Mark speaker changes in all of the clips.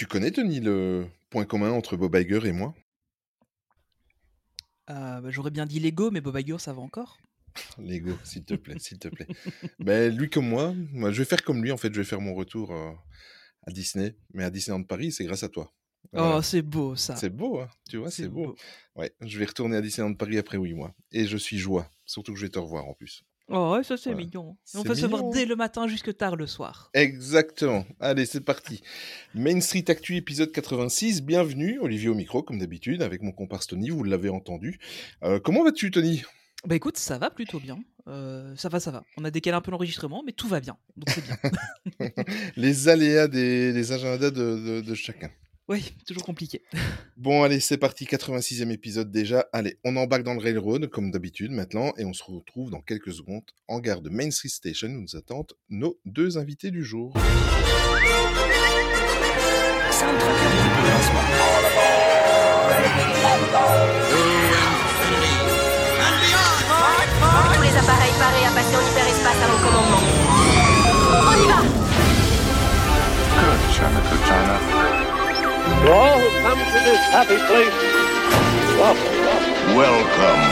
Speaker 1: Tu connais, Tony, le point commun entre Bob Iger et moi?
Speaker 2: Euh, bah, J'aurais bien dit Lego, mais Bob Iger, ça va encore?
Speaker 1: Lego, s'il te plaît, s'il te plaît. Ben, lui comme moi, moi, je vais faire comme lui, en fait, je vais faire mon retour euh, à Disney. Mais à Disneyland Paris, c'est grâce à toi. Voilà.
Speaker 2: Oh, c'est beau ça.
Speaker 1: C'est beau, hein, tu vois,
Speaker 2: C'est
Speaker 1: beau.
Speaker 2: beau.
Speaker 1: Ouais, je vais retourner à Disneyland Paris après huit mois. Et je suis joie, surtout que je vais te revoir en plus.
Speaker 2: Oh, ouais, ça c'est
Speaker 1: Voilà.
Speaker 2: mignon. On peut se voir dès le matin jusque tard le soir.
Speaker 1: Exactement. Allez, c'est parti. Main Street Actu épisode 86. Bienvenue, Olivier au micro, comme d'habitude, avec mon comparse Tony, vous l'avez entendu. Euh, comment vas-tu, Tony?
Speaker 2: Bah écoute, ça va plutôt bien. Euh, ça va, ça va. On a décalé un peu l'enregistrement, mais tout va bien. Donc c'est bien.
Speaker 1: Les aléas des, agendas de, de- de chacun.
Speaker 2: Oui, toujours compliqué.
Speaker 1: Bon, allez, c'est parti, 86e épisode déjà. Allez, on embarque dans le railroad, comme d'habitude maintenant, et on se retrouve dans quelques secondes en gare de Main Street Station où nous attendent nos deux invités du jour.
Speaker 3: Tous les appareils parés à passer en hyperespace à mon commandement. On y va
Speaker 4: Good, China, good China.
Speaker 5: To all who come to this happy place, welcome.
Speaker 4: Welcome,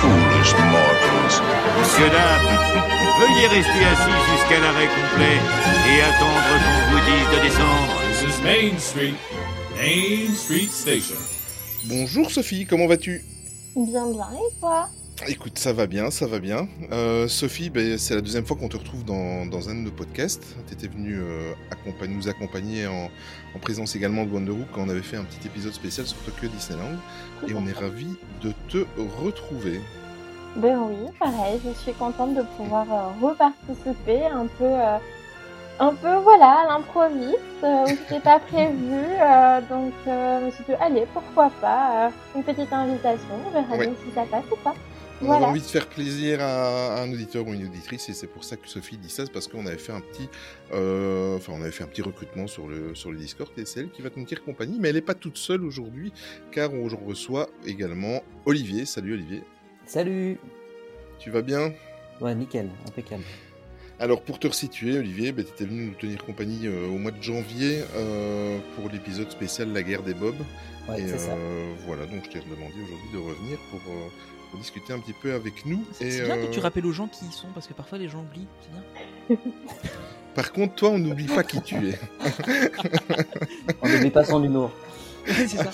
Speaker 4: foolish mortals.
Speaker 6: Monsieur, dames, veuillez rester assis jusqu'à l'arrêt complet et attendre qu'on vous dise de descendre.
Speaker 7: This is Main Street, Main Street Station.
Speaker 1: Bonjour Sophie, comment vas-tu?
Speaker 8: Bien, bien, et toi?
Speaker 1: Écoute, ça va bien, ça va bien. Euh, Sophie, ben, c'est la deuxième fois qu'on te retrouve dans, dans un de nos podcasts. Tu étais venue euh, accompagner- nous accompagner en, en présence également de Wonderwood quand on avait fait un petit épisode spécial sur Tokyo Disneyland. Et on est ravis de te retrouver.
Speaker 8: Ben oui, pareil, je suis contente de pouvoir euh, reparticiper un peu, euh, un peu, voilà, à l'improviste, euh, où c'était pas prévu, euh, donc euh, je me suis dit, allez, pourquoi pas, euh, une petite invitation, on verra
Speaker 1: Ouais.
Speaker 8: bien si ça passe ou pas.
Speaker 1: On
Speaker 8: Voilà.
Speaker 1: avait envie de faire plaisir à, à un auditeur ou une auditrice et c'est pour ça que Sophie dit ça, c'est parce qu'on avait fait un petit, euh, enfin on avait fait un petit recrutement sur le sur le Discord et c'est elle qui va te tenir compagnie, mais elle n'est pas toute seule aujourd'hui car on reçoit également Olivier. Salut Olivier,
Speaker 9: Salut
Speaker 1: tu vas bien?
Speaker 9: Ouais, nickel, impeccable.
Speaker 1: Alors pour te resituer, Olivier, ben, tu étais venu nous tenir compagnie euh, au mois de janvier euh, pour l'épisode spécial La guerre des Bobs.
Speaker 9: Ouais,
Speaker 1: et
Speaker 9: c'est ça.
Speaker 1: voilà, donc je t'ai demandé aujourd'hui de revenir pour, euh, pour discuter un petit peu avec nous.
Speaker 2: C'est
Speaker 1: Et,
Speaker 2: c'est bien que tu
Speaker 1: euh,
Speaker 2: rappelles aux gens qui y sont, parce que parfois les gens oublient. C'est bien.
Speaker 1: Par contre, toi, on n'oublie pas qui tu es.
Speaker 9: On n'oublie pas son humour.
Speaker 2: ça.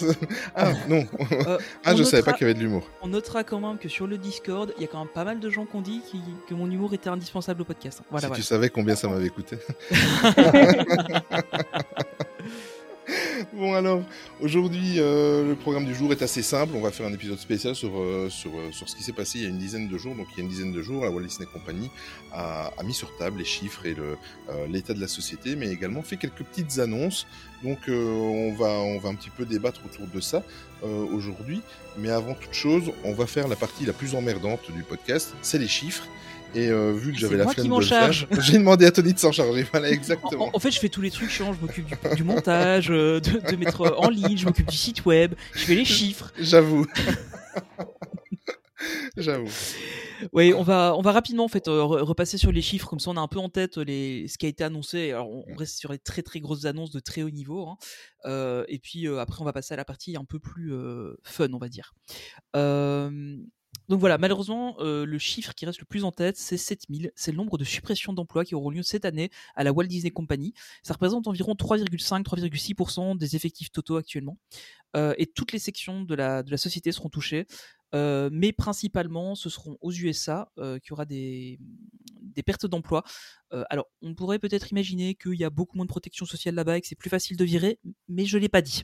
Speaker 1: ah non,
Speaker 2: Euh,
Speaker 1: ah je savais pas
Speaker 2: notera-
Speaker 1: qu'il y avait de l'humour.
Speaker 2: On notera quand même que sur le Discord, il y a quand même pas mal de gens qui ont dit qui- que mon humour était indispensable au podcast. Voilà,
Speaker 1: si
Speaker 2: voilà.
Speaker 1: tu savais combien ça m'avait coûté. Bon alors, aujourd'hui, euh, le programme du jour est assez simple. On va faire un épisode spécial sur, euh, sur, euh, sur ce qui s'est passé il y a une dizaine de jours. Donc il y a une dizaine de jours, la Walt Disney Company a, a mis sur table les chiffres et l'état de la société, mais également fait quelques petites annonces. Donc euh, on, va, on va un petit peu débattre autour de ça euh, aujourd'hui. Mais avant toute chose, on va faire la partie la plus emmerdante du podcast, c'est les chiffres. Et euh, vu que j'avais la flemme de le faire,
Speaker 2: charge.
Speaker 1: j'ai demandé à Tony de s'en charger. Voilà,
Speaker 2: En,
Speaker 1: exactement.
Speaker 2: en- en fait, je fais tous les trucs chiants. Je m'occupe du, du montage, euh, de, de mettre en ligne, je m'occupe du site web, je fais les chiffres.
Speaker 1: J'avoue. J'avoue.
Speaker 2: Oui, on va, rapidement en euh, re- repasser sur les chiffres, comme ça on a un peu en tête les, ce qui a été annoncé. Alors on, reste sur les très très grosses annonces de très haut niveau, hein. Euh, et puis euh, après on va passer à la partie un peu plus euh, fun, on va dire. Donc voilà, malheureusement, euh, le chiffre qui reste le plus en tête, c'est 7000. C'est le nombre de suppressions d'emplois qui auront lieu cette année à la Walt Disney Company. Ça représente environ 3,5-3,6% des effectifs totaux actuellement. Euh, et toutes les sections de la, société seront touchées. Euh, mais principalement, ce seront aux USA qu'il y aura des, des pertes d'emplois. Alors, on pourrait peut-être imaginer qu'il y a beaucoup moins de protection sociale là-bas et que c'est plus facile de virer, mais je ne l'ai pas dit.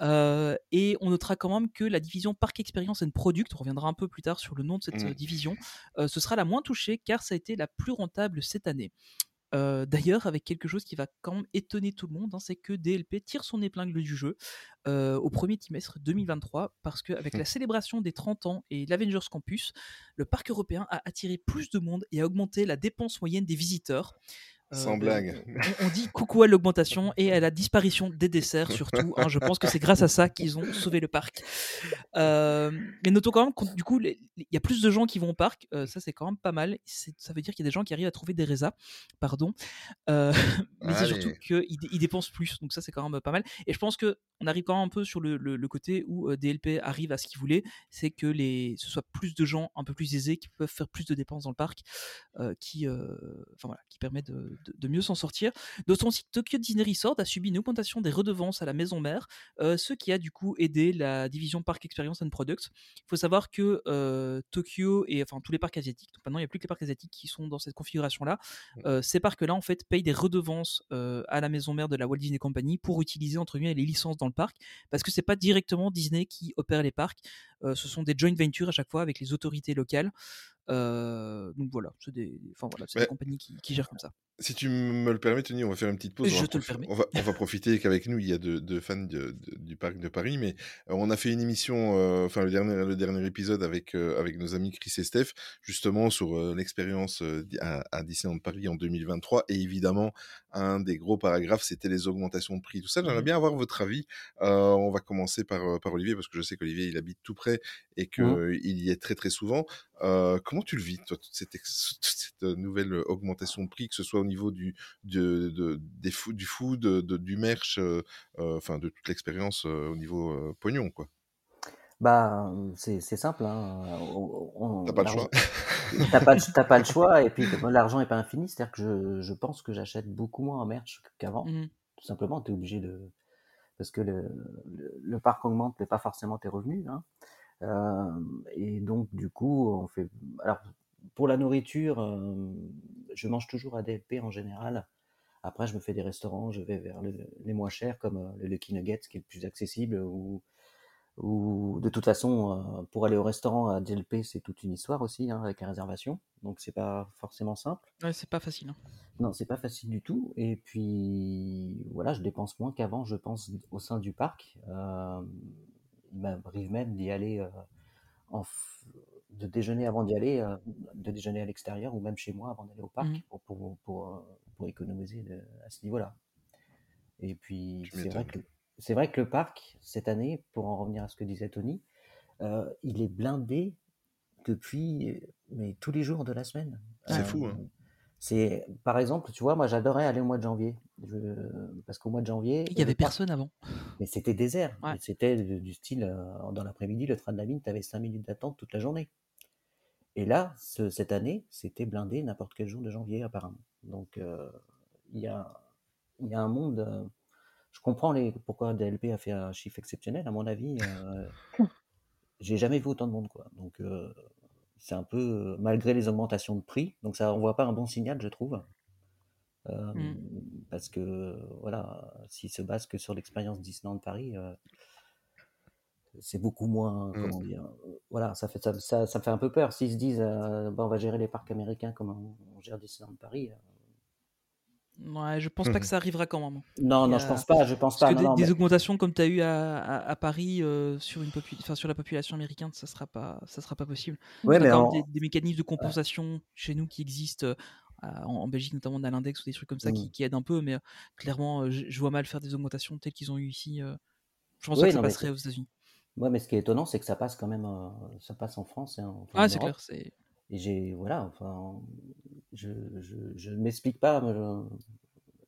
Speaker 2: Euh, et on notera quand même que la division Parc Experience and Product, on reviendra un peu plus tard sur le nom de cette
Speaker 1: Mhm.
Speaker 2: euh, division, euh, ce sera la moins touchée car ça a été la plus rentable cette année. Euh, D'ailleurs, avec quelque chose qui va quand même étonner tout le monde, hein, c'est que DLP tire son épingle du jeu au premier trimestre 2023 parce qu'avec la célébration des 30 ans et l'Avengers Campus, le parc européen a attiré plus de monde et a augmenté la dépense moyenne des visiteurs.
Speaker 1: Sans
Speaker 2: ben,
Speaker 1: blague.
Speaker 2: On, on dit coucou à l'augmentation et à la disparition des desserts surtout. hein. je pense que c'est grâce à ça qu'ils ont sauvé le parc. Euh, mais notons quand même que du coup, il y a plus de gens qui vont au parc. euh, ça, c'est quand même pas mal. Ça veut dire qu'il y a des gens qui arrivent à trouver des résas. Pardon. Euh, mais c'est surtout qu'ils dé- ils dépensent plus. Donc ça, c'est quand même pas mal. Et je pense que on arrive quand même un peu sur le, le- le côté où euh, DLP arrive à ce qu'il voulait, c'est que les, ce soit plus de gens un peu plus aisés qui peuvent faire plus de dépenses dans le parc, euh, qui, euh, enfin voilà, qui permet de, de- de mieux s'en sortir. Notons aussi que Tokyo Disney Resort a subi une augmentation des redevances à la maison mère, euh, ce qui a du coup aidé la division Park Experience and Products. Il faut savoir que euh, Tokyo et enfin tous les parcs asiatiques, donc maintenant il n'y a plus que les parcs asiatiques qui sont dans cette configuration-là, euh, ces parcs-là en fait payent des redevances à la maison mère de la Walt Disney Company pour utiliser entre guillemets les licences dans le parc, parce que c'est pas directement Disney qui opère les parcs, ce sont des joint ventures à chaque fois avec les autorités locales. Euh, donc voilà, c'est des, enfin voilà, c'est des compagnies qui, qui gèrent comme ça.
Speaker 1: Si tu me le permets, Tony, on va faire une petite pause. on
Speaker 2: Je
Speaker 1: va
Speaker 2: te le permets.
Speaker 1: On va, on va profiter qu'avec nous, il y a deux deux fans de- de- du parc de Paris, mais euh, on a fait une émission, euh, enfin le dernier, le dernier épisode avec, euh, avec nos amis Chris et Steph, justement sur euh, l'expérience à, à Disneyland Paris en 2023. Et évidemment, un des gros paragraphes, c'était les augmentations de prix. Tout ça, j'aimerais
Speaker 2: Mhm.
Speaker 1: bien avoir votre avis. On va commencer par, par Olivier, parce que je sais qu'Olivier, il habite tout près et qu'il
Speaker 9: Mhm.
Speaker 1: y est très très souvent. Comment tu le vis, toi, toute cette, toute cette nouvelle augmentation de prix, que ce soit au niveau du, de, de- des fo- du food, de, de- du merch, euh, euh, enfin de toute l'expérience euh, au niveau euh, pognon, quoi.
Speaker 9: Bah, c'est c'est simple. Hein.
Speaker 1: T'as pas le choix.
Speaker 9: T'as pas, pas le choix, et puis l'argent est pas infini, c'est-à-dire que je, je pense que j'achète beaucoup moins en merch qu'avant.
Speaker 2: Mhm.
Speaker 9: Tout simplement, tu es obligé de. Parce que le, le, le parc augmente, mais pas forcément tes revenus. Hein. Euh, et donc, du coup, on fait. Alors, pour la nourriture, euh, je mange toujours à DLP en général. Après, je me fais des restaurants, je vais vers le- les moins chers, comme euh, le Lucky Nuggets, qui est le plus accessible, ou, ou de toute façon, euh, pour aller au restaurant à DLP, c'est toute une histoire aussi, hein, avec la réservation. Donc, c'est pas forcément simple.
Speaker 2: Ouais, c'est pas facile. hein.
Speaker 9: Non, c'est pas facile du tout. Et puis, voilà, je dépense moins qu'avant, je pense, au sein du parc. Euh, il m'arrive même d'y aller, euh, en de déjeuner avant d'y aller, euh, de déjeuner à l'extérieur ou même chez moi avant d'aller au parc
Speaker 2: Mhm.
Speaker 9: pour, pour, pour, euh, pour économiser de- à ce niveau-là. Et puis, c'est vrai que, c'est vrai que le parc, cette année, pour en revenir à ce que disait Tony, euh, il est blindé depuis mais tous les jours de la semaine.
Speaker 1: C'est
Speaker 9: Euh,
Speaker 1: fou, hein.
Speaker 9: c'est, par exemple, tu vois, moi j'adorais aller au mois de janvier. Je- parce qu'au mois de janvier.
Speaker 2: Il y avait
Speaker 9: parc-
Speaker 2: personne avant.
Speaker 9: Mais c'était désert.
Speaker 2: Ouais.
Speaker 9: C'était du, du style, euh, dans l'après-midi, le train de la mine, tu avais 5 minutes d'attente toute la journée. Et là, ce- cette année, c'était blindé n'importe quel jour de janvier, apparemment. Donc, euh, il y, a, il y a un monde. euh, je comprends les, pourquoi DLP a fait un chiffre exceptionnel. À mon avis, euh, j'ai jamais vu autant de monde. Quoi. Donc, euh, c'est un peu, malgré les augmentations de prix, donc ça envoie pas un bon signal, je trouve. Euh,
Speaker 2: Mm.
Speaker 9: Parce que, voilà, s'il se base que sur l'expérience Disneyland Paris, c'est beaucoup moins,
Speaker 1: Mm.
Speaker 9: comment dire, euh, voilà, ça, fait, ça, ça, ça me fait un peu peur. S'ils se disent, euh, Bon, on va gérer les parcs américains comme on, on gère Disneyland Paris. euh,
Speaker 2: Ouais, je pense pas que ça arrivera quand même.
Speaker 9: Non,
Speaker 2: Il y
Speaker 9: non,
Speaker 2: a-
Speaker 9: je pense pas, je pense
Speaker 2: Parce
Speaker 9: pas.
Speaker 2: que
Speaker 9: non,
Speaker 2: des,
Speaker 9: non,
Speaker 2: des
Speaker 9: mais-
Speaker 2: augmentations comme tu as eu à, à- à Paris euh, sur, une popu- enfin, sur la population américaine, ça sera pas, ça sera pas possible.
Speaker 9: Ouais,
Speaker 2: On a
Speaker 9: mais en-
Speaker 2: des, des mécanismes de compensation chez nous qui existent. euh, en, en Belgique, notamment, on a l'index ou des trucs comme ça qui,
Speaker 9: Mm.
Speaker 2: qui aident un peu, mais euh, clairement, euh, je, je vois mal faire des augmentations telles qu'ils ont eu ici. euh, je pense
Speaker 9: Oui,
Speaker 2: que ça
Speaker 9: non, mais
Speaker 2: passerait aux États-Unis.
Speaker 9: Ouais, mais ce qui est étonnant, c'est que ça passe quand même, euh, ça passe en France et en, enfin,
Speaker 2: Ah,
Speaker 9: en
Speaker 2: c'est
Speaker 9: Europe.
Speaker 2: clair. C'est...
Speaker 9: Et j'ai, voilà, enfin, je, je, je ne m'explique pas, mais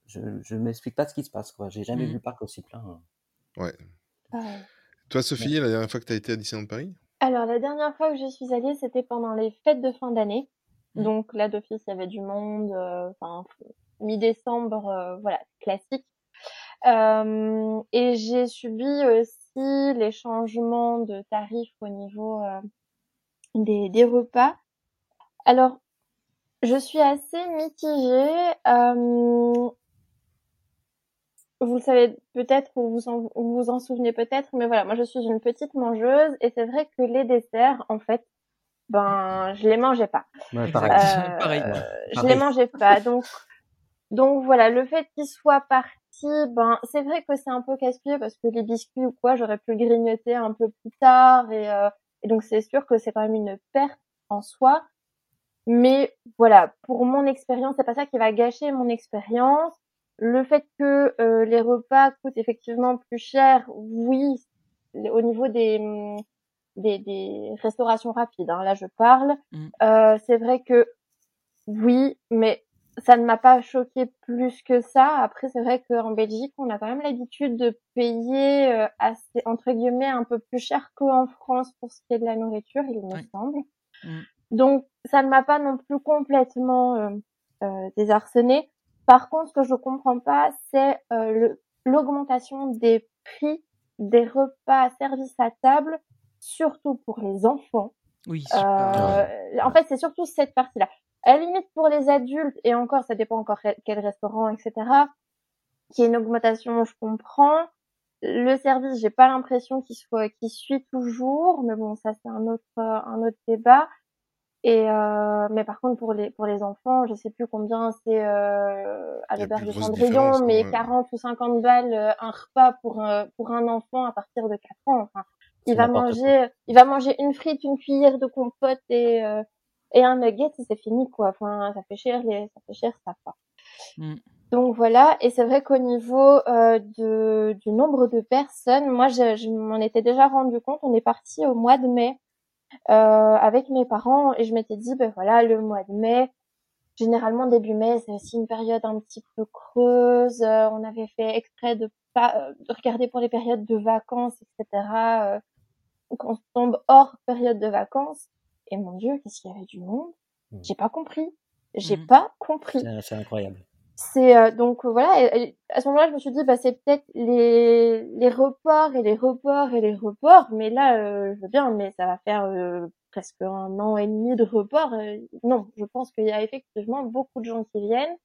Speaker 9: je, je, m'explique pas ce qui se passe, quoi. J'ai jamais
Speaker 2: Mhm.
Speaker 9: vu le parc aussi plein. hein.
Speaker 1: Ouais.
Speaker 8: Pareil.
Speaker 1: Toi, Sophie, la dernière fois que tu as été à Disneyland Paris?
Speaker 8: Alors, la dernière fois que je suis allée, c'était pendant les fêtes de fin d'année.
Speaker 2: Mhm.
Speaker 8: Donc, là, d'office, il y avait du monde. euh, Enfin, mi-décembre, euh, voilà, classique. Euh, et j'ai subi aussi les changements de tarifs au niveau euh, des, des repas. Alors, je suis assez mitigée. Euh, vous le savez peut-être ou vous en, ou vous en souvenez peut-être, mais voilà, moi je suis une petite mangeuse et c'est vrai que les desserts, en fait, ben, je les mangeais pas.
Speaker 9: Ouais, pareil.
Speaker 8: Euh,
Speaker 2: Pareil.
Speaker 9: Euh,
Speaker 8: je
Speaker 9: pareil.
Speaker 8: les mangeais pas. Donc, donc voilà, le fait qu'ils soient partis, ben, c'est vrai que c'est un peu casse-pied parce que les biscuits ou quoi, j'aurais pu grignoter un peu plus tard et, euh, et donc c'est sûr que c'est quand même une perte en soi. Mais voilà, pour mon expérience, c'est pas ça qui va gâcher mon expérience. Le fait que euh, les repas coûtent effectivement plus cher, oui, au niveau des hum, des, des restaurations rapides, hein, là je parle,
Speaker 2: Mm.
Speaker 8: euh, c'est vrai que oui, mais ça ne m'a pas choqué plus que ça. Après, c'est vrai qu'en Belgique, on a quand même l'habitude de payer euh, assez, entre guillemets, un peu plus cher qu'en France pour ce qui est de la nourriture, il me semble.
Speaker 2: Mm.
Speaker 8: Donc, ça ne m'a pas non plus complètement euh, euh, désarçonné. Par contre, ce que je comprends pas, c'est euh, l'augmentation des prix des repas service à table, surtout pour les enfants.
Speaker 2: Oui,
Speaker 8: Euh, en fait, c'est surtout cette partie-là. À la limite, pour les adultes, et encore, ça dépend encore quel- restaurant, etc., qui est une augmentation, je comprends. Le service, j'ai pas l'impression qu'il soit, qu'il suit toujours, mais bon, ça c'est un autre, euh, un autre débat. Et euh, mais par contre pour les pour les enfants, je sais plus combien c'est euh, à l'auberge de Cendrillon, mais
Speaker 1: ouais.
Speaker 8: 40 ou 50 balles euh, un repas pour euh, pour un enfant à partir de 4 ans. Enfin, il va manger il va manger une frite, une cuillère de compote et euh, et un nugget et c'est fini quoi. Enfin, ça fait cher les ça fait cher ça quoi.
Speaker 2: Mm.
Speaker 8: Donc voilà, et c'est vrai qu'au niveau euh, de, du nombre de personnes, moi je, je m'en étais déjà rendu compte, on est parti au mois de mai euh, avec mes parents et je m'étais dit, ben voilà, le mois de mai, généralement début mai, c'est aussi une période un petit peu creuse, euh, on avait fait exprès de pas euh, de regarder pour les périodes de vacances, etc. Euh, qu'on tombe hors période de vacances, et mon Dieu, qu'est-ce qu'il y avait du monde?
Speaker 9: Mm.
Speaker 8: J'ai pas compris, j'ai
Speaker 2: Mhm.
Speaker 8: pas compris.
Speaker 9: C'est incroyable.
Speaker 8: C'est euh, donc euh, voilà. et- et à ce moment-là, je me suis dit, bah c'est peut-être les les reports et les reports et les reports. Mais là, euh, je veux bien, mais ça va faire euh, presque un an et demi de report. euh, non, je pense qu'il y a effectivement beaucoup de gens qui viennent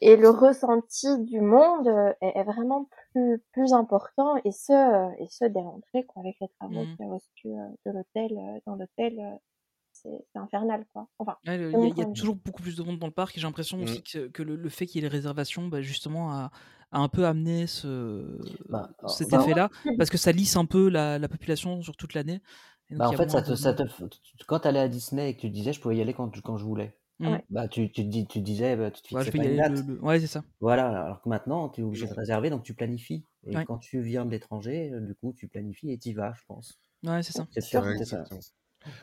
Speaker 8: et le ressenti du monde euh, est, est vraiment plus plus important et ce euh, et ce dès l'entrée quoi, avec les travaux qu'il y a au-dessus euh, de l'hôtel, dans l'hôtel, c'est infernal quoi. Enfin,
Speaker 2: Ouais, Il y, a- y toujours beaucoup plus de monde dans le parc et j'ai l'impression
Speaker 1: Mm.
Speaker 2: aussi que, que le, le fait qu'il y ait les réservations, bah, justement, a, a un peu amené ce,
Speaker 9: Bah,
Speaker 2: cet
Speaker 9: bah,
Speaker 2: effet-là parce que ça lisse un peu la, la population sur toute l'année.
Speaker 9: Bah, en fait, ça te, ça quand tu allais à Disney et que tu disais je pouvais y aller quand, quand je voulais.
Speaker 8: Ouais.
Speaker 9: bah, tu, tu, dis, tu disais, bah, tu te
Speaker 2: Ouais,
Speaker 9: fixais
Speaker 2: y
Speaker 9: pas une
Speaker 2: aller
Speaker 9: date.
Speaker 2: le, le- Ouais, c'est ça.
Speaker 9: Voilà, alors que maintenant, tu es obligé de réserver, donc tu planifies. Et
Speaker 2: Ouais.
Speaker 9: quand tu viens de l'étranger, euh, du coup, tu planifies et tu y vas, je pense.
Speaker 2: Ouais, c'est ça.
Speaker 9: C'est
Speaker 8: sûr.
Speaker 9: sûr,
Speaker 1: Ouais,
Speaker 9: c'est ça.
Speaker 1: exactement.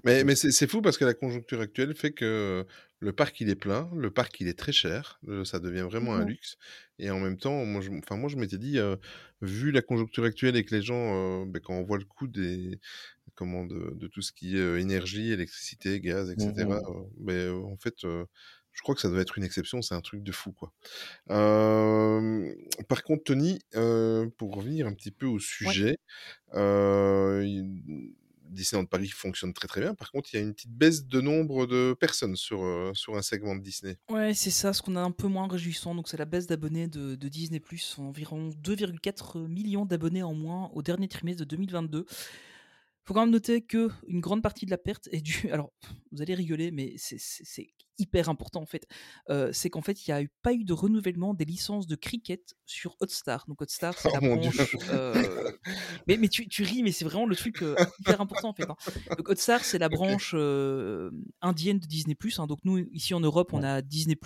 Speaker 1: Mais, mais c'est c'est fou parce que la conjoncture actuelle fait que le parc il est plein, le parc il est très cher, euh, ça devient vraiment un
Speaker 8: Mhm.
Speaker 1: luxe. Et en même temps, moi je, enfin, moi, je m'étais dit, euh, vu la conjoncture actuelle et que les gens, euh, ben, quand on voit le coût des, comment, de, de tout ce qui est énergie, électricité, gaz, etc., ben, euh, en fait, je crois que ça doit être une exception, c'est un truc de fou, quoi. Euh, par contre, Tony, euh, pour revenir un petit peu au sujet, euh, Disneyland Paris fonctionne très très bien. Par contre, il y a une petite baisse de nombre de personnes sur, sur un segment de Disney.
Speaker 2: Ouais, c'est ça, ce qu'on a un peu moins réjouissant. Donc, c'est la baisse d'abonnés de, de Disney, environ 2,4 millions d'abonnés en moins au dernier trimestre de 2022. Faut quand même noter que une grande partie de la perte est due. Alors, vous allez rigoler, mais c'est- hyper important en fait. Euh, c'est qu'en fait, il n'y a eu, pas eu de renouvellement des licences de cricket sur Hotstar. Donc, Hotstar, c'est
Speaker 1: Oh
Speaker 2: la branche. euh, Mais, mais tu, tu ris, mais c'est vraiment le truc euh, hyper important en fait. hein. Donc, Hotstar, c'est la branche indienne de Disney. hein. Donc, nous, ici en Europe, on a Disney,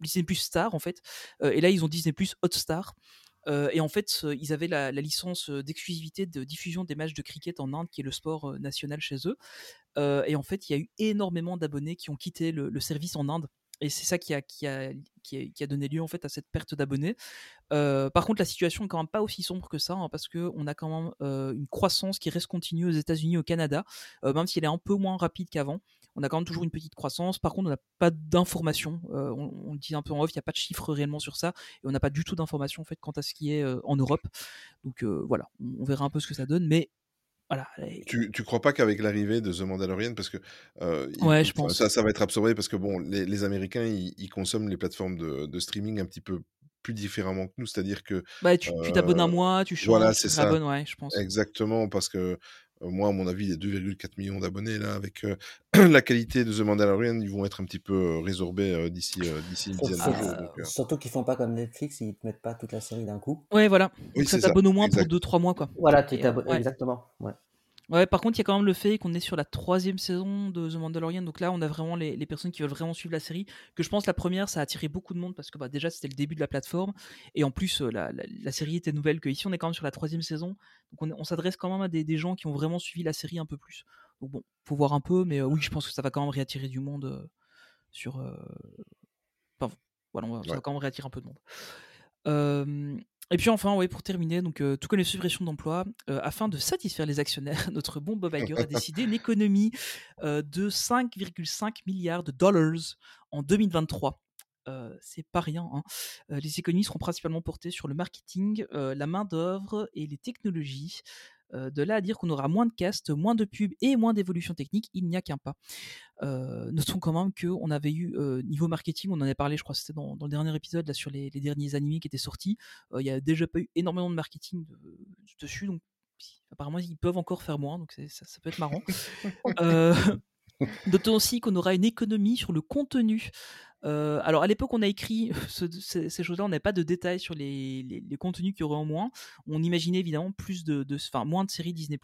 Speaker 2: Disney Star en fait. Et là, ils ont Disney Hotstar. Et en fait, ils avaient la, licence d'exclusivité de diffusion des matchs de cricket en Inde, qui est le sport national chez eux. Et en fait, il y a eu énormément d'abonnés qui ont quitté le, service en Inde. Et c'est ça qui a, donné lieu en fait à cette perte d'abonnés. Par contre, la situation est quand même pas aussi sombre que ça, hein, parce que on a quand même une croissance qui reste continue aux États-Unis, au Canada, même si elle est un peu moins rapide qu'avant. On a quand même toujours une petite croissance. Par contre, on n'a pas d'informations. Euh, on, on, le dit un peu en off, il n'y a pas de chiffres réellement sur ça, et on n'a pas du tout d'informations en fait quant à ce qui est euh, en Europe. Donc euh, voilà, on, on, verra un peu ce que ça donne, mais voilà.
Speaker 1: Tu, tu crois pas qu'avec l'arrivée de The Mandalorian, parce que
Speaker 2: ouais,
Speaker 1: il,
Speaker 2: je pense.
Speaker 1: Ça, ça va être absorbé parce que bon, les, les Américains, ils, ils, consomment les plateformes de, de, streaming un petit peu plus différemment que nous, c'est-à-dire que
Speaker 2: bah, tu t'abonnes un mois, tu changes,
Speaker 1: voilà, c'est ça.
Speaker 2: ouais, je pense.
Speaker 1: Exactement, parce que moi, à mon avis, les 2,4 millions d'abonnés là, avec euh, la qualité de The Mandalorian, ils vont être un petit peu euh, résorbés d'ici d'ici une dizaine de jours. Donc, euh.
Speaker 9: Surtout qu'ils font pas comme Netflix, ils te mettent pas toute la série d'un coup.
Speaker 2: Ouais, voilà.
Speaker 1: Oui,
Speaker 2: Donc ça t'abonne au moins
Speaker 1: exact.
Speaker 2: pour 2-3 mois, quoi.
Speaker 9: Voilà, tu t'abonnes. Ouais. Exactement. Ouais.
Speaker 2: Ouais, par contre, il y a quand même le fait qu'on est sur la troisième saison de The Mandalorian. Donc là, on a vraiment les, les personnes qui veulent vraiment suivre la série. Que je pense la première, ça a attiré beaucoup de monde parce que bah, déjà, c'était le début de la plateforme. Et en plus, euh, la, la- la série était nouvelle. Que ici, on est quand même sur la troisième saison. Donc on, on s'adresse quand même à des, des gens qui ont vraiment suivi la série un peu plus. Donc bon, faut voir un peu. Mais euh, oui, je pense que ça va quand même réattirer du monde euh, sur. euh, Enfin, voilà, on va, ça va quand même réattirer un peu de monde. Euh, et puis enfin, ouais, pour terminer, donc euh, tout comme les suppressions d'emplois, euh, afin de satisfaire les actionnaires, notre bon Bob Iger a décidé une économie euh, de 5,5 milliards de dollars en 2023. Euh, c'est pas rien. hein. Les économies seront principalement portées sur le marketing, la main d'œuvre et les technologies. Euh, de là à dire qu'on aura moins de cast, moins de pubs et moins d'évolution technique, il n'y a qu'un pas. Euh, notons quand même qu'on avait eu, euh, niveau marketing, on en avait parlé, je crois que c'était dans, dans le dernier épisode, là, sur les, les derniers animés qui étaient sortis. Euh, Il y a déjà pas eu énormément de marketing de- dessus, donc apparemment ils peuvent encore faire moins, donc ça, ça peut être marrant. Euh, Notons aussi qu'on aura une économie sur le contenu. Euh, alors à l'époque, on a écrit ce- ces, ces choses-là, on n'avait pas de détails sur les, les- les contenus qu'il y aurait en moins. On imaginait évidemment plus de, de- enfin, moins de séries Disney+.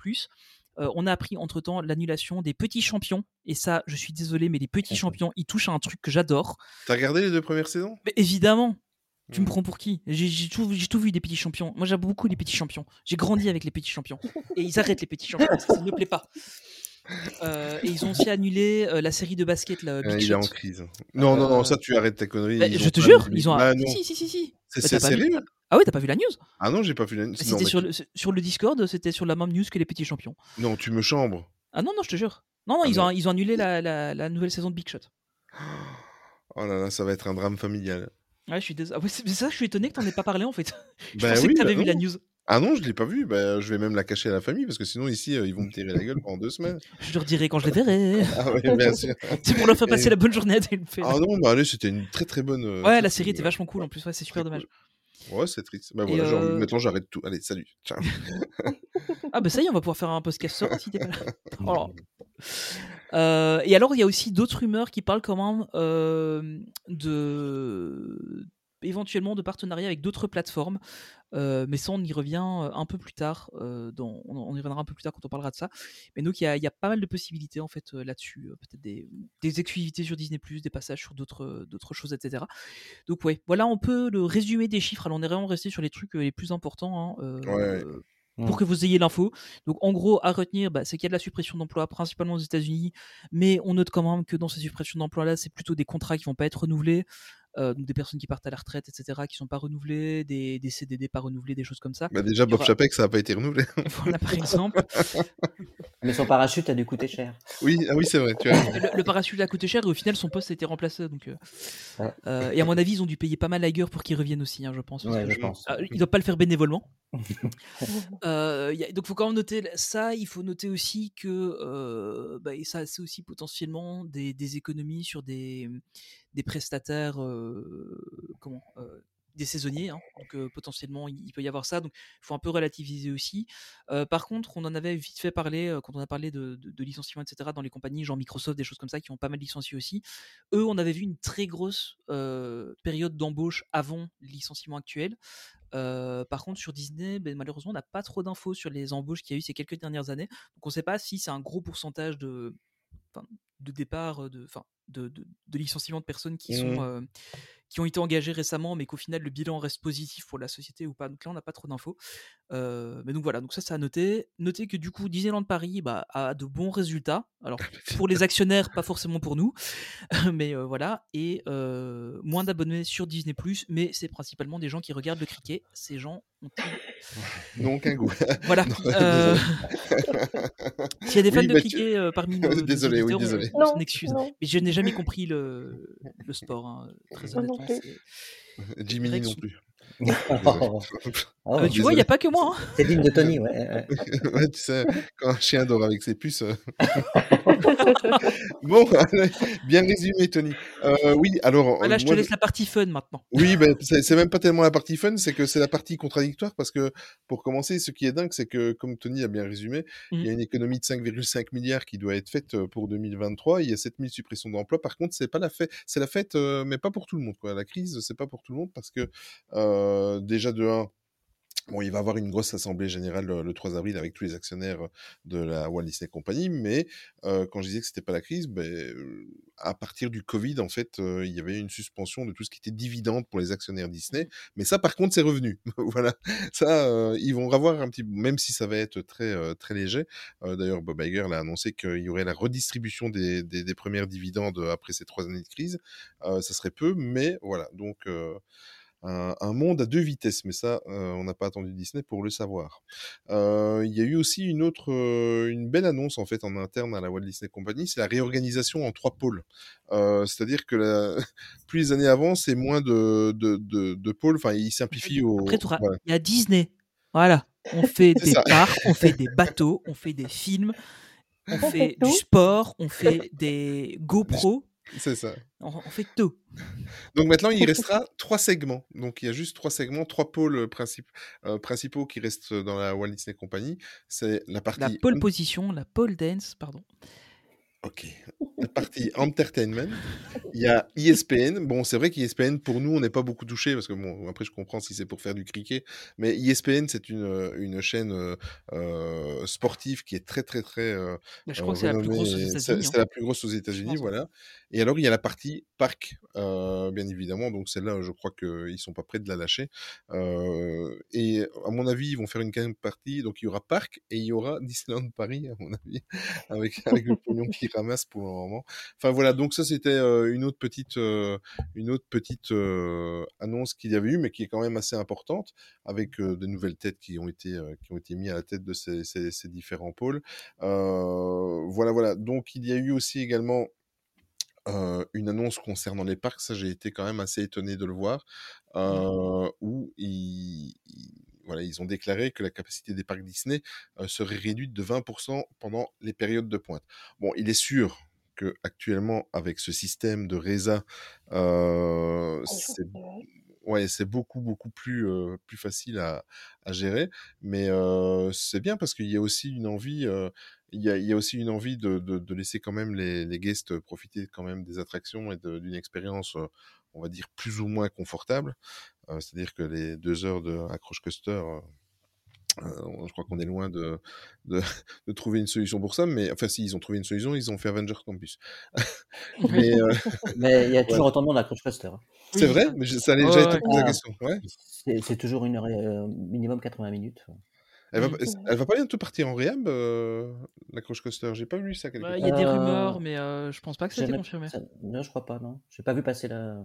Speaker 2: Euh, on a appris entre-temps l'annulation des petits champions. Et ça, je suis désolé, mais les petits champions, ils touchent à un truc que j'adore.
Speaker 1: T'as regardé les deux premières saisons?
Speaker 2: Mais évidemment, tu me
Speaker 1: Hmm.
Speaker 2: prends pour qui? J'ai tout, vu des petits champions. Moi, j'aime beaucoup les petits champions. J'ai grandi avec les petits champions. Et ils arrêtent les petits champions. Ça ne me plaît pas. Euh, et ils ont aussi annulé euh, la série de basket, là, Big
Speaker 1: Euh, Il est en crise. Non, non, non, ça tu arrêtes ta connerie.
Speaker 2: bah, je te jure, ils ont.
Speaker 1: Non.
Speaker 2: si, si, si, si.
Speaker 1: C'est
Speaker 2: Bah, vu-
Speaker 1: sérieux?
Speaker 2: Ah ouais, t'as pas vu la news?
Speaker 1: Ah non, j'ai pas vu la. Non,
Speaker 2: C'était sur le, sur le Discord, c'était sur la même news que les petits champions.
Speaker 1: non, tu me chambres.
Speaker 2: Ah non, non, je te jure. Non, non,
Speaker 1: Ah
Speaker 2: ils,
Speaker 1: non.
Speaker 2: Ont, ils ont annulé la, la, la nouvelle saison de Big Shot.
Speaker 1: Oh là là, ça va être un drame familial.
Speaker 2: Ouais, je suis désolé. Ah ouais, ça, je suis étonné que t'en aies pas parlé en fait. je
Speaker 1: Bah
Speaker 2: pensais
Speaker 1: oui,
Speaker 2: que t'avais
Speaker 1: bah
Speaker 2: vu la news.
Speaker 1: Ah non, je l'ai pas vu. Bah, je vais même la cacher à la famille parce que sinon ici euh, ils vont me tirer la gueule pendant deux semaines.
Speaker 2: Je leur dirai quand je les verrai.
Speaker 1: Ah oui, bien sûr.
Speaker 2: C'est pour leur faire passer
Speaker 1: Et-
Speaker 2: la bonne journée à.
Speaker 1: Ah non, bah allez, c'était une très très bonne. euh,
Speaker 2: Ouais, la série était vachement cool en plus. Ouais, c'est super dommage.
Speaker 1: Ouais, c'est triste. Bah voilà, genre,
Speaker 2: euh,
Speaker 1: maintenant j'arrête tout. Allez, salut. Ciao.
Speaker 2: Ah bah ça y est, on va pouvoir faire un podcast sort si t'es pas là. Alors, euh, et alors, il y a aussi d'autres rumeurs qui parlent quand même euh, de éventuellement de partenariats avec d'autres plateformes. Euh, mais ça, on y revient euh, un peu plus tard. euh, dans, on, on y reviendra un peu plus tard quand on parlera de ça. Mais donc, il y a, il y a pas mal de possibilités en fait euh, là-dessus. Euh, Peut-être des, des exclusivités sur Disney+, des passages sur d'autres d'autres choses, etc. Donc ouais, voilà un peu le résumé des chiffres. Alors, on est vraiment resté sur les trucs euh, les plus importants. hein, euh,
Speaker 1: Ouais.
Speaker 2: pour que vous ayez l'info. Donc en gros, à retenir, bah, c'est qu'il y a de la suppression d'emplois, principalement aux États-Unis, mais on note quand même que dans ces suppressions d'emplois-là, c'est plutôt des contrats qui vont pas être renouvelés, euh, donc des personnes qui partent à la retraite, etc., qui sont pas renouvelées, des, des CDD pas renouvelés, des choses comme ça.
Speaker 1: Bah déjà, Bob
Speaker 2: aura-
Speaker 1: Chapek, ça n'a pas été renouvelé.
Speaker 2: Voilà par exemple.
Speaker 9: Mais son parachute a dû coûter cher.
Speaker 1: oui, ah oui, c'est vrai. Tu as...
Speaker 2: le, le parachute a coûté cher et au final son poste a été remplacé. Donc, euh,
Speaker 9: Ouais.
Speaker 2: euh, et à mon avis, ils ont dû payer pas mal la gueule pour qu'il revienne aussi, hein, je pense.
Speaker 9: Ouais,
Speaker 2: que
Speaker 9: je pense.
Speaker 2: Ah, ils doivent pas le faire bénévolement. Euh, y a- donc, il faut quand même noter ça. Il faut noter aussi que euh, bah, et ça, c'est aussi potentiellement des, des économies sur des, des prestataires, comment, des saisonniers. hein. Donc, potentiellement, il peut y avoir ça. Donc, il faut un peu relativiser aussi. Par contre, on en avait vite fait parler quand on a parlé de, de, licenciements, etc. Dans les compagnies, genre Microsoft, des choses comme ça, qui ont pas mal licencié aussi. Eux, on avait vu une très grosse période d'embauche avant le licenciement actuel. Par contre, sur Disney, ben, malheureusement, on n'a pas trop d'infos sur les embauches qu'il y a eu ces quelques dernières années. Donc, on ne sait pas si c'est un gros pourcentage de, de départ, de, enfin, de, de, de licenciement de personnes qui, sont,
Speaker 1: Mhm.
Speaker 2: euh, qui ont été engagées récemment, mais qu'au final, le bilan reste positif pour la société ou pas. Donc là, on n'a pas trop d'infos. Euh, mais donc voilà, donc ça, c'est à noter. Notez que du coup, Disneyland Paris bah, a de bons résultats. Alors, pour les actionnaires, pas forcément pour nous. mais euh, voilà. Et euh, moins d'abonnés sur Disney, mais c'est principalement des gens qui regardent le cricket. Ces gens ont.
Speaker 1: Non, qu'un goût.
Speaker 2: Voilà. Euh, S'il y a des fans
Speaker 1: Oui,
Speaker 2: de
Speaker 1: bah, tu-
Speaker 2: cricket euh, parmi nos, nos
Speaker 1: Désolé, oui,
Speaker 2: on-
Speaker 1: désolé.
Speaker 2: on, s'en
Speaker 8: Non,
Speaker 2: excuse.
Speaker 8: non.
Speaker 2: Mais je n'ai jamais compris le, le sport, hein, très
Speaker 8: Moi non plus.
Speaker 1: non plus.
Speaker 9: Oh, oh,
Speaker 2: Ah tu vois, il n'y a pas que moi. hein.
Speaker 9: c'est digne de Tony, ouais. ouais.
Speaker 1: tu sais, quand un chien dort avec ses puces. euh. bon, bien résumé, Tony. Euh, oui, alors.
Speaker 2: Voilà,
Speaker 1: euh,
Speaker 2: je te laisse la partie fun maintenant.
Speaker 1: Oui, ben, c'est même pas tellement la partie fun, c'est que c'est la partie contradictoire parce que, pour commencer, ce qui est dingue, c'est que, comme Tony a bien résumé, il y a une économie de 5,5 milliards qui doit être faite euh, pour 2023. Il y a 7000 suppressions d'emplois. Par contre, c'est pas la fête, c'est la fête, mais pas pour tout le monde. Quoi. La crise, c'est pas pour tout le monde parce que, euh, déjà de 1, Bon, il va avoir une grosse assemblée générale le, le 3 avril avec tous les actionnaires de la Walt Disney Company, mais euh, quand je disais que c'était pas la crise, ben, euh, à partir du Covid, en fait, euh, il y avait une suspension de tout ce qui était dividende pour les actionnaires Disney, mais ça, par contre, c'est revenu. voilà, ça, euh, ils vont revoir un petit, même si ça va être très euh, très léger. Euh, D'ailleurs, Bob Iger l'a annoncé qu'il y aurait la redistribution des, des, des premières dividendes après ces trois années de crise. Euh, ça serait peu, mais voilà, donc. Un, un monde à deux vitesses, mais ça, euh, on n'a pas attendu Disney pour le savoir. Euh, Il y a eu aussi une autre, euh, une belle annonce en fait en interne à la Walt Disney Company, c'est la réorganisation en trois pôles. Euh, C'est-à-dire que la... plus les années avancent, c'est moins de, de, de, de pôles. Enfin, ils simplifient au.
Speaker 2: Après,
Speaker 1: voilà.
Speaker 2: il y a Disney. Voilà. On fait des
Speaker 1: ça.
Speaker 2: parcs, on fait des bateaux, on fait des films, on
Speaker 8: On fait
Speaker 2: fait du sport, on fait des GoPro,
Speaker 1: C'est ça.
Speaker 2: on, on fait tout.
Speaker 1: Donc maintenant, il restera trois segments. Donc il y a juste trois segments, trois pôles principaux, euh, principaux qui restent dans la Walt Disney Company. C'est la partie.
Speaker 2: La pole position, la pole dance, pardon.
Speaker 1: Ok. La partie entertainment. Il y a ESPN. Bon, c'est vrai qu'ESPN, pour nous, on n'est pas beaucoup touché parce que, bon, après, je comprends si c'est pour faire du cricket. Mais ESPN, c'est une, euh, une chaîne euh, euh, sportive qui est très, très, très. euh,
Speaker 2: je
Speaker 1: euh,
Speaker 2: crois que c'est la plus grosse aux États-Unis.
Speaker 1: c'est
Speaker 2: hein.
Speaker 1: la plus grosse aux États-Unis, voilà. Et alors, il y a la partie parc, euh, bien évidemment. Donc, celle-là, je crois qu'ils sont pas prêts de la lâcher. Euh, et à mon avis, ils vont faire une quatrième partie. Donc, il y aura parc et il y aura Disneyland Paris, à mon avis, avec, avec le pognon pour le moment. Enfin, voilà. Donc, ça, c'était euh, une autre petite, euh, une autre petite euh, annonce qu'il y avait eu, mais qui est quand même assez importante, avec de nouvelles têtes qui ont été, qui ont été mises à la tête de ces, ces, ces différents pôles. Voilà, voilà. Donc, il y a eu aussi également euh, une annonce concernant les parcs, ça j'ai été quand même assez étonné de le voir, euh, où ils- voilà, ils ont déclaré que la capacité des parcs Disney euh, serait réduite de 20% pendant les périodes de pointe. Bon, il est sûr que actuellement avec ce système de RESA, euh, c'est ouais, c'est beaucoup beaucoup plus euh, plus facile à, à gérer, mais euh, c'est bien parce qu'il y a aussi une envie, euh, il y a, il y a aussi une envie de, de, de laisser quand même les, les guests profiter quand même des attractions et d'une expérience, on va dire plus ou moins confortable. Euh, C'est-à-dire que les deux heures de accroche coaster, euh, euh, je crois qu'on est loin de, de, de trouver une solution pour ça, mais enfin si ils ont trouvé une solution, ils ont fait Avenger Campus. mais euh,
Speaker 9: il y a
Speaker 1: ouais.
Speaker 9: toujours autant de monde à hein.
Speaker 1: c'est vrai, mais je- ça allait
Speaker 2: Ouais,
Speaker 1: déjà
Speaker 2: ouais.
Speaker 1: été posé la
Speaker 9: Ah,
Speaker 1: question. Ouais.
Speaker 9: c'est toujours une heure, euh, minimum 80 minutes.
Speaker 1: Elle va, elle va pas bientôt partir en réhab, euh, la Crouch Coaster. J'ai pas vu ça quelque
Speaker 2: Ouais,
Speaker 1: part.
Speaker 2: Il y a des rumeurs, mais euh, je pense pas que ça a été confirmé.
Speaker 9: ça- non, je crois pas, non. J'ai pas vu passer la.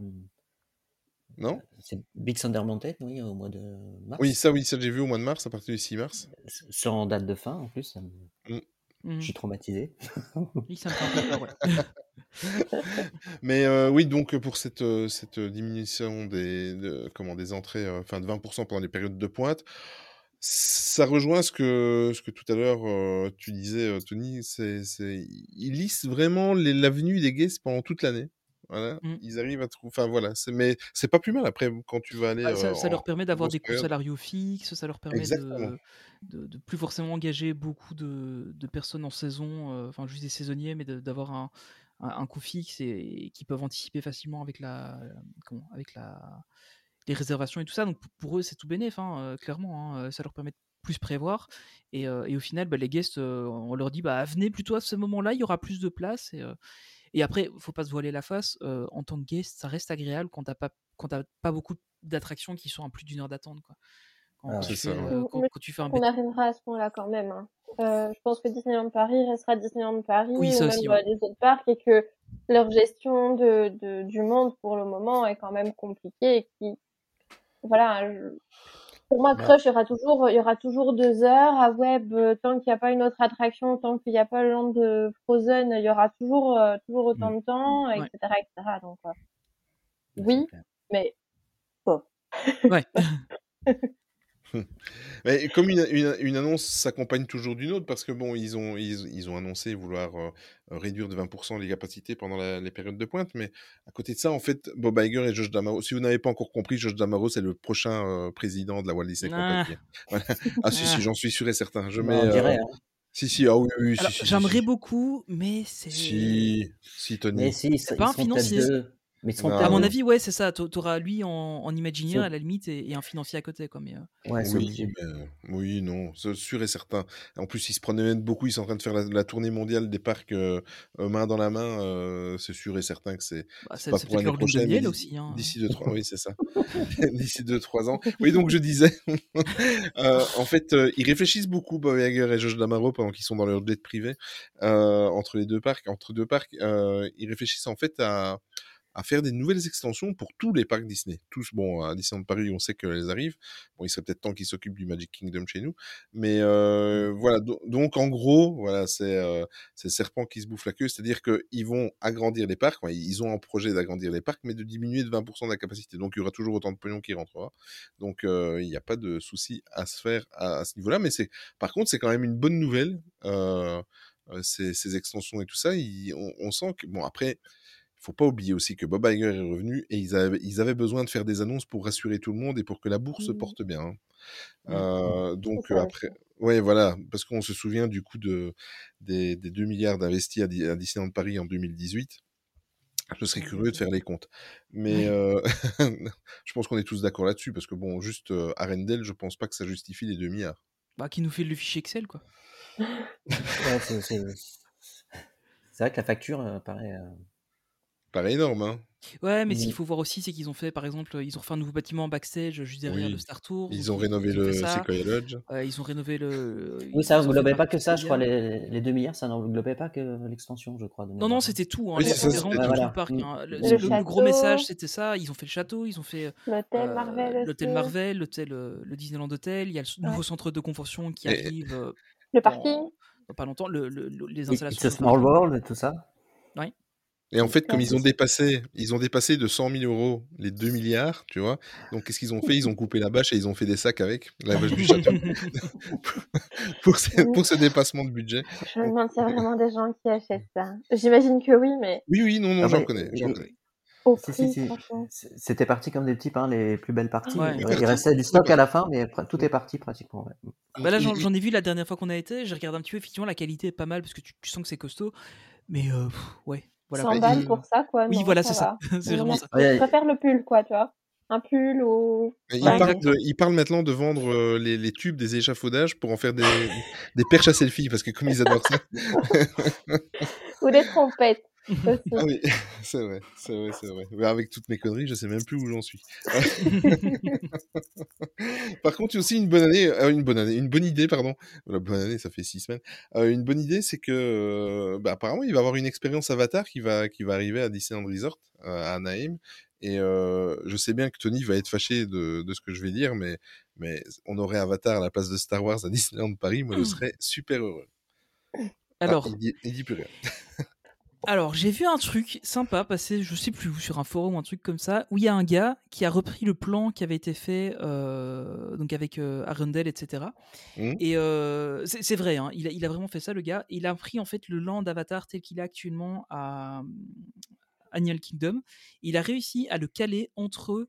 Speaker 1: Non?
Speaker 9: C'est Big Thunder Mountain, oui, au mois de mars.
Speaker 1: Oui, ça, oui, ça j'ai vu au mois de mars, à partir du 6 mars.
Speaker 9: Sans date de fin, en plus. ça me-
Speaker 1: Mm.
Speaker 2: Mhm.
Speaker 9: Je suis traumatisé.
Speaker 2: Oui, ça me fait un peu peur, ouais.
Speaker 1: Mais euh, oui, donc pour cette, euh, cette diminution des, de- comment, des entrées, euh, enfin de 20% pendant les périodes de pointe, ça rejoint ce que, ce que tout à l'heure euh, tu disais, Tony. C'est, c'est, ils lissent vraiment les- l'avenue des guests pendant toute l'année. Voilà,
Speaker 2: Mm.
Speaker 1: ils arrivent à trouver. Enfin voilà, mais c'est pas plus mal après quand tu vas aller.
Speaker 2: Bah, ça,
Speaker 1: euh,
Speaker 2: ça leur permet d'avoir des coûts salariaux fixes, ça leur permet de, de, de plus forcément engager beaucoup de, de personnes en saison, euh, enfin juste des saisonniers, mais d'avoir un, un, un coût fixe et, et qui peuvent anticiper facilement avec la, comment, avec la, les réservations et tout ça. Donc pour eux, c'est tout bénéf, hein, euh, clairement. hein, ça leur permet de plus prévoir. Et, euh, et au final, bah, les guests, euh, on leur dit bah, venez plutôt à ce moment-là, il y aura plus de place. Et, euh, et après, faut pas se voiler la face. euh, en tant que guest, ça reste agréable quand t'as pas, quand t'as pas beaucoup d'attractions qui sont à plus d'une heure d'attente. Quoi. Quand,
Speaker 9: Ah,
Speaker 2: tu fais, euh, quand, quand tu fais un
Speaker 8: On arrivera à ce point-là quand même. hein. Euh, je pense que Disneyland Paris restera Disneyland Paris
Speaker 2: Oui,
Speaker 8: ou
Speaker 2: ça
Speaker 8: même
Speaker 2: aussi,
Speaker 8: euh,
Speaker 2: ouais.
Speaker 8: les autres parcs et que leur gestion de, de- du monde pour le moment est quand même compliquée et qui, voilà, je- pour moi. Crush, il y aura toujours, il y aura toujours deux heures. À Web, euh, tant qu'il n'y a pas une autre attraction, tant qu'il n'y a pas le land de Frozen, il y aura toujours, euh, toujours autant
Speaker 9: Mm.
Speaker 8: de temps,
Speaker 2: Ouais.
Speaker 8: etc., etc. Donc, euh, oui, mais bon.
Speaker 2: Ouais.
Speaker 1: Mais comme une, une, une annonce s'accompagne toujours d'une autre, parce que bon, ils ont, ils, ils ont annoncé vouloir euh, réduire de 20% les capacités pendant la- les périodes de pointe, mais à côté de ça, en fait, Bob Iger et Josh Damaro, si vous n'avez pas encore compris, Josh Damaro, c'est le prochain euh, président de la Walt Disney
Speaker 2: Ah.
Speaker 1: Company. Voilà. Ah si,
Speaker 2: Ah.
Speaker 1: si, j'en suis sûr et certain. Je
Speaker 9: Bah,
Speaker 1: mets,
Speaker 9: on
Speaker 1: euh,
Speaker 9: hein.
Speaker 1: Si, si, ah oui, oui,
Speaker 2: Alors,
Speaker 1: si, si, si,
Speaker 2: j'aimerais
Speaker 1: si.
Speaker 2: beaucoup, mais c'est.
Speaker 1: Si, si, Tony.
Speaker 9: Mais si, ils,
Speaker 2: C'est
Speaker 9: ils
Speaker 2: pas un
Speaker 9: seront peut-être
Speaker 2: financier.
Speaker 9: Mais ils seront
Speaker 1: Ah,
Speaker 2: À mon avis, ouais, c'est ça. t'a- T'auras lui en, en Imagineer
Speaker 9: C'est-
Speaker 2: à la limite et, et un financier à côté, quoi. Mais, euh,
Speaker 9: Ouais,
Speaker 1: Oui,
Speaker 9: obligé.
Speaker 1: mais, oui, non, c'est sûr et certain. En plus, ils se prenaient même beaucoup. Ils sont en train de faire la, la tournée mondiale des parcs euh, main dans la main. euh, c'est sûr et certain que c'est
Speaker 2: bah,
Speaker 1: pas pour
Speaker 2: peut-être
Speaker 1: l'année
Speaker 2: leur lune de
Speaker 1: prochaine, d'ici
Speaker 2: aussi. Hein.
Speaker 1: d'ici deux trois. Oui, c'est ça. d'ici deux trois ans. Oui, donc je disais, euh, en fait, euh, ils réfléchissent beaucoup, Bob Iger et Josh Damaro, pendant qu'ils sont dans leur jet privé euh, entre les deux parcs. Entre deux parcs, euh, ils réfléchissent en fait à à faire des nouvelles extensions pour tous les parcs Disney. Tous, bon, à Disneyland Paris, on sait qu'elles arrivent. Bon, il serait peut-être temps qu'ils s'occupent du Magic Kingdom chez nous. Mais euh, voilà, do- donc en gros, voilà, c'est euh, c'est le serpent qui se bouffe la queue. C'est-à-dire qu'ils vont agrandir les parcs. Ouais, Ils ont un projet d'agrandir les parcs, mais de diminuer de 20% de la capacité. Donc il y aura toujours autant de pognon qui rentrera. Donc euh, il n'y a pas de souci à se faire à, à ce niveau-là. Mais c'est, par contre, c'est quand même une bonne nouvelle. Euh, euh, ces, ces extensions et tout ça, il- on, on sent que bon après faut pas oublier aussi que Bob Iger est revenu et ils avaient, ils avaient besoin de faire des annonces pour rassurer tout le monde et pour que la bourse se
Speaker 8: Mhm.
Speaker 1: porte bien. hein.
Speaker 2: Mhm.
Speaker 1: Euh, donc euh, après, ouais, voilà, parce qu'on se souvient du coup de, des, des 2 milliards d'investis à, à Disneyland Paris en 2018. Je serais curieux de faire les comptes. Mais euh, je pense qu'on est tous d'accord là-dessus, parce que bon, juste euh, Arendelle, je pense pas que ça justifie les 2 milliards.
Speaker 2: Bah, qui nous fait le fichier Excel, quoi.
Speaker 9: Ouais, c'est vrai que la facture euh, paraît.
Speaker 1: Paraît énorme, hein.
Speaker 2: Ouais, mais ce qu'il
Speaker 9: Oui.
Speaker 2: faut voir aussi, c'est qu'ils ont fait, par exemple, ils ont refait un nouveau bâtiment backstage juste derrière
Speaker 1: Oui.
Speaker 2: le Star Tours.
Speaker 1: Ils ont rénové
Speaker 2: ils ont fait
Speaker 1: le. Sequoia Lodge?
Speaker 2: Euh, ils ont rénové le.
Speaker 9: Oui, ça n'englobait pas que ça, je crois. Les, les 2 milliards, ça n'englobait pas que l'extension, je crois. de
Speaker 2: Non, non, c'était tout. Hein.
Speaker 1: Oui, ça,
Speaker 2: tout, le parc.
Speaker 9: Mm.
Speaker 2: hein. Le,
Speaker 9: Le
Speaker 2: gros message, c'était ça. Ils ont fait le château, ils ont fait
Speaker 8: L'hôtel
Speaker 2: euh,
Speaker 8: Marvel
Speaker 2: l'hôtel. Marvel, l'hôtel, euh, le Disneyland Hotel. Il y a le nouveau
Speaker 8: Ouais.
Speaker 2: centre de convention qui
Speaker 1: Et-
Speaker 2: arrive euh,
Speaker 8: Le parking.
Speaker 2: dans pas longtemps. Le, le- le- les
Speaker 9: Oui,
Speaker 2: installations.
Speaker 9: It's a
Speaker 2: du
Speaker 9: small world et tout ça.
Speaker 1: Et en fait, comme ils ont dépassé, ils ont dépassé de 100 000 euros les 2 milliards, tu vois. Donc, qu'est-ce qu'ils ont fait? Ils ont coupé la bâche et ils ont fait des sacs avec la bâche du château pour, ce, pour ce dépassement de budget.
Speaker 8: Je me demande s'il y a vraiment des gens qui achètent ça. J'imagine que oui, mais
Speaker 1: Oui, oui, non, non,
Speaker 9: Ah,
Speaker 1: j'en connais,
Speaker 9: Si, si, si. C'était parti comme des petits pains, les plus belles parties.
Speaker 2: Ouais.
Speaker 9: Il restait du stock à la fin, mais tout est parti pratiquement. ouais.
Speaker 2: Bah là, j'en ai vu la dernière fois qu'on a été. J'ai regardé un petit peu. Effectivement, la qualité est pas mal parce que tu, tu sens que c'est costaud. Mais euh, pff, ouais, voilà.
Speaker 8: 100
Speaker 2: quoi.
Speaker 8: balles pour ça, quoi.
Speaker 2: Oui,
Speaker 8: non,
Speaker 2: voilà,
Speaker 8: ça
Speaker 2: c'est ça.
Speaker 8: va.
Speaker 2: c'est vraiment ça.
Speaker 8: Je préfère le pull, quoi, tu vois. Un pull ou.
Speaker 1: Il,
Speaker 2: Ouais,
Speaker 1: parle
Speaker 2: exact.
Speaker 1: de- il parle maintenant de vendre euh, les, les tubes des échafaudages pour en faire des, des perches à selfie, parce que comme ils adorent ça.
Speaker 8: Ou des trompettes. aussi.
Speaker 1: Ah oui, c'est vrai, c'est vrai, c'est vrai. Mais avec toutes mes conneries, je sais même plus où j'en suis. Par contre, il y a aussi une bonne année, euh, une bonne année, une bonne idée, pardon. La bonne année, ça fait six semaines. Euh, une bonne idée, c'est que, euh, bah, apparemment, il va y avoir une expérience Avatar qui va, qui va arriver à Disneyland Resort, à Anaheim. Et euh, je sais bien que Tony va être fâché de, de ce que je vais dire, mais, mais on aurait Avatar à la place de Star Wars à Disneyland Paris, moi je serais super heureux. Ah,
Speaker 2: Alors,
Speaker 1: il, dit, il dit plus rien.
Speaker 2: Alors, j'ai vu un truc sympa passer, je sais plus où, sur un forum ou un truc comme ça, où il y a un gars qui a repris le plan qui avait été fait euh, donc avec euh, Arundel, etc. Et euh, c'est vrai, hein, il, a, il a vraiment fait ça, le gars. Il a pris en fait le land Avatar tel qu'il est actuellement à Animal Kingdom. Il a réussi à le caler entre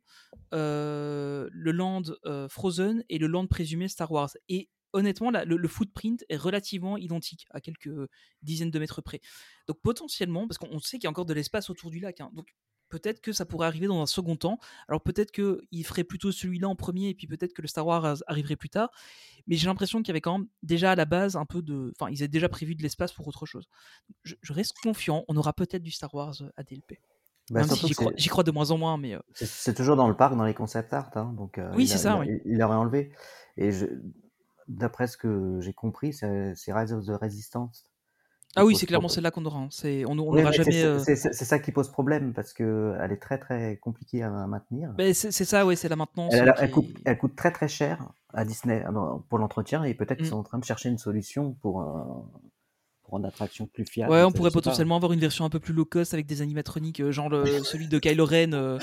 Speaker 2: euh, le land euh, Frozen et le land présumé Star Wars. Et honnêtement, le footprint est relativement identique à quelques dizaines de mètres près. Donc potentiellement, parce qu'on sait qu'il y a encore de l'espace autour du lac, hein, donc peut-être que ça pourrait arriver dans un second temps. Alors peut-être qu'il ferait plutôt celui-là en premier et puis peut-être que le Star Wars arriverait plus tard. Mais j'ai l'impression qu'il y avait quand même déjà à la base un peu de... Enfin, ils avaient déjà prévu de l'espace pour autre chose. Je, je reste confiant, on aura peut-être du Star Wars euh, à DLP.
Speaker 9: Bah,
Speaker 2: si j'y crois, de moins en moins, mais... euh,
Speaker 9: C'est toujours dans le parc, dans les concept art. hein, donc, euh,
Speaker 2: Oui, c'est ça,
Speaker 9: il
Speaker 2: oui.
Speaker 9: Il enlevé. Et je- d'après ce que j'ai compris, c'est Rise of the Resistance.
Speaker 2: Ah oui, c'est clairement celle-là qu'on aura. hein. C'est- On
Speaker 9: Oui,
Speaker 2: n'aura jamais...
Speaker 9: c'est-
Speaker 2: euh,
Speaker 9: C'est ça qui pose problème parce que elle est très très compliquée à maintenir.
Speaker 2: ben, c'est ça, ouais, c'est la maintenance.
Speaker 9: Elle,
Speaker 2: euh,
Speaker 9: elle- coûte,
Speaker 2: est-
Speaker 9: elle coûte très très cher à Disney dans- pour l'entretien et peut-être qu'ils
Speaker 2: Mm.
Speaker 9: sont en train de chercher une solution pour, pour une attraction plus fiable.
Speaker 2: Ouais, on pourrait
Speaker 9: pas.
Speaker 2: potentiellement avoir une version un peu plus low cost avec des animatroniques, euh, genre le- celui de Kylo Ren, euh,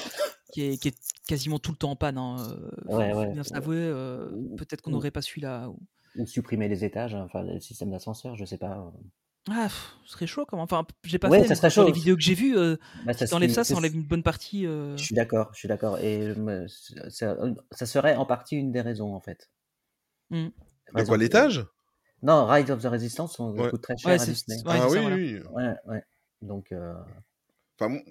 Speaker 2: qui, est, qui est quasiment tout le temps en panne. hein, faut-
Speaker 9: Ouais,
Speaker 2: bien euh,
Speaker 9: Ou-
Speaker 2: Peut-être qu'on n'aurait pas celui-là. ou-
Speaker 9: Ou supprimer les étages, hein, enfin le système d'ascenseur, je sais pas.
Speaker 2: Ah, pff, ce serait chaud quand même. Enfin, j'ai pas
Speaker 9: Ouais,
Speaker 2: fait,
Speaker 9: ça serait
Speaker 2: les vidéos que j'ai vues, euh,
Speaker 9: Bah,
Speaker 2: si
Speaker 9: ça
Speaker 2: t'enlèves ça, ça enlève une bonne partie. euh,
Speaker 9: Je suis d'accord, je suis d'accord. Et me- ça, ça serait en partie une des raisons en fait.
Speaker 2: Mm.
Speaker 1: De
Speaker 9: Rise
Speaker 1: quoi,
Speaker 9: of-
Speaker 1: l'étage?
Speaker 9: Non, Rise of the Resistance, on
Speaker 1: Ouais.
Speaker 9: coûte très cher
Speaker 2: Ouais,
Speaker 9: à Disney.
Speaker 2: ouais,
Speaker 1: Ah oui,
Speaker 2: voilà.
Speaker 1: oui.
Speaker 9: Ouais, ouais. Donc, euh,
Speaker 1: Enfin, mon-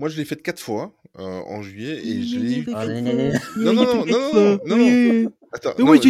Speaker 1: Moi, je l'ai faite quatre fois euh, en juillet et je l'ai eu.
Speaker 9: Ah,
Speaker 1: Non,
Speaker 9: né.
Speaker 1: non, non, non, non, non, non, non. Attends, non, je,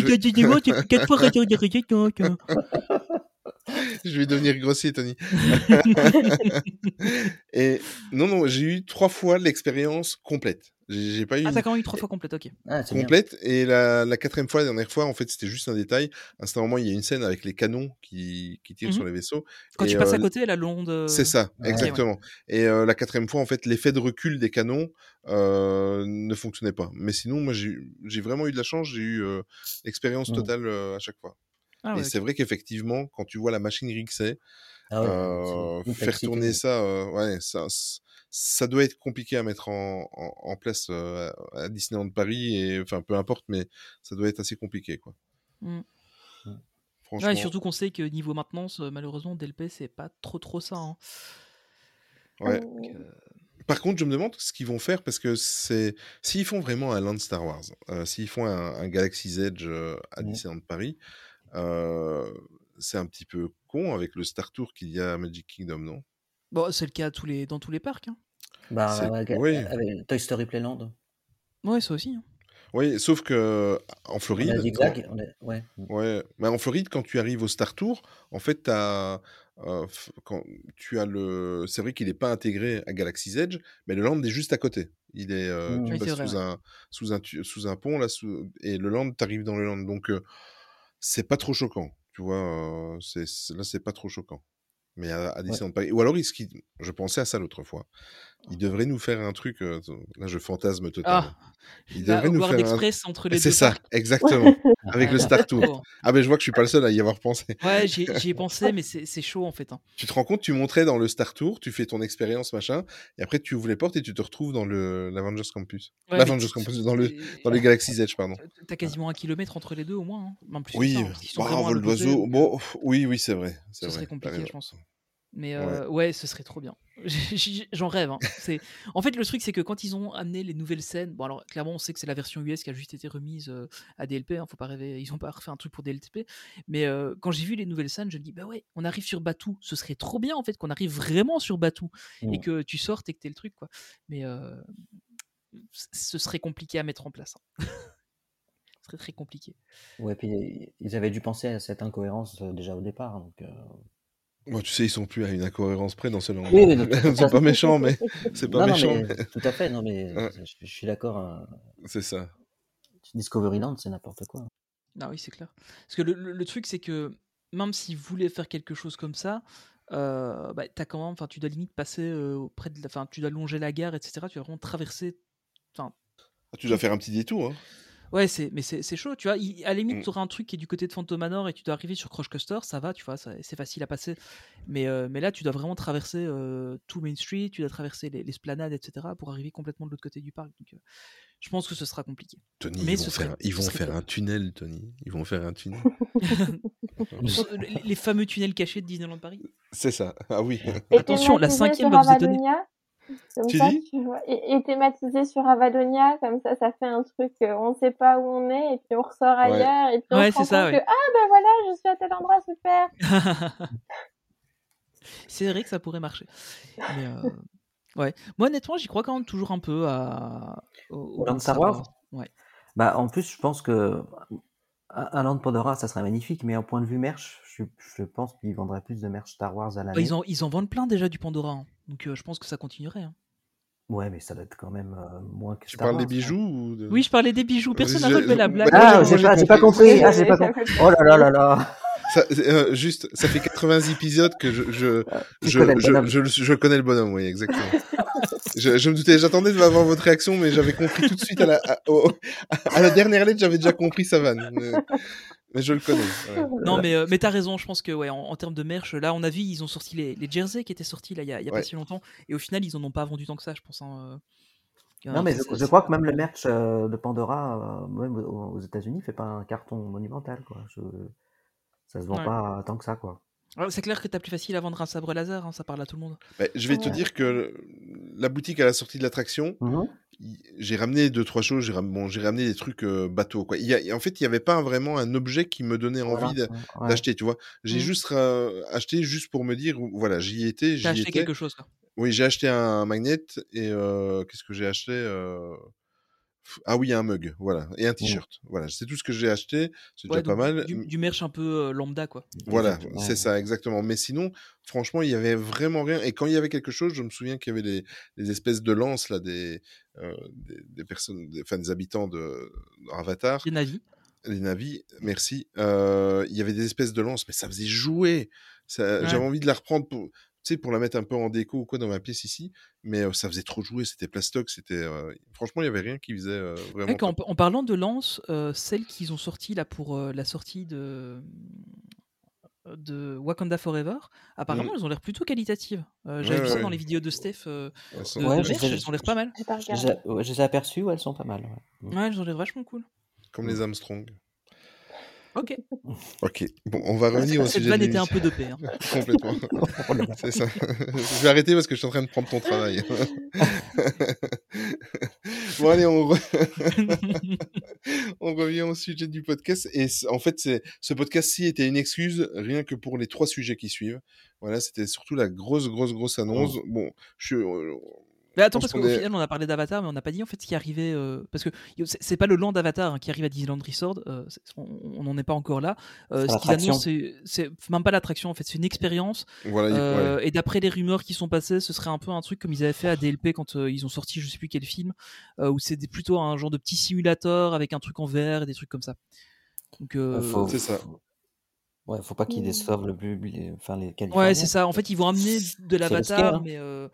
Speaker 1: je vais devenir grossier, Tony. et non, non, j'ai eu trois fois l'expérience complète. J'ai pas eu
Speaker 2: Ah, t'as quand même eu trois fois complète, ok.
Speaker 9: Ah, bien.
Speaker 1: complète. Et la, la quatrième fois, la dernière fois, en fait, c'était juste un détail. À un moment, il y a une scène avec les canons qui, qui tirent
Speaker 2: Mhm.
Speaker 1: sur les vaisseaux.
Speaker 2: Quand
Speaker 1: Et,
Speaker 2: tu passes
Speaker 1: euh,
Speaker 2: à côté, là, le long de.
Speaker 1: C'est ça,
Speaker 9: Ouais.
Speaker 1: exactement. Et euh, la quatrième fois, en fait, l'effet de recul des canons euh, ne fonctionnait pas. Mais sinon, moi, j'ai vraiment eu de la chance. J'ai eu euh, l'expérience
Speaker 9: Mm.
Speaker 1: totale euh, à chaque fois.
Speaker 2: Ah
Speaker 1: et c'est vrai qu'effectivement, quand tu vois la machinerie que c'est,
Speaker 9: Ah ouais,
Speaker 1: euh,
Speaker 9: une
Speaker 1: faire tourner ça, euh, ouais, ça, doit être compliqué à mettre en, en, en place euh, à Disneyland Paris. Et enfin, peu importe, mais ça doit être assez compliqué, quoi.
Speaker 2: Mm.
Speaker 1: Franchement.
Speaker 2: Ouais, surtout qu'on sait que niveau maintenance, malheureusement, DLP, c'est pas trop trop ça. hein.
Speaker 1: ouais.
Speaker 2: Donc,
Speaker 1: Par contre, je me demande ce qu'ils vont faire parce que c'est s'ils font vraiment un land Star Wars, euh, s'ils font un, un Galaxy's Edge euh, à
Speaker 9: Mhm.
Speaker 1: Disneyland Paris, c'est un petit peu con avec le Star Tour qu'il y a à Magic Kingdom, non?
Speaker 2: Bon, c'est le cas à tous les... dans tous les parcs. Hein.
Speaker 9: Bah,
Speaker 1: C'est-
Speaker 9: avec,
Speaker 1: oui.
Speaker 9: avec Toy Story Playland.
Speaker 2: Ouais, ça aussi. hein.
Speaker 1: Oui, sauf que en
Speaker 9: On
Speaker 1: Floride, quand-
Speaker 9: zigzag. On est... Ouais.
Speaker 1: Ouais, mais en Floride, quand tu arrives au Star Tour, en fait, euh, quand tu as le. C'est vrai qu'il n'est pas intégré à Galaxy's Edge, mais le land est juste à côté. Il est, euh,
Speaker 9: Mm.
Speaker 1: tu
Speaker 2: Oui,
Speaker 1: passes sous, un, sous, un, tu- sous un pont, là, sous- et le land, tu arrives dans le land. Donc, euh, c'est pas trop choquant. Tu vois, euh, c'est, là, c'est pas trop choquant. Mais à, à Disneyland Paris. Ou alors, il- je pensais à ça l'autre fois. Il devrait nous faire un truc. euh, là, je fantasme totalement.
Speaker 2: Ah,
Speaker 1: il
Speaker 2: la
Speaker 1: devrait nous faire un.
Speaker 2: Entre les
Speaker 1: C'est ça, exactement. Avec le Star Tour. Ah ben je vois que je suis pas le seul à y avoir pensé.
Speaker 2: Ouais, j'y ai pensé, mais c'est chaud en fait. hein.
Speaker 1: Tu te rends compte, tu montrais dans le Star Tour, tu fais ton expérience machin, et après tu ouvres les portes et tu te retrouves dans le l'Avengers Campus.
Speaker 2: Ouais, mais
Speaker 1: L'Avengers Campus dans le dans les Galaxy's Edge pardon.
Speaker 2: T'as quasiment un kilomètre entre les deux au moins. hein. Même plus
Speaker 1: Oui,
Speaker 2: ça,
Speaker 1: bah, vol d'oiseau. Bon, oui, oui, c'est vrai. c'est
Speaker 2: Ce serait
Speaker 1: vrai, t'as
Speaker 2: compliqué, je pense. Mais euh, ouais. ce serait trop bien. J'en rêve. hein. C'est... En fait, le truc, c'est que quand ils ont amené les nouvelles scènes, bon, alors clairement, on sait que c'est la version US qui a juste été remise euh, à DLP. Hein, faut pas rêver, ils ont pas refait un truc pour DLP. Mais euh, quand j'ai vu les nouvelles scènes, je me dis, bah ouais, on arrive sur Batuu. Ce serait trop bien en fait qu'on arrive vraiment sur Batuu et que tu sortes et que t'es le truc, quoi. Mais ce serait compliqué à mettre en place. hein. ce serait très compliqué.
Speaker 9: Ouais, puis ils avaient dû penser à cette incohérence déjà au départ. Donc,
Speaker 1: Bon, tu sais, ils sont plus à une incohérence près dans ce land.
Speaker 9: Oui,
Speaker 1: c'est
Speaker 9: façon-
Speaker 1: pas méchant, mais c'est pas
Speaker 9: non, non,
Speaker 1: méchant.
Speaker 9: mais
Speaker 1: mais-
Speaker 9: tout à fait. Non, mais
Speaker 1: Ouais.
Speaker 9: je, je suis d'accord. euh,
Speaker 1: C'est ça.
Speaker 9: Discoveryland, c'est n'importe quoi.
Speaker 2: Ah oui, c'est clair. Parce que le, le- le truc, c'est que même s'ils voulaient faire quelque chose comme ça, euh, bah, t'as quand même, enfin, tu dois limite passer euh, auprès de, la- enfin, tu dois longer la gare, etc. Tu dois vraiment traverser. Enfin,
Speaker 1: Ah, tu dois faire un petit détour. Hein.
Speaker 2: Ouais, c'est, mais c'est, c'est chaud, tu vois. Il- à la limite,
Speaker 1: Mm.
Speaker 2: tu auras un truc qui est du côté de Phantom Manor et tu dois arriver sur Crush Coaster, ça va, tu vois, ça- c'est facile à passer. Mais, euh, mais là, tu dois vraiment traverser euh, tout Main Street, tu dois traverser les, l'esplanade, etc. pour arriver complètement de l'autre côté du parc. Donc, euh, je pense que ce sera compliqué.
Speaker 1: Tony,
Speaker 2: Mais
Speaker 1: ils vont
Speaker 2: serait-
Speaker 1: faire, ils vont faire un tunnel, Tony. Ils vont faire un tunnel.
Speaker 2: les, les fameux tunnels cachés de Disneyland Paris.
Speaker 1: c'est ça. Ah oui.
Speaker 8: Et
Speaker 2: Attention, la cinquième va vous étonner.
Speaker 8: Comme
Speaker 1: Tu
Speaker 8: ça,
Speaker 1: dis
Speaker 8: tu vois. Et, et thématisé sur Avadonia, comme ça, ça fait un truc, euh, on sait pas où on est, et puis on ressort
Speaker 1: Ouais.
Speaker 8: ailleurs, et puis on
Speaker 2: Ouais,
Speaker 8: se rend
Speaker 2: c'est ça,
Speaker 8: compte
Speaker 2: ouais.
Speaker 8: que, ah ben voilà, je suis à tel endroit, super.
Speaker 2: c'est vrai que ça pourrait marcher. Mais euh, ouais. Moi, honnêtement, j'y crois quand même toujours un peu à, au, au
Speaker 9: Au Land
Speaker 2: Land
Speaker 9: Star Wars
Speaker 2: Ouais.
Speaker 9: Bah, en plus, je pense que un un Land Pandora, ça serait magnifique, mais en point de vue merch, je, je pense qu'ils vendraient plus de merch Star Wars à
Speaker 2: Bah,
Speaker 9: l'année.
Speaker 2: ils, en, ils en vendent plein déjà du Pandora. hein. Donc euh, je pense que ça continuerait. hein.
Speaker 9: Ouais, mais ça doit être quand même euh, moins que
Speaker 1: Tu
Speaker 9: Star
Speaker 1: parles des bijoux ou de-
Speaker 2: Oui, je parlais des bijoux. Personne n'a relevé la blague.
Speaker 9: Ah, j'ai pas,
Speaker 1: compris.
Speaker 9: compris. Ah, j'ai pas compris. Oh là là là là.
Speaker 1: Ça, euh, juste, ça fait 80 épisodes que je, je, je,
Speaker 9: connais le
Speaker 1: je,
Speaker 9: bonhomme.
Speaker 1: je, je connais le bonhomme, oui, exactement. je, je me doutais, j'attendais de avoir votre réaction, mais j'avais compris tout de suite à la, à, au- à la dernière lettre, j'avais déjà compris sa vanne. Mais, mais je le connais. ouais.
Speaker 2: Non, mais, euh, mais t'as raison. Je pense que ouais, en, en termes de merch, là, on a vu, ils ont sorti les, les jerseys qui étaient sortis là, il y a, y a
Speaker 1: Ouais.
Speaker 2: pas si longtemps. Et au final, ils en ont pas vendu tant que ça, je pense. hein, euh.
Speaker 9: Non, mais je, crois que même le merch euh, de Pandora, euh, même aux aux États-Unis, fait pas un carton monumental, quoi. Je- Ça se vend
Speaker 2: Ouais.
Speaker 9: pas tant que ça, quoi.
Speaker 2: C'est clair que t'as plus facile à vendre un sabre laser, hein, ça parle à tout le monde.
Speaker 1: Bah, je vais te
Speaker 8: Ouais.
Speaker 1: dire que la boutique à la sortie de l'attraction,
Speaker 9: Mhm.
Speaker 1: j'ai ramené deux trois choses. J'ai ram- bon, j'ai ramené des trucs euh, bateaux. Quoi. Il y a, en fait, il y avait pas vraiment un objet qui me donnait
Speaker 9: Voilà.
Speaker 1: envie
Speaker 9: Ouais.
Speaker 1: d'acheter. Tu vois, j'ai
Speaker 2: Mhm.
Speaker 1: juste euh, acheté juste pour me dire, voilà, j'y étais, j'y
Speaker 2: T'as acheté
Speaker 1: étais.
Speaker 2: quelque chose, quoi.
Speaker 1: Oui, j'ai acheté un magnet et euh, qu'est-ce que j'ai acheté euh, Ah oui, un mug, voilà, et un t-shirt. Voilà, c'est tout ce que j'ai acheté. C'est
Speaker 2: Ouais,
Speaker 1: déjà pas mal.
Speaker 2: Du, du merch un peu euh, lambda, quoi.
Speaker 1: Voilà, c'est
Speaker 9: ouais.
Speaker 1: ça, exactement. Mais sinon, franchement, il y avait vraiment rien. Et quand il y avait quelque chose, je me souviens qu'il y avait des, des espèces de lances, là, des, euh, des, des personnes, des, enfin, des habitants de Avatar,
Speaker 2: Des navis.
Speaker 1: les navis, merci. Euh, il y avait des espèces de lances, mais ça faisait jouer.
Speaker 2: Ouais.
Speaker 1: J'avais envie de la reprendre pour, sais, pour la mettre un peu en déco ou quoi dans ma pièce ici, mais euh, ça faisait trop jouer. C'était plastoc, c'était. euh, Franchement, il y avait rien qui faisait euh, vraiment.
Speaker 2: Ouais, en, parlant de lance, euh, celle qu'ils ont sortie là pour euh, la sortie de de Wakanda Forever, apparemment
Speaker 1: Mm.
Speaker 2: elles ont l'air plutôt qualitatives. Euh,
Speaker 1: Ouais,
Speaker 2: J'avais vu ça
Speaker 1: ouais.
Speaker 2: dans les vidéos de Steph euh, de,
Speaker 9: Ouais,
Speaker 2: de merch, elles ont l'air pas mal.
Speaker 9: Je les ai- aperçues, ouais, elles sont pas mal. ouais.
Speaker 2: Ouais, elles ont l'air vachement cool.
Speaker 1: Comme les Armstrong.
Speaker 2: Ok.
Speaker 1: Ok, bon, on va revenir au
Speaker 2: Cette
Speaker 1: sujet
Speaker 2: vanne
Speaker 1: de
Speaker 2: était un peu dopée. hein.
Speaker 1: Complètement. C'est ça. je vais arrêter parce que je suis en train de prendre ton travail. bon, allez, on, re- on revient au sujet du podcast. Et en fait, ce podcast-ci était une excuse rien que pour les trois sujets qui suivent. Voilà, c'était surtout la grosse, grosse, grosse annonce. Bon, je suis.
Speaker 2: Mais attends, parce qu'au
Speaker 1: est-
Speaker 2: final, on a parlé d'Avatar, mais on n'a pas dit en fait ce qui arrivait. euh, parce que c'est pas le land d'Avatar hein, qui arrive à Disneyland Resort, euh, on n'en est pas encore là. Euh,
Speaker 9: C'est
Speaker 2: ce qu'ils annoncent, c'est- même pas l'attraction, en fait, c'est une expérience.
Speaker 1: Voilà,
Speaker 2: Euh,
Speaker 1: ouais.
Speaker 2: Et d'après les rumeurs qui sont passées, ce serait un peu un truc comme ils avaient fait à DLP quand euh, ils ont sorti je sais plus quel film, euh, où c'est plutôt un genre de petit simulateur avec un truc en VR et des trucs comme ça. Donc, euh,
Speaker 9: faut,
Speaker 1: c'est ça.
Speaker 9: Ouais, faut pas qu'ils
Speaker 8: Mm.
Speaker 9: déçoivent le plus, les- enfin les
Speaker 2: Ouais, c'est ça. En fait, ils vont amener de l'avatar,
Speaker 9: hein.
Speaker 2: mais, euh,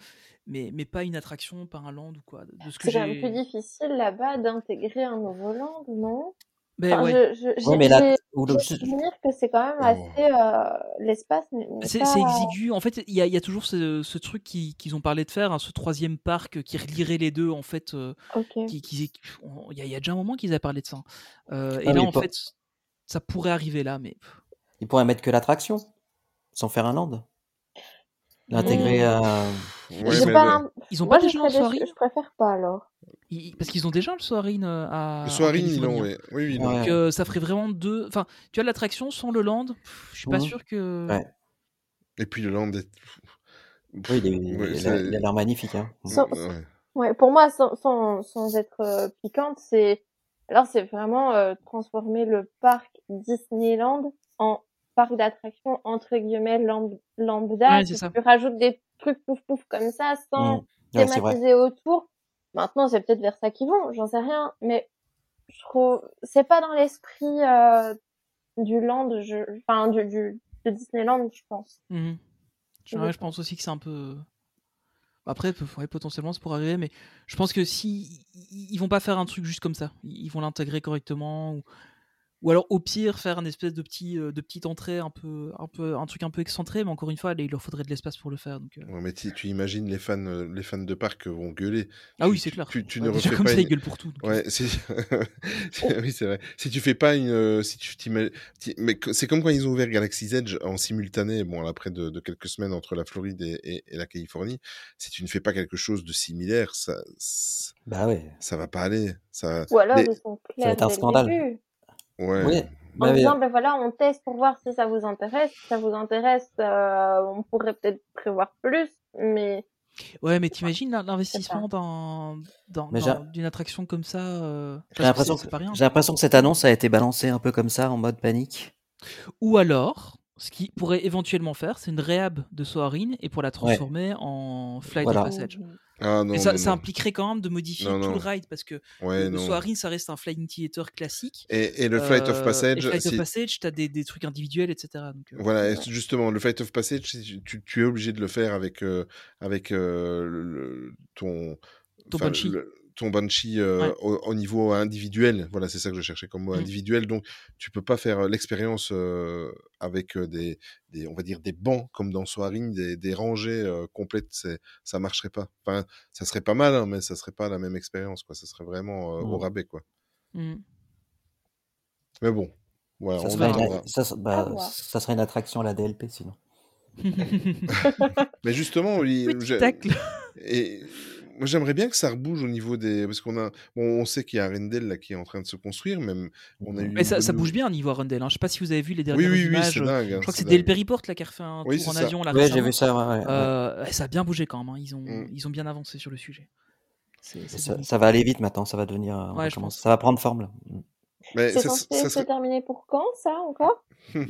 Speaker 2: mais, mais pas une attraction, pas un land ou quoi. De ce que
Speaker 8: C'est quand même plus difficile là-bas d'intégrer un nouveau land, non?
Speaker 2: Ben
Speaker 8: Enfin,
Speaker 2: ouais.
Speaker 8: je, je,
Speaker 9: Ouais, mais là,
Speaker 8: souvenir que c'est quand même
Speaker 1: Oh.
Speaker 8: assez... euh, L'espace
Speaker 2: C'est
Speaker 8: pas...
Speaker 2: c'est exigu. En fait, il y y a toujours ce, ce truc qui- qu'ils ont parlé de faire, hein, ce troisième parc qui relierait les deux, en fait. euh,
Speaker 8: Ok.
Speaker 2: qui- qui- Il y, y a déjà un moment qu'ils avaient parlé de ça. Euh, et
Speaker 9: Ah,
Speaker 2: là,
Speaker 9: mais
Speaker 2: en
Speaker 9: pas-
Speaker 2: fait, ça pourrait arriver là, mais.
Speaker 9: Ils pourraient mettre que l'attraction, sans faire un land. L'intégrer
Speaker 8: Mm.
Speaker 9: à.
Speaker 1: Ouais,
Speaker 8: J'ai
Speaker 1: mais
Speaker 8: pas
Speaker 1: le-
Speaker 8: l'im-
Speaker 2: Ils ont
Speaker 8: Moi,
Speaker 2: pas déjà
Speaker 8: déçue,
Speaker 2: Soarin
Speaker 8: je préfère pas alors.
Speaker 2: Ils- Parce qu'ils ont déjà le Soarin euh, à.
Speaker 1: Le
Speaker 2: en
Speaker 1: Soarin, ils l'ont,
Speaker 2: hein.
Speaker 1: ouais. Oui, oui.
Speaker 9: Ouais.
Speaker 2: Donc euh, ça ferait vraiment deux. Enfin, tu vois, l'attraction sans le land, pff, je suis pas sûr que.
Speaker 9: Ouais.
Speaker 1: Et puis le land est.
Speaker 9: Oui, il, est-
Speaker 1: Ouais,
Speaker 9: il a-
Speaker 1: c'est-
Speaker 9: il a l'air magnifique. Hein.
Speaker 8: Sans-
Speaker 1: Ouais.
Speaker 8: Ouais, pour moi, sans, sans, sans être euh, piquante, c'est alors c'est vraiment euh, transformer le parc Disneyland en parc d'attractions entre guillemets lamb- lambda.
Speaker 2: Ouais,
Speaker 8: tu, rajoutes des trucs pouf pouf comme ça sans
Speaker 9: Mm. Ouais,
Speaker 8: thématiser autour. Maintenant, c'est peut-être vers ça qu'ils vont, j'en sais rien, mais je trouve c'est pas dans l'esprit euh, du land, je... enfin du, du de Disneyland, je pense.
Speaker 2: Mhm. Je,
Speaker 8: Je
Speaker 2: ouais, je pense aussi que c'est un peu. Après, peu- ouais, potentiellement, c'est pour arriver, mais je pense que si ils vont pas faire un truc juste comme ça, ils ils vont l'intégrer correctement, ou, ou alors au pire faire un espèce de petit euh, de petite entrée un peu un peu un truc un peu excentré, mais encore une fois, là, il leur faudrait de l'espace pour le faire. Donc, euh.
Speaker 1: Ouais, mais tu, tu imagines les fans, euh, les fans de parc vont gueuler.
Speaker 2: Ah
Speaker 1: Tu-
Speaker 2: oui, c'est clair.
Speaker 1: Tu, tu
Speaker 2: Ouais,
Speaker 1: ne
Speaker 2: déjà
Speaker 1: refais
Speaker 2: comme
Speaker 1: pas
Speaker 2: ça,
Speaker 1: une-
Speaker 2: ils gueulent pour tout. donc, euh.
Speaker 1: Ouais, c'est... c'est- oui, c'est vrai. Si tu fais pas une, euh, si tu mais c'est comme quand ils ont ouvert Galaxy's Edge en simultané, bon, après de, de quelques semaines entre la Floride et, et- et la Californie. Si tu ne fais pas quelque chose de similaire, ça, ça,
Speaker 9: Bah ouais.
Speaker 1: ça va pas aller. Ça,
Speaker 8: Ou alors
Speaker 1: les-
Speaker 8: ils sont
Speaker 9: va
Speaker 8: clairs
Speaker 9: être un
Speaker 8: dès le
Speaker 9: scandale.
Speaker 8: début.
Speaker 1: Ouais.
Speaker 9: Oui.
Speaker 8: En
Speaker 9: Bah, mais-
Speaker 8: disant, ben voilà, on teste pour voir si ça vous intéresse. Si ça vous intéresse, euh, on pourrait peut-être prévoir plus, mais
Speaker 2: Ouais, mais t'imagines l'in- l'investissement dans, dans, d'une attraction comme ça euh,
Speaker 9: l'impression que, j'ai l'impression que cette annonce a été balancée un peu comme ça, en mode panique.
Speaker 2: Ou alors, ce qu'ils pourraient éventuellement faire, c'est une réhab de Soarin et pour la transformer en Flight
Speaker 9: Voilà.
Speaker 2: of Passage.
Speaker 1: Ah non,
Speaker 2: Mais ça,
Speaker 1: non,
Speaker 2: ça impliquerait quand même de modifier
Speaker 1: Non,
Speaker 2: tout
Speaker 1: non.
Speaker 2: le ride parce que
Speaker 1: Ouais,
Speaker 2: le. Soarin, ça reste un Flying Theater classique.
Speaker 1: Et, et le Flight of
Speaker 2: Euh,
Speaker 1: Passage,
Speaker 2: et Flight of
Speaker 1: si-
Speaker 2: Passage, t'as des, des trucs individuels, etc. Donc, euh,
Speaker 1: Voilà, et justement, le Flight of Passage, tu, es obligé de le faire avec, euh, avec euh, le- le- ton,
Speaker 2: Ton
Speaker 1: le- ton Banshee euh,
Speaker 2: Ouais.
Speaker 1: au, au niveau individuel. Voilà, c'est ça que je cherchais comme mot
Speaker 2: Mm.
Speaker 1: individuel. Donc, tu peux pas faire euh, l'expérience euh, avec des, des, on va dire, des bancs comme dans Soaring, des, des rangées euh, complètes. C'est, ça marcherait pas. Enfin, ça serait pas mal, hein, mais ça serait pas la même expérience, quoi. Ça serait vraiment euh, au
Speaker 9: Mm.
Speaker 1: rabais, quoi.
Speaker 2: mm.
Speaker 1: Mais bon, voilà,
Speaker 9: Ça
Speaker 1: on
Speaker 9: serait, une,
Speaker 1: attendra.
Speaker 9: ça, se- bah, ça serait une attraction à la DLP sinon.
Speaker 1: Mais justement,
Speaker 2: tacle.
Speaker 1: Et moi, j'aimerais bien que ça rebouge au niveau des. Parce qu'on a. Bon, on sait qu'il y a Arendelle là, qui est en train de se construire, même. On a eu
Speaker 2: Mais ça, ça bouge bien au niveau Arundel. Hein. Je sais pas si vous avez vu les
Speaker 1: Oui,
Speaker 2: dernières
Speaker 1: oui, oui,
Speaker 2: images.
Speaker 1: c'est
Speaker 2: euh,
Speaker 1: dingue.
Speaker 2: Je
Speaker 1: hein,
Speaker 2: crois que
Speaker 1: c'est.
Speaker 2: Perryport là qui a refait un
Speaker 1: Oui,
Speaker 2: tour en
Speaker 1: ça.
Speaker 2: avion là
Speaker 9: Ouais, j'ai vu ça. ouais, ouais, ouais.
Speaker 2: Euh, ça a bien bougé quand même. hein. Ils ont,
Speaker 1: Mm.
Speaker 2: ils ont bien avancé sur le sujet. C'est c'est
Speaker 9: Ça, va aller vite maintenant. Ça va devenir. va
Speaker 2: pense.
Speaker 9: Ça va prendre forme là. Mm.
Speaker 1: Mais
Speaker 8: C'est
Speaker 1: ça,
Speaker 8: censé se
Speaker 1: serait.
Speaker 8: terminer pour quand, ça, encore?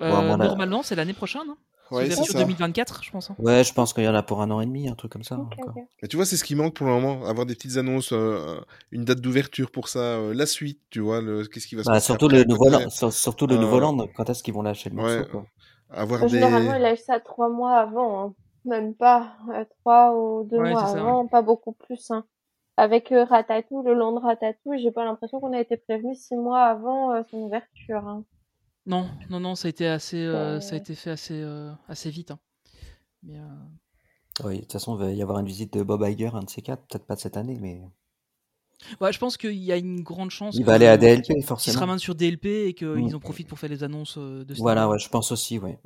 Speaker 2: Euh, normalement, c'est l'année prochaine. Hein.
Speaker 1: Ouais, c'est
Speaker 2: ouverture
Speaker 1: ça.
Speaker 2: 2024, je pense. hein.
Speaker 9: Ouais, je pense qu'il y en a pour un an et demi, un truc comme ça
Speaker 8: Ok,
Speaker 9: encore.
Speaker 8: ok.
Speaker 1: Mais tu vois, c'est ce qui manque pour le moment. Avoir des petites annonces, euh, une date d'ouverture pour ça, euh, la suite, tu vois, le... qu'est-ce qui va se
Speaker 9: Bah,
Speaker 1: passer
Speaker 9: surtout
Speaker 1: après
Speaker 9: le
Speaker 1: à
Speaker 9: nouveau land, sur- surtout le nouveau
Speaker 1: Euh,
Speaker 9: land. Quand est-ce qu'ils vont lâcher le morceau
Speaker 1: Ouais,
Speaker 9: quoi
Speaker 1: avoir
Speaker 8: Bah, Généralement,
Speaker 1: des.
Speaker 8: il lâche ça trois mois avant, hein. même pas trois ou deux
Speaker 2: Ouais,
Speaker 8: mois
Speaker 2: c'est ça. ouais.
Speaker 8: avant, pas beaucoup plus. Hein. Avec Ratatouille, le long de Ratatouille, j'ai pas l'impression qu'on a été prévenu six mois avant euh, son ouverture. Hein.
Speaker 2: Non, non, non, ça a été assez, euh, ça a été fait assez, euh, assez vite. hein. Mais, euh,
Speaker 9: Oui, de toute façon, il va y avoir une visite de Bob Iger, un de ces quatre, peut-être pas cette année, mais
Speaker 2: ouais, je pense qu'il y a une grande chance
Speaker 9: il va aller à DLP
Speaker 2: qu'il se
Speaker 9: forcément.
Speaker 2: ramène sur DLP et qu'ils
Speaker 9: Mm.
Speaker 2: en profitent pour faire les annonces de
Speaker 9: Voilà,
Speaker 2: cinéma.
Speaker 9: ouais, je pense aussi, ouais.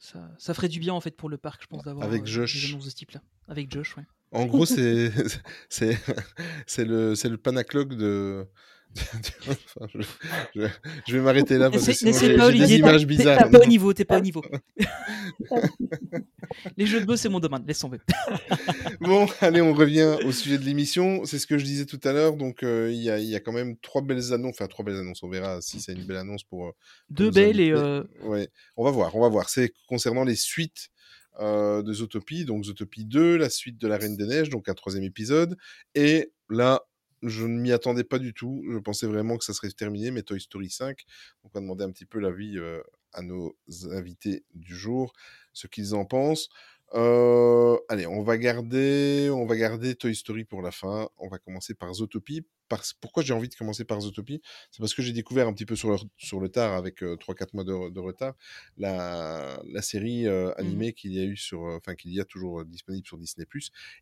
Speaker 2: Ça, ça ferait du bien en fait pour le parc, je pense, d'avoir
Speaker 1: Avec
Speaker 2: euh, des annonces de ce type-là. Avec Josh, ouais.
Speaker 1: En gros, c'est c'est c'est le c'est le panaclogue de. Enfin, je, je- je vais m'arrêter là parce que sinon j'ai des images bizarres.
Speaker 2: t'es pas au niveau, t'es pas au niveau. Les jeux de mots, c'est mon domaine. Laisse tomber.
Speaker 1: Bon, allez, on revient au sujet de l'émission. C'est ce que je disais tout à l'heure. Donc, euh, il y, a, il y a quand même trois belles annonces. Enfin, trois belles annonces. On verra si c'est une belle annonce pour. euh, pour
Speaker 2: Deux belles et euh,
Speaker 1: Ouais, on va voir, on va voir. C'est concernant les suites euh, de Zootopie, donc Zootopie 2, la suite de La Reine des Neiges, donc un troisième épisode. Et là, je ne m'y attendais pas du tout. Je pensais vraiment que ça serait terminé, mais Toy Story 5. Donc, on va demander un petit peu l'avis euh, à nos invités du jour, ce qu'ils en pensent. Euh, allez, on va garder, on va garder Toy Story pour la fin. On va commencer par Zootopie. Parce... Pourquoi j'ai envie de commencer par Zootopie? C'est parce que j'ai découvert un petit peu sur le, sur le tard, avec euh, 3-4 mois de, de retard, la, la série euh, animée qu'il y a eu sur, enfin qu'il y a toujours disponible sur Disney+.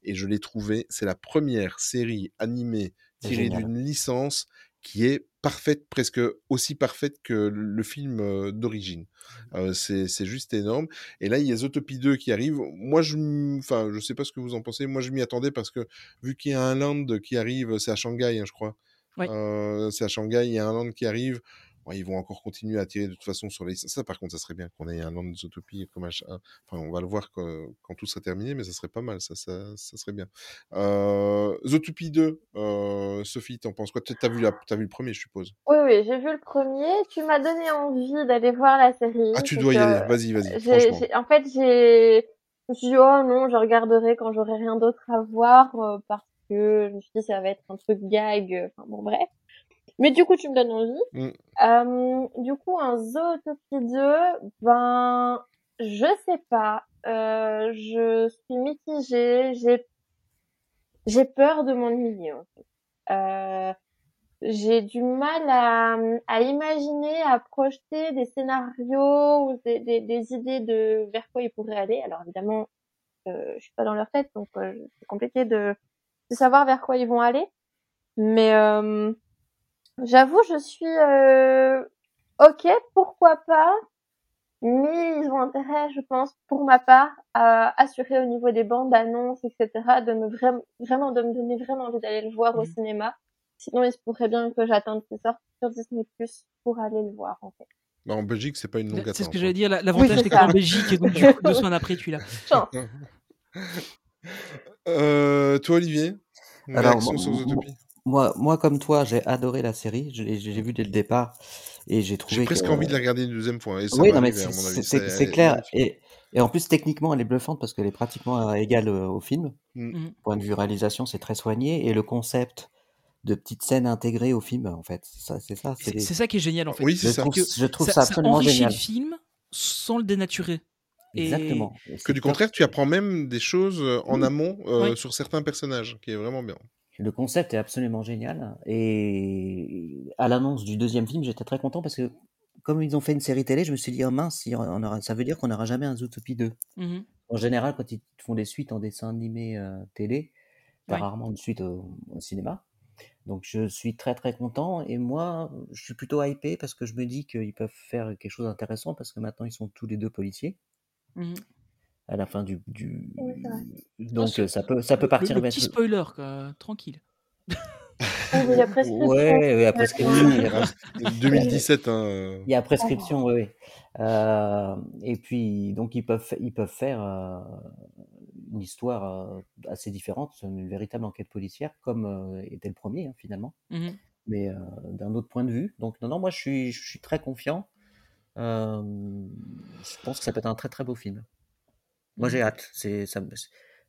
Speaker 1: Et je l'ai trouvé, c'est la première série animée
Speaker 9: Génial.
Speaker 1: d'une licence qui est parfaite, presque aussi parfaite que le film d'origine. Euh, c'est juste énorme. Et là, il y a Zootopie 2 qui arrive. Moi, je, enfin, je sais pas ce que vous en pensez. Moi, je m'y attendais parce que vu qu'il y a un land qui arrive, c'est à Shanghai, hein, je crois. Euh, c'est à Shanghai, il y a un land qui arrive. Ouais, ils vont encore continuer à tirer de toute façon sur les. Ça, par contre, ça serait bien qu'on ait un land de Zootopie comme Enfin, on va le voir quand, quand tout sera terminé, mais ça serait pas mal. Ça, ça, ça serait bien. Euh, Zootopie 2, euh, Sophie, t'en penses quoi? Tu as vu, la... as vu le premier, je suppose?
Speaker 8: Oui, oui, j'ai vu le premier. Tu m'as donné envie d'aller voir la série.
Speaker 1: Ah, tu dois y aller. Vas-y, vas-y.
Speaker 8: en fait, j'ai, je me suis dit, oh non, je regarderai quand j'aurai rien d'autre à voir, euh, parce que je me suis dit, ça va être un truc gag. euh, Enfin, bon, bref. Mais du coup, tu me donnes envie.
Speaker 1: Mm.
Speaker 8: Euh, du coup, un Zootopie 2, ben, je sais pas. Euh, je suis mitigée. J'ai, j'ai peur de m'ennuyer, en fait. Euh, j'ai du mal à, à imaginer, à projeter des scénarios ou des, des, des idées de vers quoi ils pourraient aller. Alors évidemment, euh, je suis pas dans leur tête, donc euh, c'est compliqué de, de savoir vers quoi ils vont aller. Mais euh, j'avoue, je suis euh, ok, pourquoi pas. Mais ils ont intérêt, je pense, pour ma part, à assurer au niveau des bandes annonces, etc., de me vraiment, vraiment, de me donner vraiment envie d'aller le voir au
Speaker 2: Mhm.
Speaker 8: cinéma. Sinon, il se pourrait bien que j'attende qu'il sorte sur Disney Plus pour aller le voir, en fait.
Speaker 1: Bah, en Belgique, c'est pas une longue
Speaker 2: c'est ce
Speaker 1: attente.
Speaker 2: que
Speaker 1: hein.
Speaker 2: j'allais dire. la- L'avantage,
Speaker 8: Oui,
Speaker 2: c'est
Speaker 8: c'est
Speaker 2: que t'es en
Speaker 8: ça.
Speaker 2: Belgique et donc du coup, deux semaines après, tu l'as.
Speaker 1: Euh, toi, Olivier?
Speaker 9: Alors,
Speaker 1: réaction
Speaker 9: moi-
Speaker 1: sur Zootopie
Speaker 9: Moi, moi, comme toi, j'ai adoré la série. Je l'ai- J'ai vu dès le départ et j'ai trouvé
Speaker 1: J'ai presque
Speaker 9: que-
Speaker 1: envie de la regarder une deuxième fois. Et ça
Speaker 9: Oui, non, mais c'est
Speaker 1: Ça-
Speaker 9: clair. Et, et en plus, techniquement, elle est bluffante parce qu'elle est pratiquement euh, égale euh, au film.
Speaker 1: Mm.
Speaker 9: Point de vue réalisation, c'est très soigné. Et le concept de petites scènes intégrées au film, en fait, c'est ça. C'est ça. c'est
Speaker 2: ça qui est génial en fait.
Speaker 1: Oui,
Speaker 9: je
Speaker 1: c'est ça.
Speaker 9: trouve,
Speaker 2: que
Speaker 9: je trouve ça, absolument
Speaker 2: enrichit
Speaker 9: génial.
Speaker 2: le film sans le dénaturer.
Speaker 9: Exactement. Et
Speaker 1: Que du contraire, tu apprends même des choses euh, en amont euh,
Speaker 2: Oui.
Speaker 1: sur certains personnages, qui est vraiment bien.
Speaker 9: Le concept est absolument génial. Et à l'annonce du deuxième film, j'étais très content parce que comme ils ont fait une série télé, je me suis dit, oh mince, on aura- ça veut dire qu'on n'aura jamais un Zootopie 2.
Speaker 2: Mhm.
Speaker 9: En général, quand ils font des suites en dessin animé euh, télé,
Speaker 2: Ouais.
Speaker 9: rarement une suite au, au cinéma. Donc je suis très très content et moi je suis plutôt hypé parce que je me dis qu'ils peuvent faire quelque chose d'intéressant parce que maintenant ils sont tous les deux policiers.
Speaker 2: Mhm.
Speaker 9: À la fin du. du...
Speaker 8: Oui.
Speaker 9: Donc ça peut, ça peut
Speaker 2: Le,
Speaker 9: partir.
Speaker 2: le
Speaker 9: mais
Speaker 2: petit spoiler, quoi, tranquille.
Speaker 8: Il y a prescription.
Speaker 9: Ouais, ouais, prescription, il y a-
Speaker 1: 2017, hein.
Speaker 9: Il y a prescription, oui, oui. Euh, et puis, donc, ils peuvent, ils peuvent faire euh, une histoire euh, assez différente, une véritable enquête policière, comme euh, était le premier, hein, finalement,
Speaker 2: Mhm.
Speaker 9: mais euh, d'un autre point de vue. Donc, non, non, moi, je suis, je suis très confiant. Euh, je pense que ça peut être un très, très beau film. Moi, j'ai hâte. C'est ça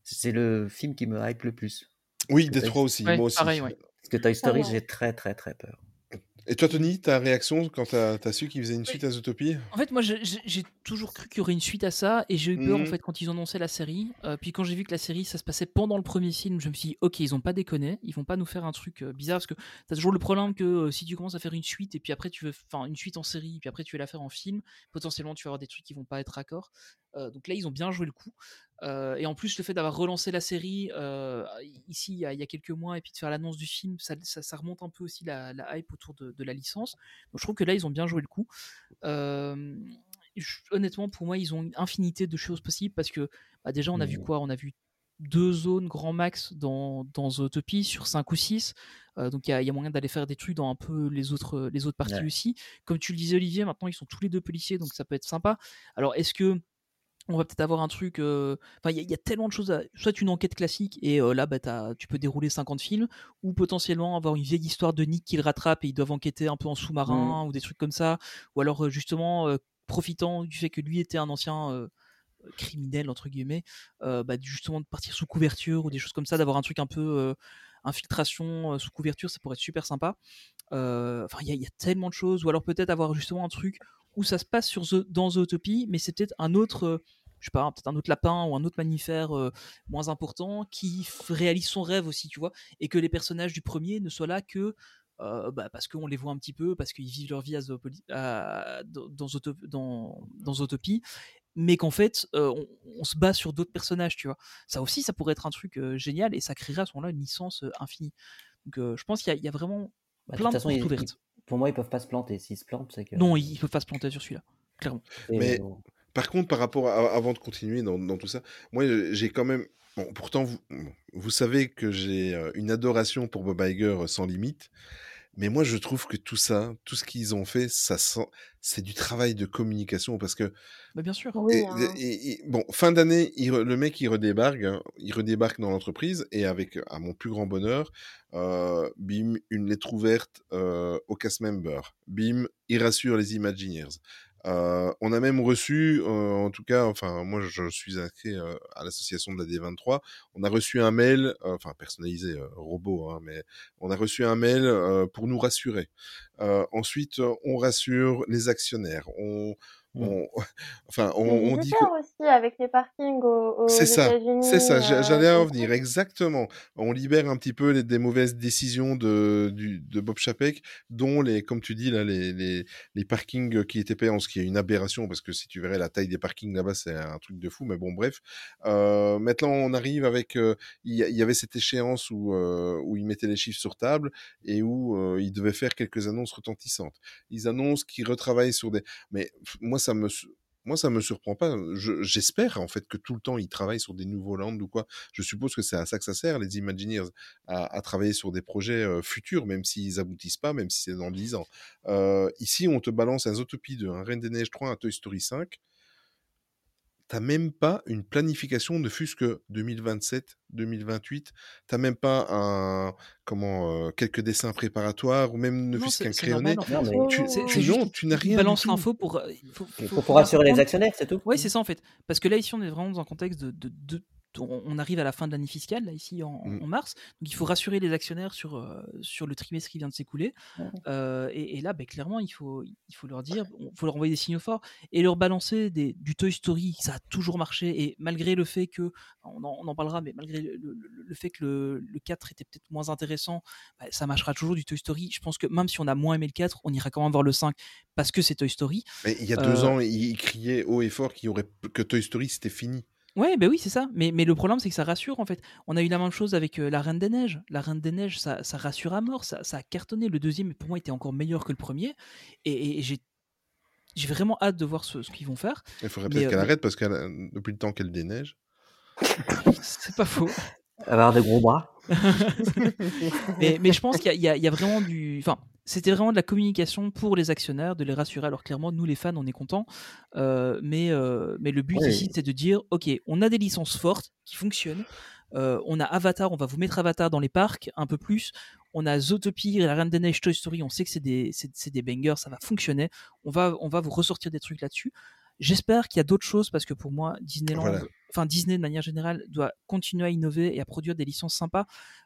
Speaker 9: c'est le film qui me hype le plus.
Speaker 1: Oui, Détroit aussi,
Speaker 2: Ouais,
Speaker 1: moi aussi.
Speaker 2: pareil, ouais.
Speaker 9: Parce que Toy Story,
Speaker 8: ouais.
Speaker 9: j'ai très, très, très peur.
Speaker 1: Et toi, Tony, ta réaction quand t'as as su qu'ils faisaient une suite à Zootopie?
Speaker 2: En fait, moi, j'ai- toujours cru qu'il y aurait une suite à ça, et j'ai eu peur en
Speaker 1: Mhm.
Speaker 2: fait quand ils ont annoncé la série. Euh, puis quand j'ai vu que la série, ça se passait pendant le premier film, je me suis dit, ok, ils ont pas déconné, ils vont pas nous faire un truc euh, bizarre, parce que t'as toujours le problème que euh, si tu commences à faire une suite, et puis après tu veux, enfin, une suite en série, puis après tu veux la faire en film, potentiellement tu vas avoir des trucs qui vont pas être raccords. Euh, donc là, ils ont bien joué le coup. Euh, et en plus, le fait d'avoir relancé la série euh, ici il y, a, il y a quelques mois, et puis de faire l'annonce du film, ça, ça- ça remonte un peu aussi la, la hype autour de, de la licence. Donc je trouve que là, ils ont bien joué le coup. Euh, je- honnêtement, pour moi, ils ont une infinité de choses possibles parce que bah, déjà, on a vu
Speaker 9: Mhm.
Speaker 2: quoi? On a vu deux zones grand max dans, dans Zootopie sur 5 ou 6. donc il y, a- il y a moyen d'aller faire des trucs dans un peu les autres, les autres parties
Speaker 9: Ouais.
Speaker 2: aussi. Comme tu le disais, Olivier, maintenant ils sont tous les deux policiers, donc ça peut être sympa. Alors est-ce que on va peut-être avoir un truc. euh, Enfin, il y, a- il y a tellement de choses. À... Soit une enquête classique, et euh, là, bah, tu peux dérouler 50 films, ou potentiellement avoir une vieille histoire de Nick qui le rattrape et ils doivent enquêter un peu en sous-marin, ou des trucs comme ça. Ou alors, euh, justement, euh, profitant du fait que lui était un ancien. criminel entre guillemets bah, justement de partir sous couverture ou des choses comme ça d'avoir un truc un peu infiltration sous couverture ça pourrait être super sympa enfin il y, y a tellement de choses ou alors peut-être avoir justement un truc où ça se passe sur The- dans Zootopie mais c'est peut-être un autre euh, je sais pas peut-être un autre lapin ou un autre mammifère euh, moins important qui réalise son rêve aussi tu vois et que les personnages du premier ne soient là que euh, bah, parce qu'on les voit un petit peu, parce qu'ils vivent leur vie à Zoopoli- à- dans, dans, Zootopie, mais qu'en fait, euh, on, on se base sur d'autres personnages, tu vois. Ça aussi, ça pourrait être un truc génial et ça créerait à ce moment-là une licence infinie. Donc, je pense qu'il y, a- il y a vraiment
Speaker 9: Bah, de
Speaker 2: plein
Speaker 9: toute
Speaker 2: de
Speaker 9: façon,
Speaker 2: portes ouvertes.
Speaker 9: Pour moi, ils peuvent pas se planter. S'ils se plantent, c'est que.
Speaker 2: Non, ils, peuvent pas se planter sur celui-là, clairement.
Speaker 9: Et,
Speaker 1: Mais-
Speaker 9: euh,
Speaker 1: Par contre, par rapport à, avant de continuer dans, dans tout ça, moi j'ai quand même. Bon, pourtant, vous, vous savez que j'ai euh, une adoration pour Bob Iger euh, sans limite. Mais moi, je trouve que tout ça, tout ce qu'ils ont fait, ça sent, c'est du travail de communication parce que
Speaker 2: Bah, bien sûr.
Speaker 8: Oui,
Speaker 1: et,
Speaker 8: hein.
Speaker 1: et- et- bon, fin d'année, le mec il redébarque, hein, il redébarque dans l'entreprise et avec, à mon plus grand bonheur, euh, bim, une lettre ouverte euh, au cast member, bim, il rassure les Imagineers. Euh, on a même reçu, euh, en tout cas, enfin moi je suis inscrit euh, à l'association de la D23, on a reçu un mail, enfin personnalisé, robot, hein, mais on a reçu un mail pour nous rassurer. Ensuite, on rassure les actionnaires. On. On, enfin, on, on dit
Speaker 8: aussi avec les parkings aux, aux
Speaker 1: c'est ça, c'est ça,
Speaker 8: euh,
Speaker 1: j'allais en
Speaker 8: c'est
Speaker 1: venir,
Speaker 8: cool.
Speaker 1: exactement. On libère un petit peu les, des mauvaises décisions de, du, de Bob Chapek, dont les, comme tu dis là, les, les, les parkings qui étaient payants, ce qui est une aberration, parce que si tu verrais la taille des parkings là-bas, c'est un truc de fou, mais bon, bref. Euh, maintenant, on arrive avec, euh, il y, avait cette échéance où, euh, où ils mettaient les chiffres sur table et où euh, ils devaient faire quelques annonces retentissantes. Ils annoncent qu'ils retravaillent sur des, mais moi, moi, ça me surprend pas. Je- J'espère en fait que tout le temps ils travaillent sur des nouveaux lands ou quoi. Je suppose que c'est à ça que ça sert, les Imagineers, à, à travailler sur des projets euh, futurs, même s'ils aboutissent pas, même si c'est dans 10 ans. Euh, ici, on te balance un Zootopie 2, un Reine des Neiges 3, un Toy Story 5. T'as même pas une planification, ne fût-ce que 2027, 2028. T'as même pas un, comment, euh, quelques dessins préparatoires ou même ne fût-ce qu'un crayonné.
Speaker 2: normal en fait.
Speaker 9: Non, mais
Speaker 1: Tu, tu- non, n'as rien tout.
Speaker 2: l'info pour. euh, faut
Speaker 9: pour
Speaker 2: bien
Speaker 9: rassurer les actionnaires, c'est tout.
Speaker 2: Oui, c'est ça en fait. Parce que là, ici, on est vraiment dans un contexte de. de- de- on arrive à la fin de l'année fiscale, là, ici, en,
Speaker 1: Mm.
Speaker 2: en mars. Donc, il faut rassurer les actionnaires sur, euh, sur le trimestre qui vient de s'écouler. Euh, et, et là, ben, clairement, il faut, il faut leur dire, il faut leur envoyer des signaux forts et leur balancer des, du Toy Story. Ça a toujours marché. Et malgré le fait que, on en, on en parlera, mais malgré le, le- le fait que le, le 4 était peut-être moins intéressant, bah, ça marchera toujours du Toy Story. Je pense que même si on a moins aimé le 4, on ira quand même voir le 5 parce que c'est Toy Story.
Speaker 1: Mais il y a deux
Speaker 2: Euh,
Speaker 1: ans, ils ils criaient haut et fort qu'il y aurait que Toy Story c'était fini.
Speaker 2: Ouais, ben oui, c'est ça. Mais, mais le problème, c'est que ça rassure, en fait. On a eu la même chose avec euh, La Reine des Neiges. La Reine des Neiges, ça, ça rassure à mort. Ça, ça a cartonné. Le deuxième, pour moi, était encore meilleur que le premier. Et, et j'ai j'ai vraiment hâte de voir ce, ce qu'ils vont faire.
Speaker 1: Il faudrait peut-être
Speaker 2: euh,
Speaker 1: qu'elle
Speaker 2: mais-
Speaker 1: arrête parce que depuis le temps qu'elle déneige.
Speaker 2: C'est pas faux.
Speaker 9: Avoir des gros bras.
Speaker 2: mais, mais je pense qu'il y, a- y y vraiment du. Enfin, c'était vraiment de la communication pour les actionnaires, de les rassurer. Alors clairement, nous les fans, on est contents. Euh, mais, euh, mais le but
Speaker 9: Oui.
Speaker 2: ici, c'est de dire, ok, on a des licences fortes qui fonctionnent. Euh, on a Avatar, on va vous mettre Avatar dans les parcs un peu plus. On a Zootopie, La Reine des Neiges, Toy Story. On sait que c'est des, bangers, ça va fonctionner. On va, on va vous ressortir des trucs là-dessus. J'espère qu'il y a d'autres choses parce que pour moi, Disneyland,
Speaker 1: Voilà.
Speaker 2: enfin Disney de manière générale, doit continuer à innover et à produire des licences sympas.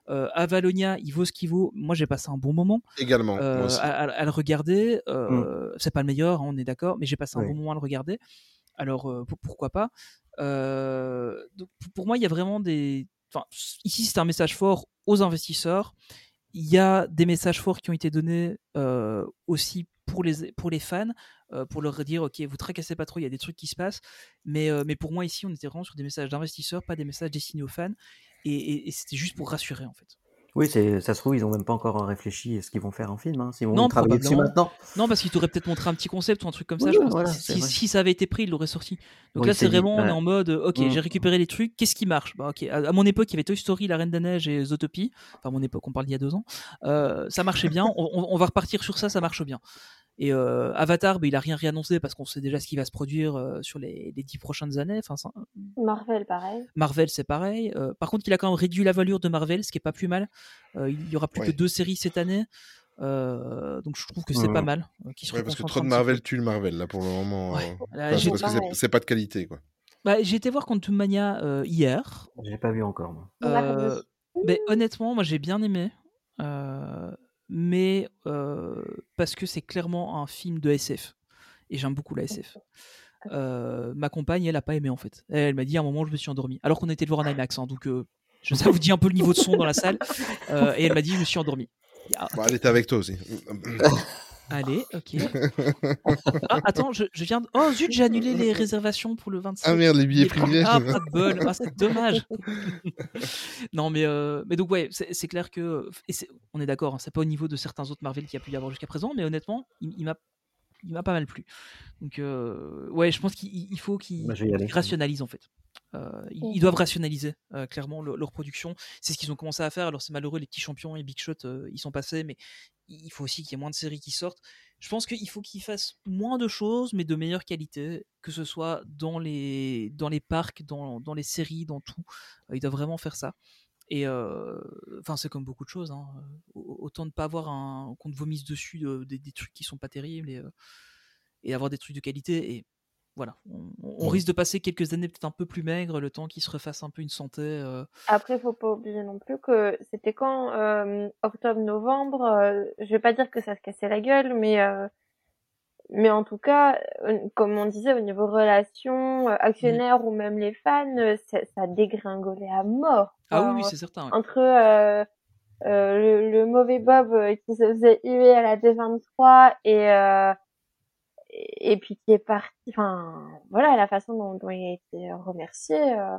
Speaker 2: Euh, Avalonia, il vaut ce qu'il vaut. Moi, j'ai passé un bon moment
Speaker 1: Également, moi
Speaker 2: euh,
Speaker 1: aussi.
Speaker 2: à, à- à le regarder. Euh, C'est pas le meilleur, hein, on est d'accord, mais j'ai passé un
Speaker 9: Oui.
Speaker 2: bon moment à le regarder. Alors euh, pour- pourquoi pas? Euh, donc, pour- Pour moi, il y a vraiment des. Enfin, ici, c'est un message fort aux investisseurs. Il y a des messages forts qui ont été donnés euh, aussi pour les, pour les fans, euh, pour leur dire ok, vous tracassez pas trop, il y a des trucs qui se passent. Mais, euh, mais pour moi, ici, on était vraiment sur des messages d'investisseurs, pas des messages destinés aux fans. Et, et- et c'était juste pour rassurer en fait.
Speaker 9: Oui, ça se trouve, ils ont même pas encore réfléchi à ce qu'ils vont faire en film. Hein, s'ils vont
Speaker 2: Non,
Speaker 9: travailler dessus
Speaker 2: probablement.
Speaker 9: maintenant.
Speaker 2: Non, parce qu'il t'aurait peut-être montré un petit concept ou un truc comme ça.
Speaker 9: Oui,
Speaker 2: je pense.
Speaker 9: voilà,
Speaker 2: si,
Speaker 9: vrai.
Speaker 2: ça avait été pris, il l'aurait sorti. Donc
Speaker 9: Oui,
Speaker 2: là,
Speaker 9: c'est dit,
Speaker 2: vraiment, on est en mode, ok,
Speaker 9: mm.
Speaker 2: j'ai récupéré les trucs, qu'est-ce qui marche? Bah, à, à mon époque, il y avait Toy Story, La Reine des Neiges et Zootopie. Enfin, à mon époque, on parle d'il y a deux ans. Euh, ça marchait bien. on va repartir sur ça, ça marche bien. Et euh, Avatar, bah, il a rien réannoncé parce qu'on sait déjà ce qui va se produire euh, sur les, les dix prochaines années. Enfin, ça-
Speaker 8: Marvel, pareil.
Speaker 2: Marvel, c'est pareil. Euh, par contre, il a quand même réduit la valeur de Marvel, ce qui est pas plus mal. Euh, il y aura plus
Speaker 1: Ouais.
Speaker 2: que deux séries cette année. Euh, donc je trouve que c'est
Speaker 9: Ouais.
Speaker 2: pas mal.
Speaker 1: Ouais, parce que trop de. Marvel tue le Marvel, là, pour le moment.
Speaker 2: Ouais.
Speaker 1: euh,
Speaker 2: Là,
Speaker 1: enfin,
Speaker 2: j'ai-
Speaker 1: parce que c'est- pas de qualité, quoi.
Speaker 2: Bah, j'ai été voir Quantum Mania euh, hier.
Speaker 9: J'ai pas vu encore, moi.
Speaker 2: Euh, ben, honnêtement, moi j'ai bien aimé. Mais euh, parce que c'est clairement un film de SF. Et j'aime beaucoup la SF. Euh, ma compagne, elle a pas aimé en fait. Elle, elle m'a dit à un moment, je me suis endormi. Alors qu'on était le voir en IMAX. hein, donc euh, je, ça vous dit un peu le niveau de son dans la salle. Euh, et elle m'a dit, je me suis endormi. Ah,
Speaker 1: Bon, elle était avec toi aussi.
Speaker 2: allez, ok. Ah, attends, je, je viens de... Oh zut, j'ai annulé les réservations pour le 25.
Speaker 1: ah merde, les billets privés.
Speaker 2: Ah, pas de bol. Ah, c'est dommage. non, mais, euh, mais donc, ouais, c'est c'est clair que. Et c'est- on est d'accord, hein, c'est pas au niveau de certains autres Marvel qu'il y a pu y avoir jusqu'à présent, mais honnêtement, il, il m'a. Il m'a pas mal plu. Donc, euh, ouais, je pense qu'il il faut qu'ils
Speaker 9: Bah,
Speaker 2: rationalisent en fait. Euh, ils, ils doivent rationaliser euh, clairement leur, leur production. C'est ce qu'ils ont commencé à faire. Alors, c'est malheureux, les petits champions et Big Shot, euh, ils sont passés, mais il faut aussi qu'il y ait moins de séries qui sortent. Je pense qu'il faut qu'ils fassent moins de choses, mais de meilleure qualité, que ce soit dans les, dans les parcs, dans, dans les séries, dans tout. Ils doivent vraiment faire ça. Et enfin, c'est comme beaucoup de choses. hein. Au- Autant ne pas avoir un qu'on te vomisse dessus de- des, des trucs qui sont pas terribles et, et avoir des trucs de qualité. Et voilà, on, on
Speaker 1: Ouais.
Speaker 2: risque de passer quelques années peut-être un peu plus maigres, le temps qu'ils se refassent un peu une santé. euh,
Speaker 8: Après, faut pas oublier non plus que c'était quand euh, octobre-novembre. euh, je vais pas dire que ça se cassait la gueule, mais euh, mais en tout cas, euh, comme on disait au niveau relations, actionnaires ou même les fans, ça, ça dégringolait à mort.
Speaker 2: Ah oui, oui, c'est certain. ouais.
Speaker 8: entre euh, euh, le, le mauvais Bob qui se faisait huer à la D23 et euh, et puis qui est parti. Enfin, voilà la façon dont, dont il a été remercié. euh,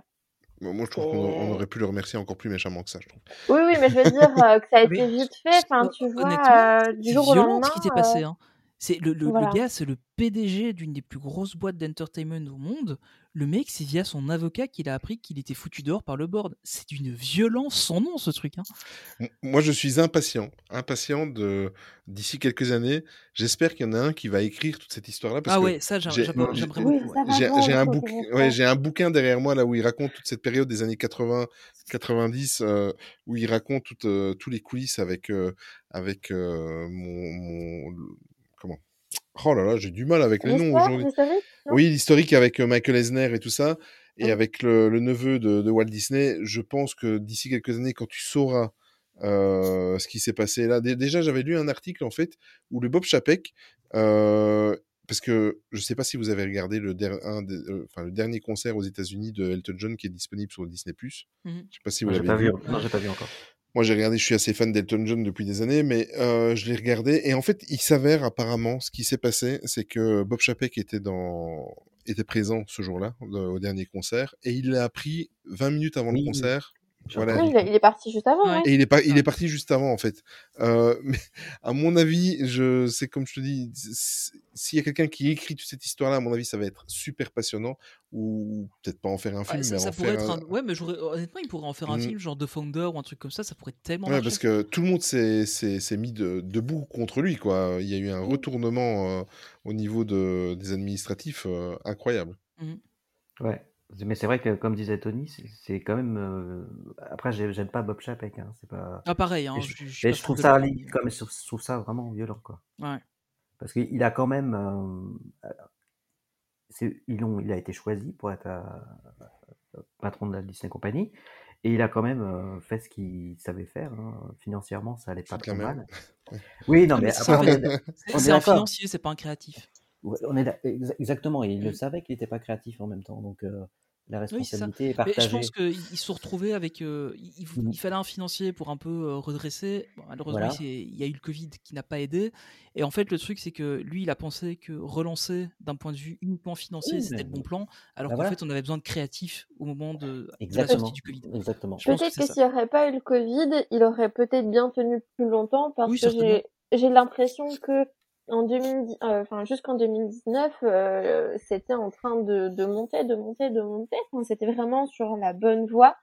Speaker 1: Bon, Moi, je trouve qu'on on aurait pu le remercier encore plus méchamment que ça, je trouve.
Speaker 8: Oui, oui, mais je veux dire euh, que ça a été vite fait. Enfin, tu vois, euh, du jour au
Speaker 2: violent
Speaker 8: lendemain.
Speaker 2: ce qui t'est
Speaker 8: euh,
Speaker 2: passé. Hein. C'est le, le, gars, c'est le PDG d'une des plus grosses boîtes d'entertainment au monde. Le mec, c'est via son avocat qu'il a appris qu'il était foutu dehors par le board. C'est d'une violence sans nom, ce truc. Hein.
Speaker 1: Moi, je suis impatient, impatient de d'ici quelques années. J'espère qu'il y en a un qui va écrire toute cette histoire-là
Speaker 2: Ah
Speaker 1: que
Speaker 2: ouais, ça, j'ai-
Speaker 1: j'ai-
Speaker 2: j'aimerais
Speaker 1: j'ai- un bouquin, ouais, un derrière moi là où il raconte toute cette période des années 80, 90, euh, où il raconte toutes, euh, tous les coulisses avec avec euh, mon, mon Oh là là, j'ai du mal avec les noms
Speaker 8: L'histoire,
Speaker 1: aujourd'hui. Oui, l'historique avec euh, Michael Eisner et tout ça, et
Speaker 8: Oui.
Speaker 1: avec le, le neveu de, de Walt Disney, je pense que d'ici quelques années, quand tu sauras euh, ce qui s'est passé là, dé- déjà j'avais lu un article en fait où le Bob Chapek, euh, parce que je sais pas si vous avez regardé le, der- un des- euh, enfin, le dernier concert aux États-Unis de Elton John qui est disponible sur le Disney+.
Speaker 2: Mhm.
Speaker 1: Je sais pas si vous l'avez
Speaker 9: pas
Speaker 1: vu.
Speaker 9: vu. Non, j'ai pas vu encore.
Speaker 1: Moi, j'ai regardé, je suis assez fan d'Elton John depuis des années, mais euh, je l'ai regardé. Et en fait, il s'avère apparemment, ce qui s'est passé, c'est que Bob Chapek était, dans... était présent ce jour-là, euh, au dernier concert, et il l'a appris 20 minutes avant
Speaker 9: Oui,
Speaker 1: le concert, Voilà.
Speaker 8: Il, est- il est parti juste avant.
Speaker 2: Ouais.
Speaker 8: hein.
Speaker 1: Et il est, pas, il est parti juste avant, en fait. Euh, mais à mon avis, je, c'est comme je te dis, s'il y a quelqu'un qui écrit toute cette histoire-là, à mon avis, ça va être super passionnant. Ou peut-être pas en faire un
Speaker 2: Ouais,
Speaker 1: film,
Speaker 2: ça,
Speaker 1: mais
Speaker 2: ça
Speaker 1: en
Speaker 2: pourrait
Speaker 1: faire
Speaker 2: être
Speaker 1: un...
Speaker 2: un... Ouais, mais honnêtement, il pourrait en faire un
Speaker 1: Mhm.
Speaker 2: film genre The Founder ou un truc comme ça, ça pourrait tellement
Speaker 1: Ouais,
Speaker 2: marcher.
Speaker 1: parce que tout le monde s'est, s'est, s'est mis de- debout contre lui, quoi. Il y a eu un retournement euh, au niveau de, des administratifs euh, incroyable.
Speaker 2: Mhm.
Speaker 9: Ouais. Mais c'est vrai que, comme disait Tony, c'est- quand même. euh, Après, j'ai- j'aime pas Bob Chapek. Hein, c'est pas.
Speaker 2: Ah, pareil, hein,
Speaker 9: Et
Speaker 2: je,
Speaker 9: je, et trouve ça, li- même, je trouve ça vraiment violent, quoi.
Speaker 2: Ouais.
Speaker 9: Parce qu'il a quand même. euh, ils ont, il a été choisi pour être euh, patron de la Disney Company. Et il a quand même euh, fait ce qu'il savait faire. hein. Financièrement, ça allait pas trop mal. Oui, non,
Speaker 2: Ah, mais
Speaker 9: mais
Speaker 2: c'est un financier, c'est pas un créatif.
Speaker 9: Ouais, On est, exactement, et il le savait qu'il n'était pas créatif en même temps. Donc, euh, la
Speaker 2: Oui,
Speaker 9: responsabilité est
Speaker 2: Mais je
Speaker 9: partagée.
Speaker 2: pense qu'ils ils se sont retrouvés avec. euh, il, il fallait un financier pour un peu euh, redresser. Bon, malheureusement,
Speaker 9: Voilà.
Speaker 2: il, y a eu le Covid qui n'a pas aidé. Et en fait, le truc, c'est que lui, il a pensé que relancer d'un point de vue uniquement financier,
Speaker 9: Oui,
Speaker 2: c'était le bon plan. Alors
Speaker 9: Bah
Speaker 2: qu'en
Speaker 9: voilà.
Speaker 2: fait, on avait besoin de créatifs au moment de, de la
Speaker 9: Exactement.
Speaker 2: sortie du Covid.
Speaker 9: Exactement.
Speaker 2: Je
Speaker 8: Peut-être que s'il n'y aurait pas eu le Covid, il aurait peut-être bien tenu plus longtemps parce
Speaker 2: Oui,
Speaker 8: que j'ai l'impression que en 2010, euh, enfin jusqu'en 2019, euh, c'était en train de, de monter, de monter, de monter. Enfin, c'était vraiment sur la bonne voie.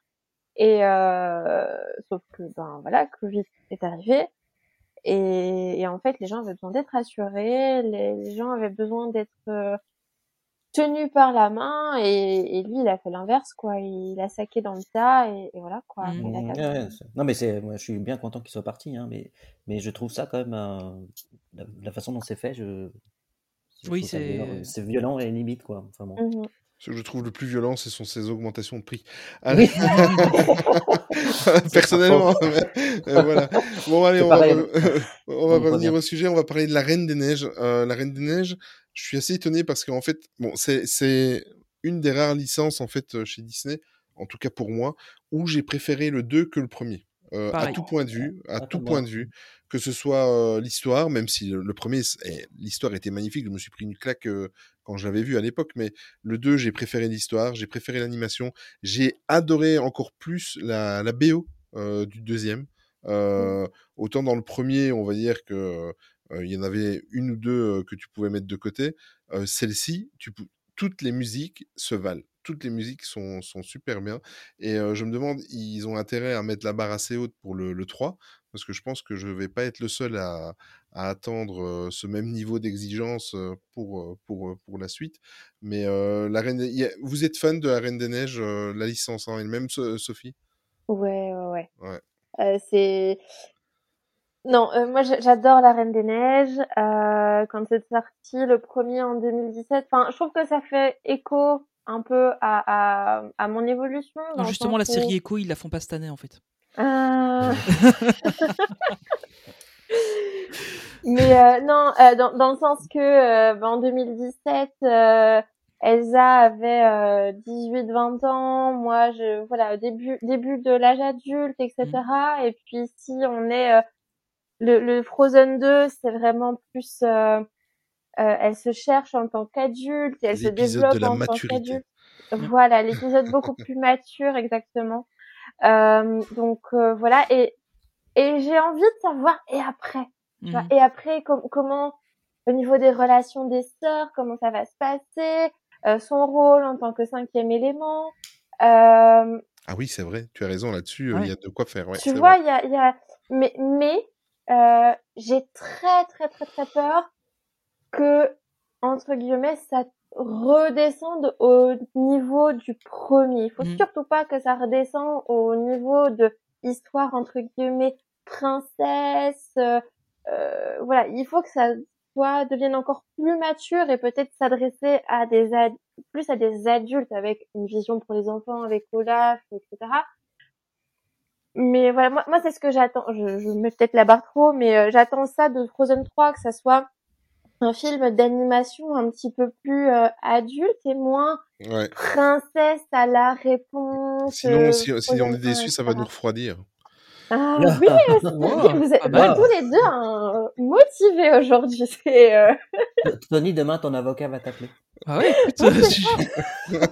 Speaker 8: Et euh, sauf que ben voilà, Covid est arrivé. Et, et en fait, les gens avaient besoin d'être assurés, les, les gens avaient besoin d'être euh, tenus par la main, et, et lui, il a fait l'inverse, quoi. Il a saqué dans le tas, et, et voilà, quoi.
Speaker 2: Mhm.
Speaker 8: Il a
Speaker 9: Mm,
Speaker 8: cassé.
Speaker 9: ouais, ouais, c'est- non, mais c'est, moi, je suis bien content qu'il soit parti, hein, mais, mais je trouve ça quand même, euh, la, la façon dont c'est fait, je, je
Speaker 2: Oui, c'est.
Speaker 9: c'est violent et limite, quoi. Enfin bon.
Speaker 8: Mhm.
Speaker 1: Ce que je trouve le plus violent, ce sont ces augmentations de prix. Allez.
Speaker 9: Oui, c'est
Speaker 1: Personnellement, euh, voilà. Bon, allez, on va, on revenir au sujet. On va parler de la Reine des Neiges. Euh, la Reine des Neiges, je suis assez étonné parce qu'en fait, bon, c'est, c'est une des rares licences, en fait, euh, chez Disney, en tout cas pour moi, où j'ai préféré le 2 que le premier. Euh, à tout point de vue, à tout point de vue, que ce soit euh, l'histoire, même si le, premier, eh, l'histoire était magnifique, je me suis pris une claque euh, quand je l'avais vu à l'époque, mais le 2, j'ai préféré l'histoire, j'ai préféré l'animation, j'ai adoré encore plus la, la BO euh, du deuxième. Euh, autant dans le premier, on va dire que il y en avait une ou deux que tu pouvais mettre de côté. Celle-ci, tu toutes les musiques se valent. Toutes les musiques sont, sont super bien. Et euh, je me demande, ils ont intérêt à mettre la barre assez haute pour le, le 3, parce que je pense que je vais pas être le seul à, à attendre euh, ce même niveau d'exigence pour, pour, pour la suite. Mais euh, la Reine des- vous êtes fan de la Reine des Neiges, euh, la licence en elle-même, So- Sophie?
Speaker 8: Ouais, ouais, ouais.
Speaker 1: Ouais.
Speaker 8: Euh, c'est... Non, euh, moi j'a- j'adore La Reine des Neiges. Euh, quand c'est sorti, le premier en 2017, enfin, je trouve que ça fait écho un peu à, à, à mon évolution
Speaker 2: Non, justement, la série Echo, ils la font pas cette année, en fait.
Speaker 8: Euh, Mais euh, non, euh, dans, dans le sens que euh, ben, en 2017, euh, Elsa avait euh, 18-20 ans, moi je voilà début début de l'âge adulte, etc. Et puis si on est euh, le, le Frozen 2, c'est vraiment plus euh, euh, elle se cherche en tant qu'adulte, elle se développe
Speaker 1: de la
Speaker 8: en tant qu'adulte. Voilà, l'épisode beaucoup plus mature exactement. Euh, donc euh, voilà et et j'ai envie de savoir et après tu vois,
Speaker 2: Mhm.
Speaker 8: et après com- comment au niveau des relations des sœurs comment ça va se passer euh, son rôle en tant que cinquième élément euh,
Speaker 1: Ah oui, c'est vrai, tu as raison là-dessus, euh, il
Speaker 2: Ouais.
Speaker 1: y a de quoi faire. Ouais,
Speaker 8: tu vois il y a, il y a mais mais euh, j'ai très très très très peur que entre guillemets ça redescende au niveau du premier il faut
Speaker 2: Mhm.
Speaker 8: surtout pas que ça redescende au niveau de histoire entre guillemets princesse euh, euh, voilà il faut que ça soit devienne encore plus mature et peut-être s'adresser à des ad- plus à des adultes avec une vision pour les enfants avec Olaf etc mais voilà, moi, moi c'est ce que j'attends. Je, je mets peut-être la barre trop, mais euh, j'attends ça de Frozen 3, que ça soit un film d'animation un petit peu plus euh, adulte et moins
Speaker 1: Ouais.
Speaker 8: princesse à la réponse.
Speaker 1: Sinon,
Speaker 8: euh,
Speaker 1: si, si on
Speaker 8: Frozen
Speaker 1: est déçu,
Speaker 8: 1,
Speaker 1: ça va nous refroidir.
Speaker 8: Ah oui, euh,
Speaker 2: Wow,
Speaker 8: bien, vous êtes, êtes
Speaker 2: mal.
Speaker 8: tous les deux hein, motivés aujourd'hui. C'est euh...
Speaker 9: Tony, demain, ton avocat va t'appeler.
Speaker 2: Ah euh.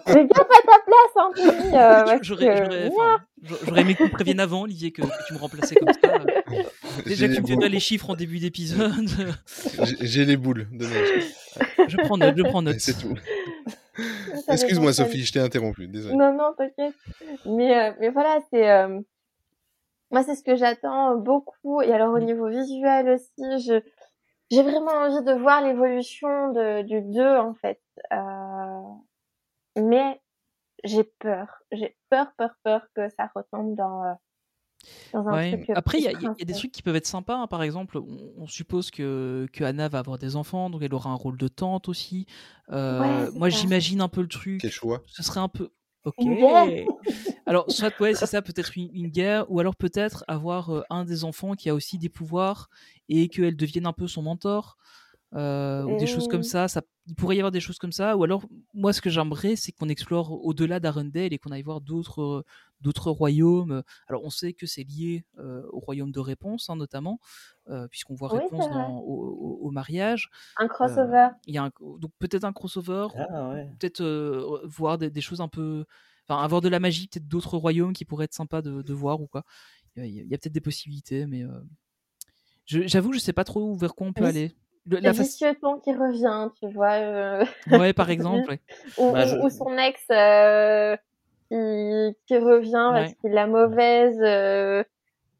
Speaker 8: Les gars, pas place, hein, Tony, euh,
Speaker 2: J'aurais
Speaker 8: que
Speaker 2: aimé qu'on me prévienne avant, Olivier, que, que tu me remplaçais comme ça. Déjà que tu me donnerais les chiffres en début d'épisode.
Speaker 1: J'ai les boules de.
Speaker 2: Je prends note, je prends note.
Speaker 1: C'est tout. Excuse-moi, Sophie, je t'ai interrompu. Désolé.
Speaker 8: Non, non, t'inquiète. Mais, euh, mais voilà, c'est, euh, moi, c'est ce que j'attends beaucoup. Et alors, au niveau visuel aussi, je, j'ai vraiment envie de voir l'évolution de, du 2, en fait. Euh, mais j'ai peur. J'ai peur, peur, peur que ça retombe dans, euh, dans un
Speaker 2: Ouais.
Speaker 8: truc. euh,
Speaker 2: Après, il y, a- y des trucs qui peuvent être sympas. hein. Par exemple, on, on suppose que, que Anna va avoir des enfants, donc elle aura un rôle de tante aussi. Euh,
Speaker 8: Ouais,
Speaker 2: moi, j'imagine un peu le truc.
Speaker 1: Quel choix
Speaker 2: Ce serait un peu. Ok. Alors, soit, ouais, c'est ça, peut-être une, une guerre, ou alors peut-être avoir euh, un des enfants qui a aussi des pouvoirs et qu'elle devienne un peu son mentor, euh, ou des choses comme
Speaker 8: Mm.
Speaker 2: ça. ça. Il pourrait y avoir des choses comme ça, ou alors, moi, ce que j'aimerais, c'est qu'on explore au-delà d'Arendelle et qu'on aille voir d'autres euh, d'autres royaumes. Alors, on sait que c'est lié euh, au royaume de Réponse, hein, notamment, euh, puisqu'on voit
Speaker 8: Oui,
Speaker 2: Réponse dans, au, au- au mariage.
Speaker 8: Un crossover.
Speaker 2: Il y a un- donc peut-être un crossover,
Speaker 9: Ah ouais.
Speaker 2: peut-être voir des, des choses un peu. Enfin, avoir de la magie, peut-être d'autres royaumes qui pourraient être sympas de, de voir ou quoi. Il y a, peut-être des possibilités, mais je- j'avoue, je sais pas trop vers quoi on peut aller. Le- la fac-
Speaker 8: Vicioton qui revient, tu vois. euh,
Speaker 2: Ouais, par exemple. ouais.
Speaker 8: ou,
Speaker 9: Bah,
Speaker 8: ou-
Speaker 9: je-
Speaker 8: ou son ex euh, qui, qui revient parce qu'il la mauvaise euh,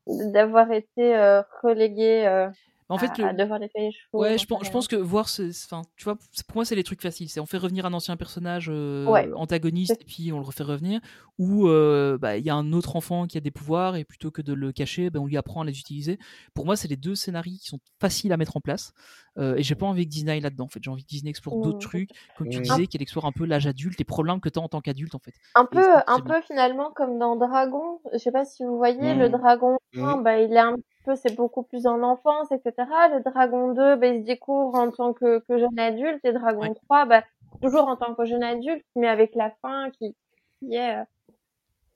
Speaker 8: d'avoir été euh, relégué euh,
Speaker 2: En fait,
Speaker 8: à, à
Speaker 2: le-
Speaker 8: devoir les chevaux.
Speaker 2: Ouais, je pense, je
Speaker 8: rien.
Speaker 2: pense que voir, ce- enfin, tu vois, pour moi, c'est les trucs faciles. C'est on fait revenir un ancien personnage euh,
Speaker 8: Ouais.
Speaker 2: antagoniste et puis on le refait revenir. Ou euh, bah, il y a un autre enfant qui a des pouvoirs et plutôt que de le cacher, ben, on lui apprend à les utiliser. Pour moi, c'est les deux scénarios qui sont faciles à mettre en place. Euh, et j'ai pas envie que Disney aille là-dedans. En fait, j'ai envie que Disney explore d'autres
Speaker 8: Mm.
Speaker 2: trucs, comme tu
Speaker 1: Mm.
Speaker 2: disais, qu'elle explore un peu l'âge adulte, les problèmes que tu as en tant qu'adulte, en fait.
Speaker 8: Un
Speaker 2: Et
Speaker 8: peu, un
Speaker 2: bien.
Speaker 8: peu finalement comme dans Dragon. Je sais pas si vous voyez, le
Speaker 9: Mhm.
Speaker 8: Dragon 1,
Speaker 1: Mhm.
Speaker 8: bah, il est un petit peu, c'est beaucoup plus dans l'enfance, etc. Le Dragon 2, bah, il se découvre en tant que, que jeune adulte. Et Dragon
Speaker 2: Ouais.
Speaker 8: 3, bah, toujours en tant que jeune adulte, mais avec la fin qui, qui est, euh,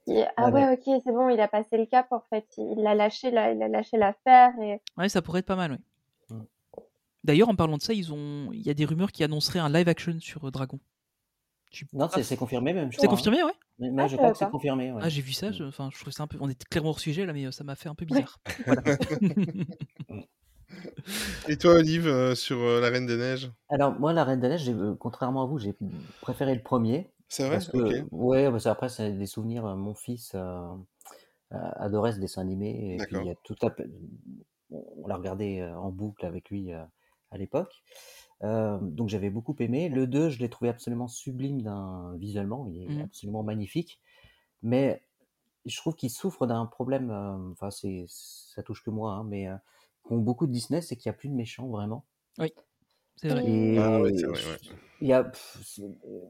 Speaker 8: qui est- ah ouais, ok, c'est bon, il a passé le cap, en fait. Il a lâché la, il a lâché l'affaire et,
Speaker 2: Ouais, ça pourrait être pas mal, ouais.
Speaker 9: Mm.
Speaker 2: D'ailleurs, en parlant de ça, ils ont, il y a des rumeurs qui annonceraient un live action sur euh, Dragon. Je suis
Speaker 9: Non, c'est c'est confirmé même.
Speaker 2: C'est
Speaker 9: hein.
Speaker 2: confirmé, ouais.
Speaker 9: Mais, mais
Speaker 8: Ah,
Speaker 9: je crois que c'est confirmé. ouais.
Speaker 2: Ah, j'ai vu ça. Je- Enfin, je trouvais ça un peu. On est clairement hors sujet là, mais euh, ça m'a fait un peu bizarre.
Speaker 1: Et toi, Olive, euh, sur euh, la Reine des Neiges?
Speaker 9: Alors moi, la Reine des Neiges, j'ai- euh, contrairement à vous, j'ai préféré le premier.
Speaker 1: C'est vrai?
Speaker 9: Parce que,
Speaker 1: Ok.
Speaker 9: ouais, parce que après, c'est des souvenirs. euh, Mon fils euh, a- adorait ce dessin animé. Et puis, il y a tout à... on l'a regardé euh, en boucle avec lui euh, à l'époque. Euh, donc, j'avais beaucoup aimé. Le 2, je l'ai trouvé absolument sublime d'un... visuellement. Il est
Speaker 2: Mhm.
Speaker 9: absolument magnifique. Mais je trouve qu'il souffre d'un problème. euh, Enfin, c'est ça touche que moi, hein, mais euh, qu'ont beaucoup de Disney, c'est qu'il n'y a plus de méchants vraiment.
Speaker 2: Oui, c'est vrai.
Speaker 9: Et
Speaker 1: Ah ouais, c'est vrai, ouais.
Speaker 9: il y a, pff,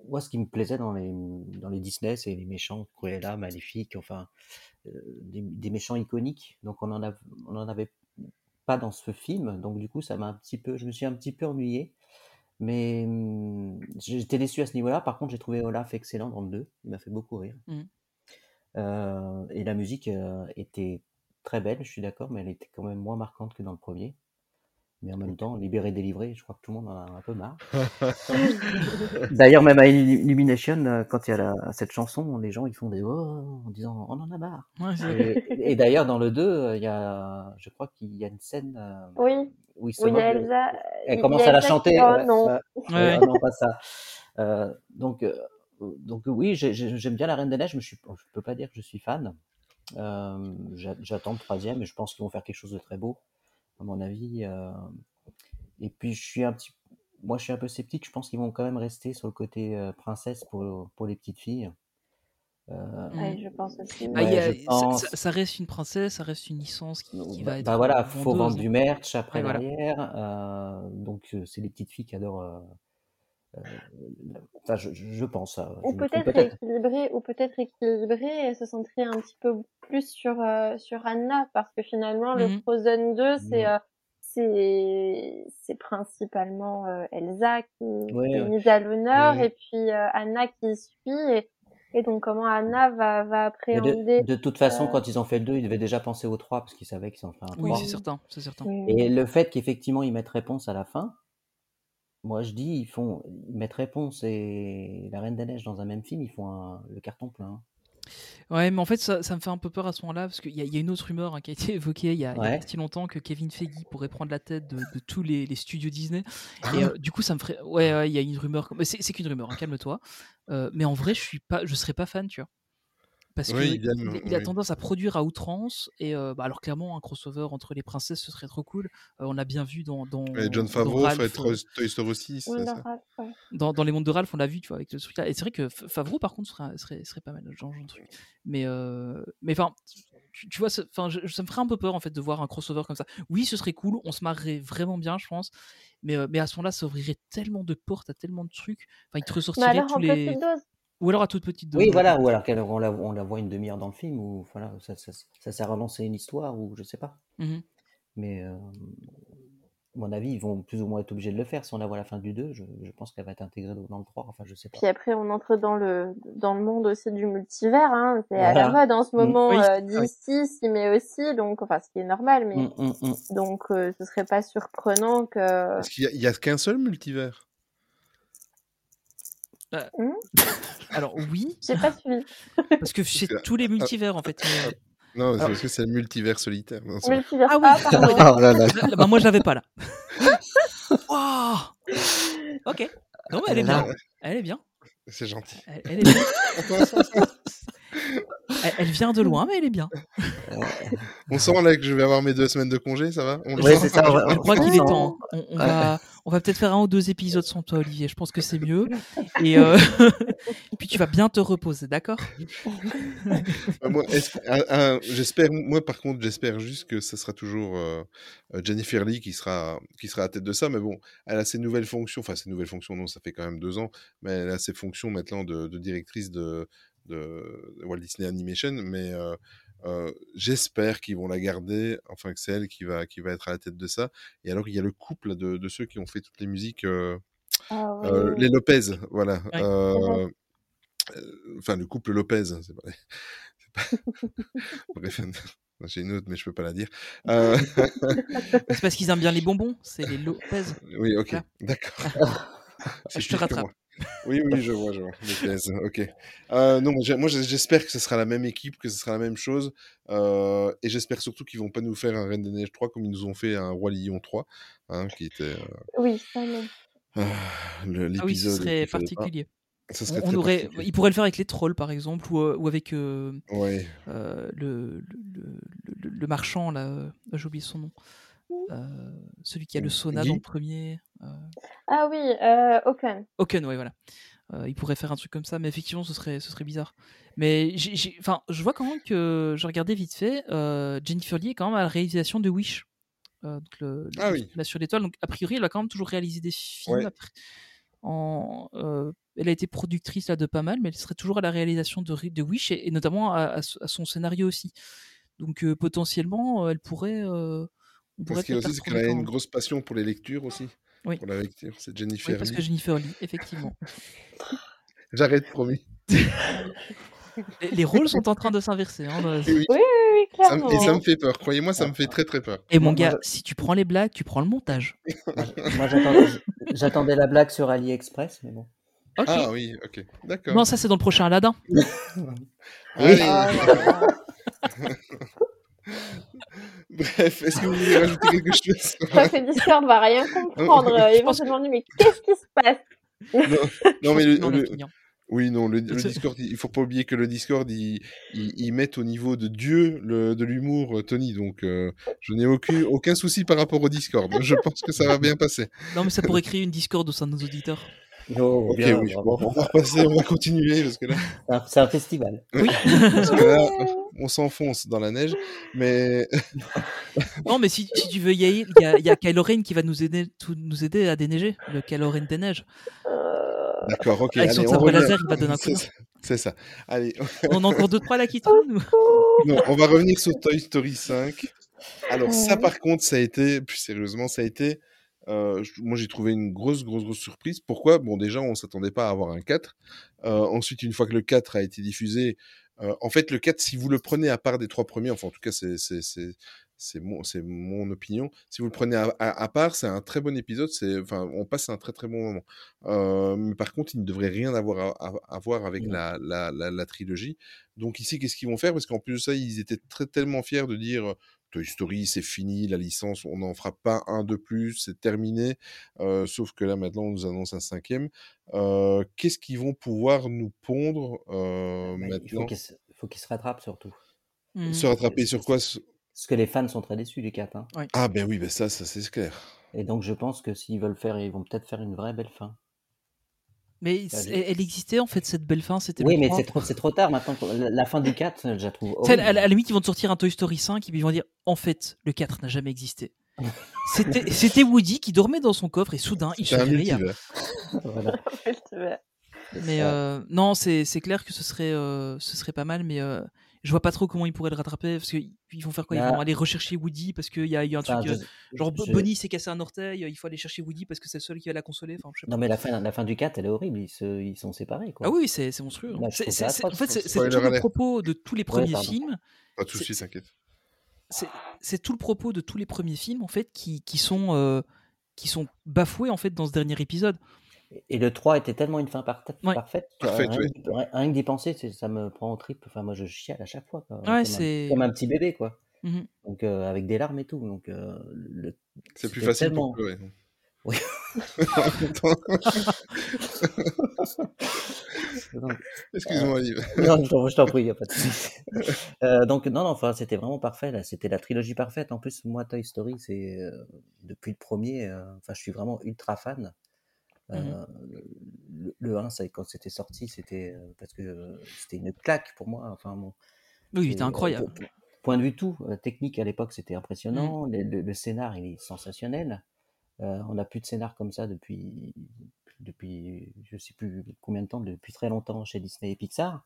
Speaker 9: moi, ce qui me plaisait dans les, dans les Disney, c'est les méchants Cruella, Maléfique, enfin, euh, des, des méchants iconiques. Donc, on en, a, on en avait pas dans ce film. Donc, du coup, ça m'a un petit peu, je me suis un petit peu ennuyé. Mais hum, j'étais déçu à ce niveau-là. Par contre, j'ai trouvé Olaf excellent dans le 2. Il m'a fait beaucoup rire.
Speaker 2: Mhm.
Speaker 9: Euh, et la musique euh, était très belle, je suis d'accord, mais elle était quand même moins marquante que dans le premier. Mais en même temps, libéré, délivré, je crois que tout le monde en a un peu marre. D'ailleurs, même à Illumination, euh, quand il y a la- cette chanson, les gens ils font des oh en disant on en a marre.
Speaker 2: Ouais.
Speaker 9: Et, et d'ailleurs, dans le 2, euh, il y a, je crois qu'il y a une scène euh,
Speaker 8: oui, oui,
Speaker 9: de-
Speaker 8: Elsa.
Speaker 9: Elle
Speaker 8: il y
Speaker 9: commence à la
Speaker 8: qui-
Speaker 9: chanter.
Speaker 8: Oh
Speaker 9: ouais,
Speaker 8: non.
Speaker 9: ouais.
Speaker 2: Ouais.
Speaker 9: Ouais, non, pas ça. Euh, donc, euh, donc oui, j'ai- j'ai- j'aime bien la Reine des Neiges, mais je ne peux pas dire que je suis fan. Euh, j'a- J'attends le troisième et je pense qu'ils vont faire quelque chose de très beau, à mon avis. euh. et puis, je suis un petit, moi, je suis un peu sceptique. Je pense qu'ils vont quand même rester sur le côté euh, princesse pour, pour les petites filles. Euh,
Speaker 8: Ouais, je pense aussi.
Speaker 2: Bah, il y
Speaker 9: Ouais,
Speaker 2: a-
Speaker 9: je
Speaker 2: ça,
Speaker 9: pense.
Speaker 2: ça- ça reste une princesse, ça reste une licence qui, qui va
Speaker 9: Bah,
Speaker 2: être.
Speaker 9: bah voilà, faut vendre du merch après
Speaker 2: Ouais, voilà.
Speaker 9: derrière. euh, donc, euh, c'est les petites filles qui adorent. euh, euh, enfin, je, pense.
Speaker 8: Ou peut-être équilibré, ou peut-être équilibré et se centrer un petit peu plus sur euh, sur Anna parce que finalement le
Speaker 2: Mhm.
Speaker 8: Frozen 2 c'est euh, c'est c'est principalement euh, Elsa qui, qui
Speaker 9: Ouais,
Speaker 8: est mise à l'honneur
Speaker 1: Mhm.
Speaker 8: et puis euh, Anna qui suit et, et donc comment Anna va va appréhender
Speaker 9: de, de toute façon,
Speaker 8: euh,
Speaker 9: quand ils ont fait le 2, ils devaient déjà penser au 3 parce qu'ils savaient qu'ils en feraient un
Speaker 2: Oui,
Speaker 9: 3.
Speaker 2: c'est certain, c'est certain.
Speaker 8: oui.
Speaker 9: Et le fait qu'effectivement ils mettent réponse à la fin, moi je dis, ils font, ils mettent Réponse et La Reine des Neiges dans un même film, ils font un- le carton plein.
Speaker 2: Ouais, mais en fait, ça, ça me fait un peu peur à ce moment-là, parce qu'il y, y a une autre rumeur hein, qui a été évoquée il y a, il y a
Speaker 9: Ouais.
Speaker 2: pas si longtemps que Kevin Feige pourrait prendre la tête de, de tous les, les studios Disney.
Speaker 1: Ah.
Speaker 2: Et euh, du coup, ça me ferait. Ouais, ouais, il y a une rumeur. comme- mais C'est c'est qu'une rumeur, hein, calme-toi. Euh, mais en vrai, je suis pas, je serais pas fan, tu vois. Parce
Speaker 1: Oui,
Speaker 2: qu'il il a
Speaker 1: oui.
Speaker 2: tendance à produire à outrance. Et euh, bah, alors, clairement, un crossover entre les princesses, ce serait trop cool. Euh, on l'a bien vu dans. dans
Speaker 1: Et John
Speaker 2: dans
Speaker 1: Favreau
Speaker 2: Ralph,
Speaker 1: fait
Speaker 2: euh,
Speaker 1: Toy Story 6,
Speaker 8: Oui,
Speaker 1: c'est
Speaker 8: dans
Speaker 1: ça?
Speaker 8: Ralph, ouais.
Speaker 2: dans, dans les mondes de Ralph, on l'a vu, tu vois, avec ce truc-là. Et c'est vrai que Favreau, par contre, serait, serait, serait pas mal, genre, genre de truc. Mais, euh, mais enfin, tu, tu vois, ça- enfin, je- ça me ferait un peu peur, en fait, de voir un crossover comme ça. Oui, ce serait cool, on se marrerait vraiment bien, je pense. Mais, euh, mais à ce moment-là, ça ouvrirait tellement de portes à tellement de trucs. Enfin, il te
Speaker 8: Mais
Speaker 2: ressortirait
Speaker 8: alors
Speaker 2: tous
Speaker 8: en
Speaker 2: les. Ou alors à toute petite dose.
Speaker 9: Oui, voilà, ou alors qu'elle- on la, on la voit une demi-heure dans le film, ou voilà, ça, ça, ça sert à lancer une histoire, ou je sais pas.
Speaker 2: Mhm.
Speaker 9: Mais euh, à mon avis, ils vont plus ou moins être obligés de le faire. Si on la voit à la fin du 2, je, je pense qu'elle va être intégrée dans le 3, enfin je sais pas.
Speaker 8: Puis après, on entre dans le dans le monde aussi du multivers. Hein. C'est à la mode en ce
Speaker 9: Mm.
Speaker 8: moment.
Speaker 2: Oui,
Speaker 8: euh,
Speaker 2: oui.
Speaker 8: DC s'y met aussi, donc enfin, ce qui est normal, mais
Speaker 9: Mm,
Speaker 8: donc euh, ce serait pas surprenant que.
Speaker 1: Parce qu'il y a- il y a, qu'un seul multivers.
Speaker 2: Alors, oui,
Speaker 8: J'ai pas suivi.
Speaker 2: parce que c'est tous les multivers, en fait. mais-
Speaker 1: Non, c'est parce que c'est le multivers solitaire. Non, c'est-
Speaker 8: Multivers.
Speaker 2: Ah oui.
Speaker 8: Ah, pardon.
Speaker 9: Oh là là.
Speaker 2: Là, bah, moi, je l'avais pas, là. Ok. Non, mais elle est bien. Elle est bien.
Speaker 1: c'est gentil.
Speaker 2: Elle, elle est bien. Elle, elle vient de loin, mais elle est bien.
Speaker 1: On sent là que je vais avoir mes deux semaines de congé, ça va? On
Speaker 9: Ouais,
Speaker 1: sent
Speaker 9: ça. on va-
Speaker 2: Je crois qu'il est temps. On, on
Speaker 9: Ouais.
Speaker 2: va, on va peut-être faire un ou deux épisodes sans toi, Olivier. Je pense que c'est mieux. Et, euh, et puis tu vas bien te reposer, d'accord?
Speaker 1: Un- j'espère, moi par contre, j'espère juste que ce sera toujours euh, euh, Jennifer Lee qui sera, qui sera à la tête de ça. Mais bon, elle a ses nouvelles fonctions, enfin ses nouvelles fonctions, non, ça fait quand même deux ans, mais elle a ses fonctions maintenant de, de directrice de, de Walt Disney Animation. Mais euh, euh, j'espère qu'ils vont la garder, enfin que c'est elle qui va, qui va être à la tête de ça. Et alors, il y a le couple de, de ceux qui ont fait toutes les musiques. euh,
Speaker 8: Ah oui.
Speaker 1: euh, les Lopez, voilà.
Speaker 2: Ouais.
Speaker 1: Euh, Enfin, le couple Lopez, c'est pas... c'est pas- Bref, j'ai une autre, mais je peux pas la dire. Euh,
Speaker 2: C'est parce qu'ils aiment bien les bonbons. C'est les Lopez.
Speaker 1: Oui, ok, d'accord.
Speaker 2: Je te rattrape.
Speaker 1: Oui, oui, je vois, je vois. Ok. Euh, non, moi, j'espère que ce sera la même équipe, que ce sera la même chose. euh, et j'espère surtout qu'ils vont pas nous faire un Reine des Neiges 3 comme ils nous ont fait un Roi Lion 3, hein, qui était euh,
Speaker 8: Oui, ça non.
Speaker 1: ah, l'épisode.
Speaker 2: Ah oui, ce serait particulier.
Speaker 1: Ce
Speaker 2: On,
Speaker 1: serait
Speaker 2: on aurait,
Speaker 1: particulier.
Speaker 2: ils pourraient le faire avec les trolls, par exemple, ou, euh, ou avec euh,
Speaker 1: Ouais.
Speaker 2: euh, le, le, le- le- le marchand, là. J'ai oublié son nom. Euh, celui qui a le sauna
Speaker 1: Guy
Speaker 2: dans le premier. euh,
Speaker 8: Ah oui, euh, Oaken.
Speaker 2: Oaken, ouais, voilà. Euh, il pourrait faire un truc comme ça, mais effectivement, ce serait, ce serait bizarre. Mais j'ai- enfin, je vois quand même que, je regardais vite fait, euh, Jennifer Lee est quand même à la réalisation de Wish. Euh, donc le, le
Speaker 1: Ah oui.
Speaker 2: film sur l'étoile. Donc, a priori, elle a quand même toujours réalisé des films.
Speaker 1: Ouais.
Speaker 2: après- en, euh, elle a été productrice là, de pas mal, mais elle serait toujours à la réalisation de, de Wish et, et notamment à, à son- à son scénario aussi. Donc, euh, potentiellement, elle pourrait. On pourrait
Speaker 1: Parce qu'il y a
Speaker 2: peut-être la
Speaker 1: aussi, c'est qu'elle a une grosse passion pour les lectures aussi.
Speaker 2: Oui.
Speaker 1: Pour la lecture, c'est Jennifer
Speaker 2: Oui, parce
Speaker 1: Lee.
Speaker 2: que Jennifer Lee, effectivement.
Speaker 1: J'arrête, promis.
Speaker 2: les, les rôles sont en train de s'inverser. hein,
Speaker 1: oui,
Speaker 8: Oui, oui, oui,
Speaker 1: ça me-
Speaker 8: clairement.
Speaker 1: et ça me fait peur. Croyez-moi, ça me fait très très peur.
Speaker 2: Et mon gars,
Speaker 9: moi,
Speaker 2: si tu prends les blagues, tu prends le montage.
Speaker 9: Moi, j'attendais, j'attendais la blague sur AliExpress, mais bon.
Speaker 1: Ah oui, ok. D'accord.
Speaker 2: non, ça c'est dans le prochain Aladdin.
Speaker 1: Allez.
Speaker 8: Ah.
Speaker 1: Bref, est-ce que vous voulez rajouter quelque chose
Speaker 8: Je crois que Discord va rien comprendre. euh, Ils vont se demander, mais qu'est-ce qui se passe?
Speaker 1: Non, mais le,
Speaker 2: hein.
Speaker 1: oui, non, le, le Discord, il faut pas oublier que le Discord, il, il, il met au niveau de Dieu le, de l'humour, euh, Tony. Donc, euh, je n'ai aucun, aucun souci par rapport au Discord. Je pense que ça va bien passer.
Speaker 2: Non, mais ça pourrait créer une discorde au sein de nos auditeurs.
Speaker 9: Oh,
Speaker 1: Ok,
Speaker 9: bien,
Speaker 1: oui. Bon, on va repasser, on va continuer parce que là,
Speaker 9: C'est un- C'est un festival.
Speaker 2: Oui.
Speaker 1: parce que là, on s'enfonce dans la neige. Mais
Speaker 2: non, mais si, si tu veux y aller, il y a, il y a Kylo Ren qui va nous aider, tout- nous aider à déneiger. Le Kylo Ren des neiges.
Speaker 8: Euh,
Speaker 1: d'accord, ok.
Speaker 2: Avec son
Speaker 1: allez,
Speaker 2: sabre laser, il va donner un coup de
Speaker 1: C'est ça, C'est ça. Allez,
Speaker 2: On a encore deux, trois là qui tournent. ou-
Speaker 1: Non, on va revenir sur Toy Story 5. Alors ça, par contre, ça a été, plus sérieusement, ça a été, euh, moi j'ai trouvé une grosse, grosse, grosse surprise. Pourquoi? Bon, déjà, on s'attendait pas à avoir un 4. Euh, ensuite, une fois que le 4 a été diffusé, euh, en fait, le 4, si vous le prenez à part des trois premiers, enfin en tout cas, c'est c'est- c'est- c'est mon, c'est mon opinion. Si vous le prenez à, à- à part, c'est un très bon épisode. C'est, enfin, on passe un très très bon moment. Euh, mais par contre, il ne devrait rien avoir à, voir avec la, la, la, la trilogie. Donc ici, qu'est-ce qu'ils vont faire? Parce qu'en plus de ça, ils étaient très tellement fiers de dire Toy Story, c'est fini, la licence, on n'en fera pas un de plus, c'est terminé. Euh, sauf que là, maintenant, on nous annonce un cinquième. Euh, qu'est-ce qu'ils vont pouvoir nous pondre euh,
Speaker 9: Bah, il faut qu'ils se, rattrapent surtout.
Speaker 2: Mhm.
Speaker 1: Se rattraper sur quoi ce-
Speaker 9: Parce que les fans sont très déçus du 4. hein.
Speaker 1: Ah ben oui, ben ça, ça c'est clair.
Speaker 9: Et donc je pense que s'ils veulent faire, ils vont peut-être faire une vraie belle fin.
Speaker 2: Mais elle, elle existait en fait cette belle fin, c'était
Speaker 9: Oui, mais
Speaker 2: 3.
Speaker 9: c'est trop, c'est trop tard maintenant. La, fin du 4, je la trouve
Speaker 2: Tu sais, à, la- à la limite, ils vont te sortir un Toy Story 5 et puis ils vont dire en fait, le 4 n'a jamais existé. C'était c'était Woody qui dormait dans son coffre et soudain il se.
Speaker 9: Voilà.
Speaker 2: Mais euh, non, c'est c'est clair que ce serait, euh, ce serait pas mal, mais euh, je vois pas trop comment ils pourraient le rattraper parce qu'ils ils vont faire quoi? Ils
Speaker 9: Là-
Speaker 2: vont aller rechercher Woody parce qu'il y a eu un
Speaker 9: Enfin,
Speaker 2: truc. euh,
Speaker 9: je-
Speaker 2: genre
Speaker 9: je-
Speaker 2: Bonnie s'est cassé un orteil, il faut aller chercher Woody parce que c'est le seul qui va la consoler. Enfin, je sais pas.
Speaker 9: Non, mais la fin, la fin du 4, elle est horrible. Ils, se, ils sont séparés. Quoi.
Speaker 2: Ah oui, c'est c'est monstrueux.
Speaker 9: Là,
Speaker 2: c'est- en fait, c'est tout le propos de tous les premiers films.
Speaker 1: Pas de
Speaker 2: C'est-
Speaker 1: soucis, t'inquiète.
Speaker 2: c'est c'est tout le propos de tous les premiers films en fait qui, qui sont euh, qui sont bafoués en fait dans ce dernier épisode.
Speaker 9: Et le 3 était tellement une fin par-
Speaker 2: Ouais.
Speaker 9: parfaite. que
Speaker 1: Parfaite,
Speaker 9: rien,
Speaker 1: oui.
Speaker 9: rien- rien que d'y penser, ça me prend au trip. Enfin, moi, je chiale à chaque fois. quoi.
Speaker 2: Ouais,
Speaker 9: comme,
Speaker 2: c'est-
Speaker 9: un, comme un petit bébé, quoi.
Speaker 2: Mhm.
Speaker 9: Donc, euh, avec des larmes et tout. Donc, euh, le-
Speaker 1: C'est plus facile
Speaker 9: tellement-
Speaker 1: pour pleurer.
Speaker 9: Oui.
Speaker 1: Excuse-moi, Yves.
Speaker 9: non, je t'en- je t'en prie, y a pas de souci. Euh, donc non, non, enfin, c'était vraiment parfait. Là, c'était la trilogie parfaite. En plus, moi, Toy Story, c'est euh, depuis le premier. euh, Enfin, je suis vraiment ultra fan. Euh, le, le 1, ça, quand c'était sorti, c'était euh, parce que euh, c'était une claque pour moi. Enfin, bon,
Speaker 2: Oui, il
Speaker 9: c'est-
Speaker 2: était incroyable.
Speaker 9: po- po- Point de vue tout, technique à l'époque, c'était impressionnant. Le, le- le scénar, il est sensationnel. On n'a plus de scénar comme ça depuis, depuis, je sais plus combien de temps, depuis très longtemps chez Disney et Pixar.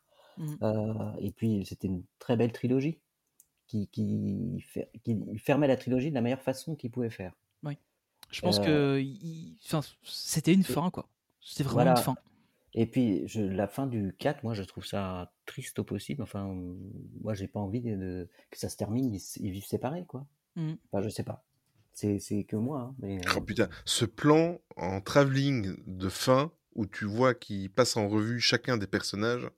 Speaker 9: Euh, et puis, c'était une très belle trilogie qui, qui, fer- qui fermait la trilogie de la meilleure façon qu'il pouvait faire.
Speaker 2: Je pense
Speaker 9: Euh,
Speaker 2: que il- enfin, c'était une fin quoi. C'était vraiment
Speaker 9: Voilà.
Speaker 2: une fin.
Speaker 9: Et puis, je, la fin du 4, moi, je trouve ça triste au possible. Enfin, moi, j'ai pas envie de, de- que ça se termine, ils, vivent séparés, quoi.
Speaker 2: Mhm.
Speaker 9: Enfin, je sais pas. C'est c'est que moi, hein, mais... euh,
Speaker 1: Oh putain, ce plan en travelling de fin où tu vois qu'il passe en revue chacun des personnages.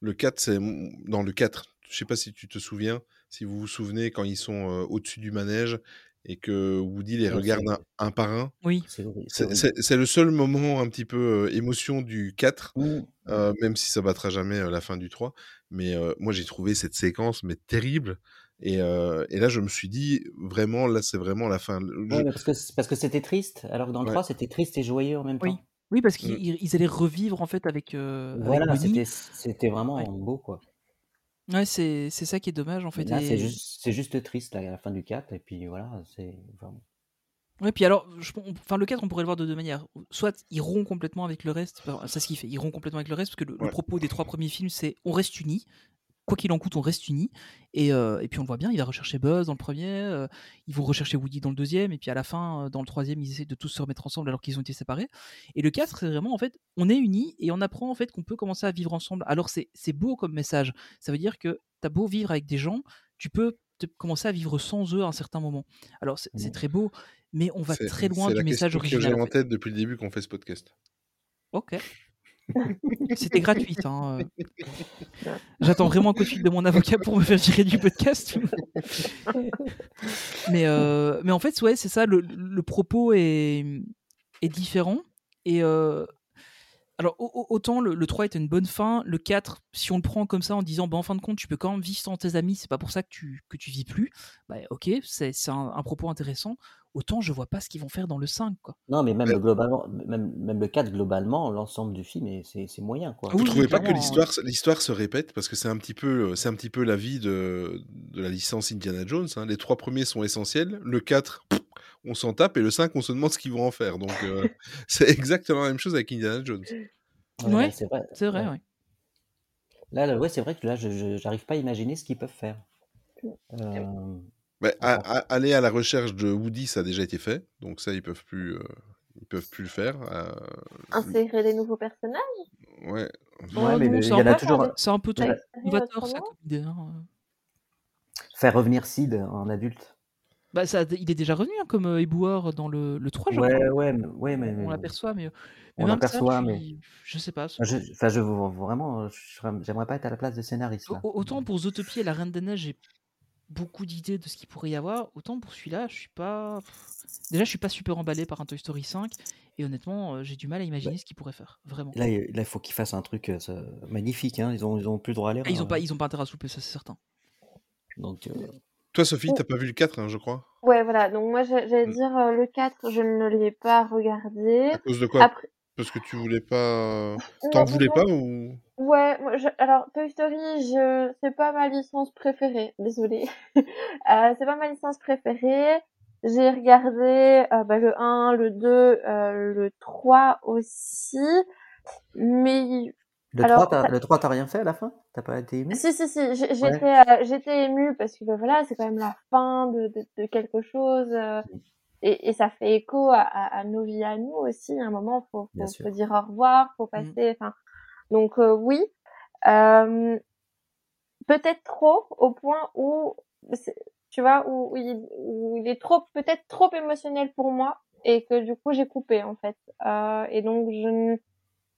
Speaker 1: Le 4, c'est dans le 4. Je sais pas si tu te souviens, si vous vous souvenez quand ils sont euh, au-dessus du manège et que Woody les regarde un, un par un.
Speaker 2: Oui.
Speaker 9: c'est
Speaker 1: le seul moment un petit peu euh, émotion du 4,
Speaker 9: Mhm.
Speaker 1: euh, même si ça battra jamais euh, la fin du 3. Mais euh, moi, j'ai trouvé cette séquence mais terrible. Et, euh, et là, je me suis dit, vraiment, là, c'est vraiment la fin. Je-
Speaker 9: Ouais, parce que c'était triste, alors que dans le
Speaker 1: Ouais.
Speaker 9: 3, c'était triste et joyeux en même
Speaker 2: Oui.
Speaker 9: temps.
Speaker 2: Oui, parce qu'ils ils allaient revivre en fait avec, euh,
Speaker 9: Voilà, c'était vraiment
Speaker 2: Ouais.
Speaker 9: beau, quoi.
Speaker 2: Ouais, c'est c'est ça qui est dommage en fait.
Speaker 9: Là, c'est
Speaker 2: et-
Speaker 9: juste, c'est juste triste, là, à la fin du 4, et puis voilà, c'est... vraiment-
Speaker 2: Ouais, puis alors, je, on- enfin, le 4, on pourrait le voir de deux manières. Soit il rompt complètement avec le reste, enfin, c'est ce qu'il fait, il rompt complètement avec le reste, parce que le, le propos des trois premiers films, c'est on reste unis, quoi qu'il en coûte, on reste unis. Et, euh, et puis on le voit bien, il va rechercher Buzz dans le premier, euh, ils vont rechercher Woody dans le deuxième, et puis à la fin, euh, dans le troisième, ils essaient de tous se remettre ensemble alors qu'ils ont été séparés. Et le 4, c'est vraiment, en fait, on est unis et on apprend en fait qu'on peut commencer à vivre ensemble. Alors c'est c'est beau comme message, ça veut dire que t'as beau vivre avec des gens, tu peux te- commencer à vivre sans eux à un certain moment. Alors c'est c'est très beau, mais on va
Speaker 1: c'est-
Speaker 2: très loin
Speaker 1: c'est
Speaker 2: du
Speaker 1: la
Speaker 2: message
Speaker 1: question que
Speaker 2: original.
Speaker 1: j'ai
Speaker 2: en
Speaker 1: en
Speaker 2: fait.
Speaker 1: tête depuis le début qu'on fait ce podcast.
Speaker 2: Ok. C'était gratuit. Hein. euh. J'attends vraiment un coup de fil de mon avocat pour me faire virer du podcast. mais, euh, mais en fait, ouais, c'est ça. Le, le propos est, est différent. Et euh, alors, au- au- autant le, le 3 était une bonne fin, le 4, si on le prend comme ça en disant, bah, en fin de compte, tu peux quand même vivre sans tes amis, c'est pas pour ça que tu, que tu vis plus, bah, ok, c'est c'est un, un propos intéressant. Autant je vois pas ce qu'ils vont faire dans le 5. Quoi.
Speaker 9: Non, mais même,
Speaker 1: Ouais.
Speaker 9: globalement, même, même le 4, globalement, l'ensemble du film, est- c'est c'est moyen, quoi.
Speaker 1: Vous
Speaker 2: oui,
Speaker 1: trouvez pas que
Speaker 2: clairement,
Speaker 1: l'histoire l'histoire se répète? Parce que c'est un petit peu c'est un petit peu la vie de, de la licence Indiana Jones. hein. Les trois premiers sont essentiels. Le 4, pff, on s'en tape et le 5, on se demande ce qu'ils vont en faire. Donc euh, c'est exactement la même chose avec Indiana Jones.
Speaker 9: Ouais,
Speaker 2: Ouais,
Speaker 9: c'est vrai.
Speaker 2: C'est vrai,
Speaker 9: ouais.
Speaker 2: ouais.
Speaker 9: Là, là, ouais, c'est vrai que là, je j'arrive pas à imaginer ce qu'ils peuvent faire. Euh,
Speaker 1: à- à- aller à la recherche de Woody, ça a déjà été fait. Donc ça, ils peuvent plus euh, ils peuvent plus le faire. euh,
Speaker 8: Intégrer des nouveaux personnages?
Speaker 1: Ouais.
Speaker 9: Ouais, mais
Speaker 2: non,
Speaker 9: il
Speaker 2: c'est
Speaker 9: y
Speaker 2: un
Speaker 9: en a
Speaker 2: peu-
Speaker 9: toujours.
Speaker 2: C'est un peu trop
Speaker 9: Ouais.
Speaker 2: novateur, ça,
Speaker 8: autrement
Speaker 2: comme idée. hein.
Speaker 9: Faire revenir Sid en adulte.
Speaker 2: Bah, ça, il est déjà revenu hein, comme euh, éboueur dans le, le 3, je
Speaker 9: Ouais, ouais, mais, ouais, mais,
Speaker 2: On l'aperçoit, mais, euh, mais
Speaker 9: on l'aperçoit, mais
Speaker 2: je sais pas.
Speaker 9: je, enfin, je vraiment, serais- j'aimerais pas être à la place là.
Speaker 2: au- Autant pour Zootopie et la Reine des Neiges, j'ai beaucoup d'idées de ce qu'il pourrait y avoir. Autant pour celui-là, je suis pas. Déjà, je suis pas super emballé par un Toy Story 5. Et honnêtement, euh, j'ai du mal à imaginer ce qu'il pourrait faire. Vraiment.
Speaker 9: Là, il là, faut qu'ils fassent un truc euh, ça- magnifique. Hein. Ils ont, ils ont plus le droit à l'erreur.
Speaker 2: Ah, ils ont pas,
Speaker 9: hein.
Speaker 2: ils ont pas intérêt à souper, ça c'est certain.
Speaker 9: Donc, euh,
Speaker 1: Toi, Sophie, t'as pas vu le 4, hein, je crois
Speaker 8: Ouais, voilà. Donc moi, j'allais
Speaker 1: Mm.
Speaker 8: dire euh, le 4, je ne l'ai pas regardé.
Speaker 1: À cause de quoi?
Speaker 8: Après,
Speaker 1: Parce que tu voulais pas. T'en voulais pas ou?
Speaker 8: Ouais, moi, je- alors Toy Story, je c'est pas ma licence préférée, désolée. Euh, c'est pas ma licence préférée. J'ai regardé euh, bah, le 1, le 2, euh, le 3 aussi. Mais
Speaker 9: le,
Speaker 8: alors
Speaker 9: 3, t'as,
Speaker 8: ça-
Speaker 9: le 3, t'as rien fait à la fin? T'as pas été ému?
Speaker 8: Si si si, j'ai-
Speaker 9: Ouais.
Speaker 8: j'étais euh, j'étais émue parce que voilà, c'est quand même la fin de de, de quelque chose euh, et, et ça fait écho à, à, à nos vies à nous aussi. À un moment, faut faut, dire au revoir, faut
Speaker 2: Mm.
Speaker 8: passer. Enfin, donc euh, oui. Euh, peut-être trop au point où tu vois où, où il, où il est trop peut-être trop émotionnel pour moi et que du coup j'ai coupé en fait euh, et donc je ne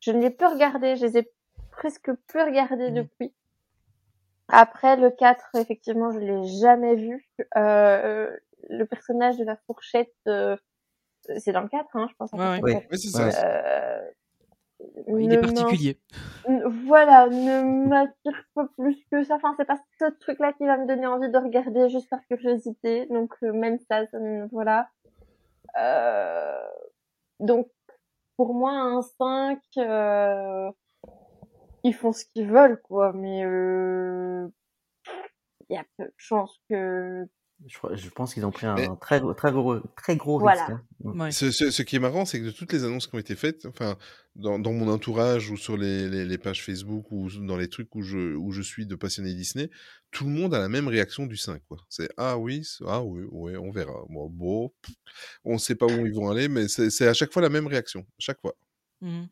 Speaker 8: je ne l'ai plus regardé je les ai presque plus regardés
Speaker 2: Mhm.
Speaker 8: depuis après le 4 effectivement je l'ai jamais vu euh, le personnage de la fourchette euh, c'est dans le 4 hein je pense en
Speaker 2: Ouais,
Speaker 9: ouais.
Speaker 1: c'est ça.
Speaker 8: Euh,
Speaker 2: il est particulier.
Speaker 8: Voilà, ne m'attire pas plus que ça. Enfin, c'est pas ce truc-là qui va me donner envie de regarder juste par curiosité. Donc, euh, même ça, ça me- voilà. Euh, donc, pour moi, un 5, euh, ils font ce qu'ils veulent, quoi. Mais euh, il y a peu de chances que...
Speaker 9: je, pense qu'ils ont pris un
Speaker 1: Mais-
Speaker 9: très, gros- très gros, très gros
Speaker 8: Voilà.
Speaker 9: risque. hein.
Speaker 2: Ouais.
Speaker 1: Ce, ce- ce qui est marrant, c'est que de toutes les annonces qui ont été faites, enfin, dans, dans mon entourage ou sur les, les- les pages Facebook ou dans les trucs où je, où je suis de passionnés Disney, tout le monde a la même réaction du 5. quoi. C'est ah oui, ah oui, ouais, on verra. Bon, on sait pas où ils vont aller, mais c'est c'est à chaque fois la même réaction. Chaque fois.
Speaker 2: Mhm.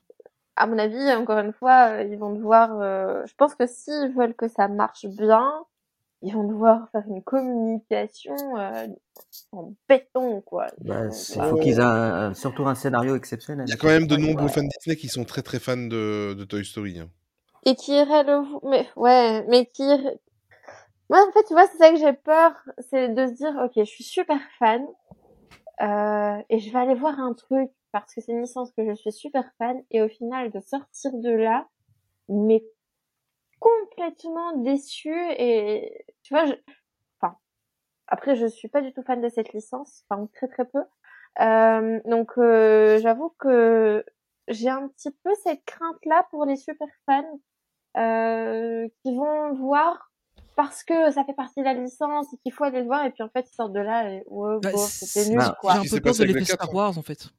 Speaker 8: À mon avis, encore une fois, euh, ils vont devoir... euh, Je pense que s'ils veulent que ça marche bien, ils vont devoir faire une communication euh, en béton, quoi.
Speaker 9: Bah,
Speaker 8: Donc,
Speaker 9: il faut qu'ils aient un- surtout un scénario exceptionnel.
Speaker 1: Il y a quand même de nombreux
Speaker 8: ouais.
Speaker 1: fans Disney qui sont très très fans de, de Toy Story. hein.
Speaker 8: Et qui irait le mais ouais, mais qui. Moi, en fait, tu vois, c'est ça que j'ai peur, c'est de se dire, ok, je suis super fan, euh, et je vais aller voir un truc parce que c'est une licence que je suis super fan, et au final, de sortir de là, mais complètement déçu et tu vois, je... enfin, après, je suis pas du tout fan de cette licence, enfin, très très peu. Euh, donc, euh, j'avoue que j'ai un petit peu cette crainte-là pour les super fans euh, qui vont voir parce que ça fait partie de la licence et qu'il faut aller le voir et puis en fait ils sortent de là et ouais,
Speaker 2: Bah,
Speaker 8: bon, c'était nul
Speaker 9: Bah,
Speaker 8: quoi.
Speaker 2: J'ai un peu peur de l'effet
Speaker 1: 4,
Speaker 2: Star Wars en fait.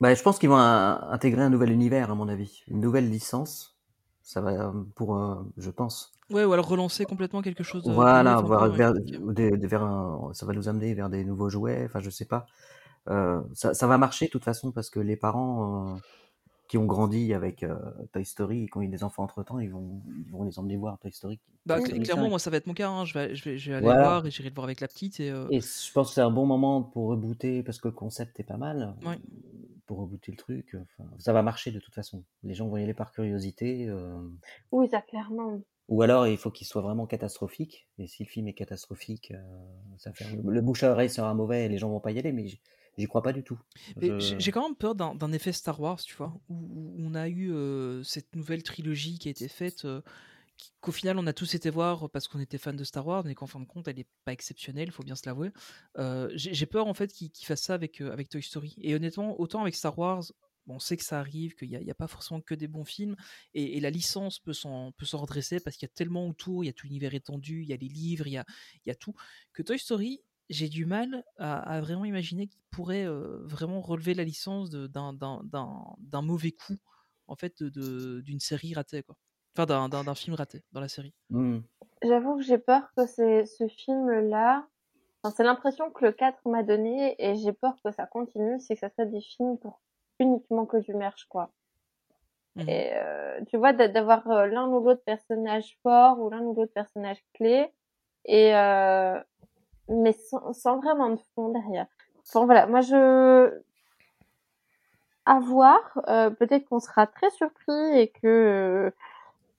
Speaker 9: Bah, je pense qu'ils vont euh, intégrer un nouvel univers, à mon avis. Une nouvelle licence. Ça va euh, pour, euh, je pense.
Speaker 2: Ouais, ou alors relancer complètement quelque chose
Speaker 9: Voilà, voir vers,
Speaker 2: Ok.
Speaker 9: des- des- vers un- ça va nous amener vers des nouveaux jouets. Enfin, je sais pas. Euh, ça, ça va marcher de toute façon parce que les parents qui ont grandi avec euh, Toy Story et qui ont eu des enfants entre temps, ils vont, ils vont les emmener voir Toy Story.
Speaker 2: Bah,
Speaker 9: Toy
Speaker 2: clairement,
Speaker 9: 5.
Speaker 2: moi, ça va être mon cas. hein. Je, vais, je, vais, je vais aller
Speaker 9: Voilà.
Speaker 2: voir et j'irai le voir avec la petite. Et, euh,
Speaker 9: Et je pense que c'est un bon moment pour rebooter parce que le concept est pas mal.
Speaker 2: Ouais.
Speaker 9: Pour rebooter le truc, enfin, ça va marcher de toute façon. Les gens vont y aller par curiosité. euh,
Speaker 8: Oui, ça clairement.
Speaker 9: Ou alors il faut qu'il soit vraiment catastrophique. Et si le film est catastrophique, euh, ça fait... le bouche à oreille sera mauvais et les gens vont pas y aller. Mais j'y crois pas du tout.
Speaker 2: Mais
Speaker 9: Je-
Speaker 2: j'ai quand même peur d'un effet Star Wars, tu vois, où, où on a eu euh, cette nouvelle trilogie qui a été faite, euh, qu'au final on a tous été voir parce qu'on était fan de Star Wars, mais qu'en fin de compte elle n'est pas exceptionnelle, il faut bien se l'avouer. Euh, j'ai peur en fait qu'ils fassent ça avec, euh, avec Toy Story. Et honnêtement, autant avec Star Wars, on sait que ça arrive, qu'il n'y a, pas forcément que des bons films, et, la licence peut s'en redresser parce qu'il y a tellement autour, il y a tout l'univers étendu, il y a les livres, il y a, tout, que Toy Story, j'ai du mal à, vraiment imaginer qu'il pourrait euh, vraiment relever la licence d'un mauvais coup, en fait, d'une série ratée. Enfin, d'un- film raté dans la série.
Speaker 9: Hmm.
Speaker 8: J'avoue que j'ai peur que c'est ce film-là. Enfin, c'est l'impression que le 4 m'a donné et j'ai peur que ça continue, c'est que ça soit des films pour uniquement que du merch, quoi.
Speaker 2: Mhm.
Speaker 8: Et euh, tu vois, d'a- d'avoir euh, l'un ou l'autre personnage fort ou l'un ou l'autre personnage clé, et euh, mais sans, sans vraiment de fond derrière. Enfin voilà, moi je à voir. Euh, Peut-être qu'on sera très surpris et que euh,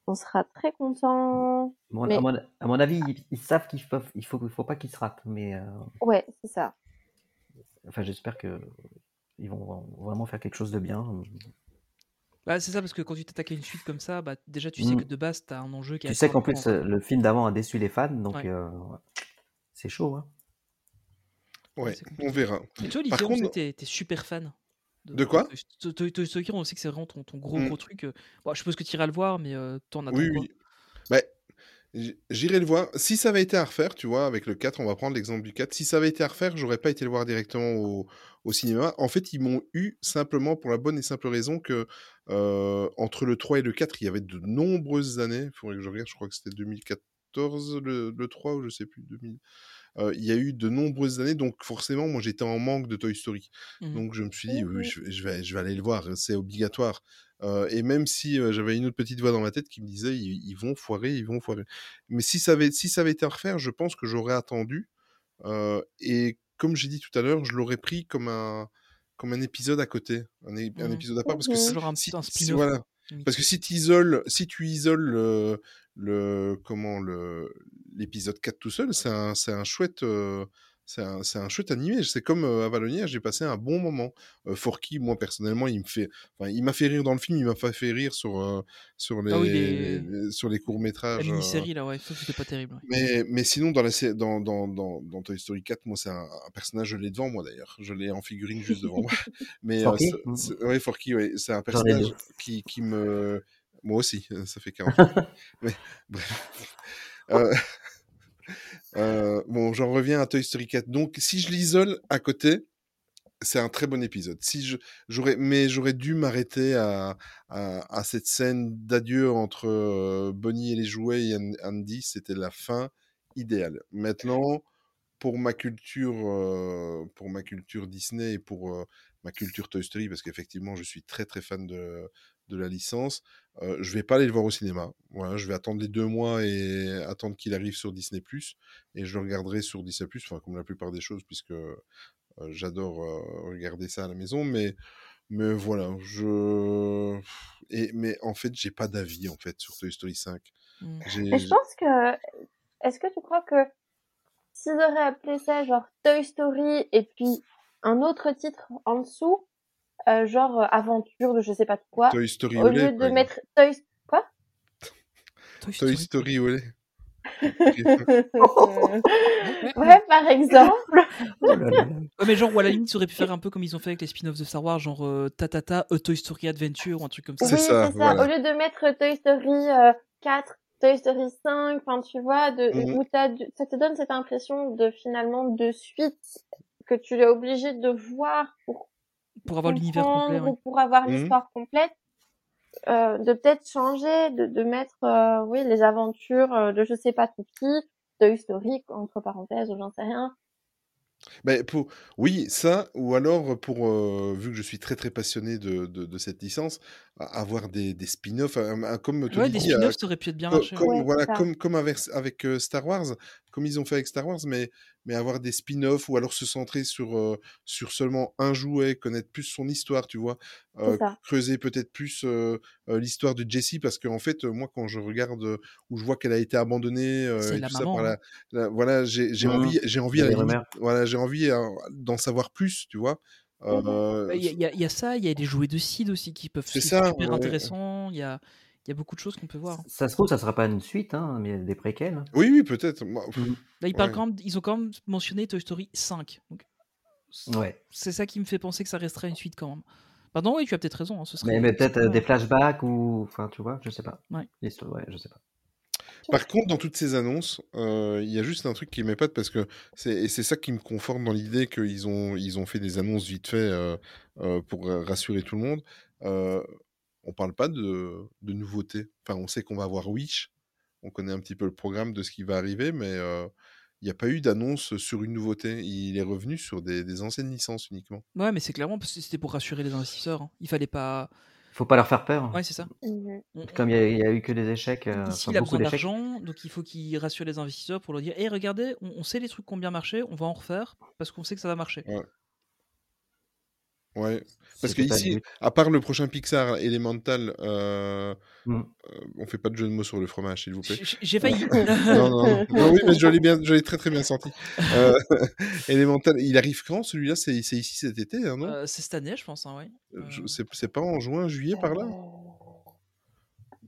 Speaker 8: on sera très content. Mais
Speaker 9: à, mon, à mon avis, ils, ils savent qu'il faut, il faut, il faut pas qu'ils se ratent. Mais euh,
Speaker 8: ouais, c'est ça.
Speaker 9: enfin, j'espère que ils vont vraiment faire quelque chose de bien.
Speaker 2: Bah, c'est ça, parce que quand tu t'attaques à une suite comme ça, bah, déjà tu sais
Speaker 9: Mm.
Speaker 2: que de base, tu as un enjeu qui est
Speaker 9: Tu sais qu'en plus, le film d'avant a déçu les fans, donc
Speaker 2: Ouais.
Speaker 9: euh, c'est chaud. Hein.
Speaker 1: Ouais, on verra.
Speaker 2: Et toi,
Speaker 1: Par contre,
Speaker 2: t'es super fan.
Speaker 1: De quoi?
Speaker 2: Toy- Story, on sait que c'est vraiment ton, ton gros
Speaker 1: Mm.
Speaker 2: gros truc. Bon, je suppose que tu iras le voir, mais euh, t'en attends
Speaker 1: Oui, oui. Bah, J'irai le voir. Si ça avait été à refaire, tu vois, avec le 4, on va prendre l'exemple du 4. Si ça avait été à refaire, j'aurais pas été le voir directement au, au cinéma. En fait, ils m'ont eu simplement pour la bonne et simple raison que euh, entre le 3 et le 4, il y avait de nombreuses années. Il faudrait que je regarde, je crois que c'était 2014, le, le 3, ou je sais plus, 2000. Euh, il y a eu de nombreuses années, donc forcément, moi j'étais en manque de Toy Story.
Speaker 2: Mhm.
Speaker 1: Donc je me suis dit, oui, je, je vais, je vais aller le voir, c'est obligatoire. Euh, et même si euh, j'avais une autre petite voix dans ma tête qui me disait, ils, ils vont foirer, ils vont foirer. Mais si ça avait, si ça avait été à refaire, je pense que j'aurais attendu. et comme j'ai dit tout à l'heure, je l'aurais pris comme un, comme un épisode à côté, un, é- un
Speaker 2: Mhm.
Speaker 1: épisode à part, parce que si,
Speaker 2: Genre un,
Speaker 1: si-
Speaker 2: un
Speaker 1: si-
Speaker 2: spin-off.
Speaker 1: voilà, parce que si tu isoles, si tu isoles le, le comment le l'épisode 4 tout seul, c'est un, c'est un chouette. euh, c'est un, c'est un chouette animé. C'est comme euh, Avalonia, j'ai passé un bon moment. Euh, Forky, moi personnellement, il me fait, enfin, il m'a fait rire dans le film, il m'a fait rire sur euh, sur les,
Speaker 2: Ah oui, les-
Speaker 1: les- sur les courts
Speaker 2: La
Speaker 1: métrages.
Speaker 2: mini-série, là, ouais, ça c'était pas terrible. ouais.
Speaker 1: Mais, mais sinon, dans, la, dans, dans, dans, dans Toy Story 4, moi, c'est un, un personnage, je l'ai devant moi d'ailleurs. Je l'ai en figurine juste devant moi. Mais, euh,
Speaker 9: Forky?
Speaker 1: c'est- c'est- ouais, Forky, ouais, c'est un personnage qui, qui me. Moi aussi, ça fait 40 Mais bref. Euh, euh, bon, j'en reviens à Toy Story 4. Donc, si je l'isole à côté, c'est un très bon épisode. Si je, mais j'aurais dû m'arrêter à, à, cette scène d'adieu entre euh, Bonnie et les jouets et An- Andy. C'était la fin idéale. Maintenant, pour ma culture, euh, pour ma culture Disney et pour ma culture Toy Story, parce qu'effectivement, je suis très très fan de, de la licence, euh, je vais pas aller le voir au cinéma. Voilà, je vais attendre les deux mois et attendre qu'il arrive sur Disney+. Et je le regarderai sur Disney+, enfin comme la plupart des choses, puisque euh, j'adore euh, regarder ça à la maison. Mais mais voilà, je et mais en fait, j'ai pas d'avis en fait sur Toy Story 5.
Speaker 2: Mm.
Speaker 1: J'ai
Speaker 8: Mais je pense que est-ce que tu crois que s'ils auraient appelé ça genre Toy Story et puis un autre titre en dessous, euh, genre euh, aventure de je sais pas quoi,
Speaker 1: Toy Story
Speaker 8: au lieu de mettre Toy quoi?
Speaker 2: Toy
Speaker 1: Toy
Speaker 2: Story.
Speaker 1: Story au lait.
Speaker 8: Ouais, par exemple.
Speaker 9: Oh.
Speaker 2: Ouais, mais genre, ou à la limite, ils auraient pu faire un peu comme ils ont fait avec les spin-offs de Star Wars, genre euh, Tatata, A Toy Story Adventure ou un truc comme ça.
Speaker 1: C'est
Speaker 8: oui,
Speaker 1: ça,
Speaker 8: c'est ça.
Speaker 1: voilà.
Speaker 8: Au lieu de mettre Toy Story euh, 4, Toy Story 5, enfin tu vois, de,
Speaker 1: Mhm.
Speaker 8: où t'as du- ça te donne cette impression de finalement de suite que tu es obligé de voir pour
Speaker 2: Pour avoir l'univers complet. ouais.
Speaker 8: pour avoir l'histoire complète. Euh, de peut-être changer, de, de mettre euh, oui les aventures euh, de je sais pas tout qui, Toy Story entre parenthèses ou j'en sais rien.
Speaker 1: Ben, pour... Oui, ça, ou alors pour, euh, vu que je suis très très passionné de, de, de cette licence, avoir des, des spin-offs, comme
Speaker 2: Ouais, des
Speaker 1: dit, euh,
Speaker 2: spin-offs, ça aurait pu être bien marché.
Speaker 1: comme,
Speaker 8: Ouais,
Speaker 1: voilà, comme, comme avec, avec euh, Star Wars, comme ils ont fait avec Star Wars, mais, mais avoir des spin-offs ou alors se centrer sur, euh, sur seulement un jouet, connaître plus son histoire, tu vois, euh, creuser peut-être plus euh, euh, l'histoire de Jessie, parce qu'en fait, euh, moi, quand je regarde euh, ou je vois qu'elle a été abandonnée euh,
Speaker 2: C'est
Speaker 1: et
Speaker 2: la
Speaker 1: tout ça
Speaker 2: maman,
Speaker 1: par
Speaker 2: hein.
Speaker 1: la, la- voilà, j'ai j'ai envie, j'ai envie à
Speaker 9: a
Speaker 1: la limite, voilà, j'ai envie d'en savoir plus, tu vois.
Speaker 8: Mhm.
Speaker 1: Euh,
Speaker 2: Bah, Il y, a- y y ça, il y a les jouets de Sid aussi qui peuvent
Speaker 1: C'est
Speaker 2: super
Speaker 1: ouais.
Speaker 2: intéressants. Il y a, il y a beaucoup de choses qu'on peut voir.
Speaker 9: Ça se trouve, ça sera pas une suite, hein, mais des préquels. hein.
Speaker 1: Oui, oui, peut-être.
Speaker 2: Là, ils, parlent
Speaker 1: Ouais.
Speaker 2: quand même, ils ont quand même mentionné Toy Story 5. Donc, c-
Speaker 9: Ouais.
Speaker 2: c'est ça qui me fait penser que ça restera une suite quand même. Pardon, oui, tu as peut-être raison. hein, ce serait,
Speaker 9: Mais, mais peut-être euh, des flashbacks ou. Enfin, tu vois, je sais pas.
Speaker 2: Ouais.
Speaker 9: L'histoire, ouais, je sais pas.
Speaker 1: Par contre, dans toutes ces annonces, euh, il y a juste un truc qui m'épate parce que c'est ça qui me conforte dans l'idée qu'ils ont ils ont fait des annonces vite fait euh, euh, pour rassurer tout le monde. On parle pas de, de nouveautés. Enfin, on sait qu'on va avoir Wish. On connaît un petit peu le programme de ce qui va arriver, mais il n'y a pas eu d'annonce sur une nouveauté. Il est revenu sur des, des anciennes licences uniquement.
Speaker 2: Ouais, mais c'est clairement parce que c'était pour rassurer les investisseurs. hein. Il fallait pas.
Speaker 9: Faut pas leur faire peur.
Speaker 2: Ouais, c'est ça.
Speaker 8: Mhm.
Speaker 2: On-
Speaker 9: Comme il y, a- il y a eu que des échecs, euh,
Speaker 2: Ici, il a
Speaker 9: beaucoup
Speaker 2: besoin d'argent, donc il faut qu'il rassure les investisseurs pour leur dire Hé, regardez, on, on sait les trucs qui ont bien marché, on va en refaire parce qu'on sait que ça va marcher.
Speaker 1: Ouais. Ouais. Parce que ici, à part le prochain Pixar Elemental, euh,
Speaker 9: Mm.
Speaker 1: euh, on fait pas de jeu de mots sur le fromage, s'il vous plaît.
Speaker 2: J'ai failli.
Speaker 1: non, non, non. Non, oui, mais je l'ai bien, je l'ai très très bien senti. Euh, Elemental, il arrive quand celui-là? C'est ici cet été, hein, non?
Speaker 2: Euh, c'est cette année, je pense. Hein, ouais.
Speaker 1: C'est pas en juin, juillet par là?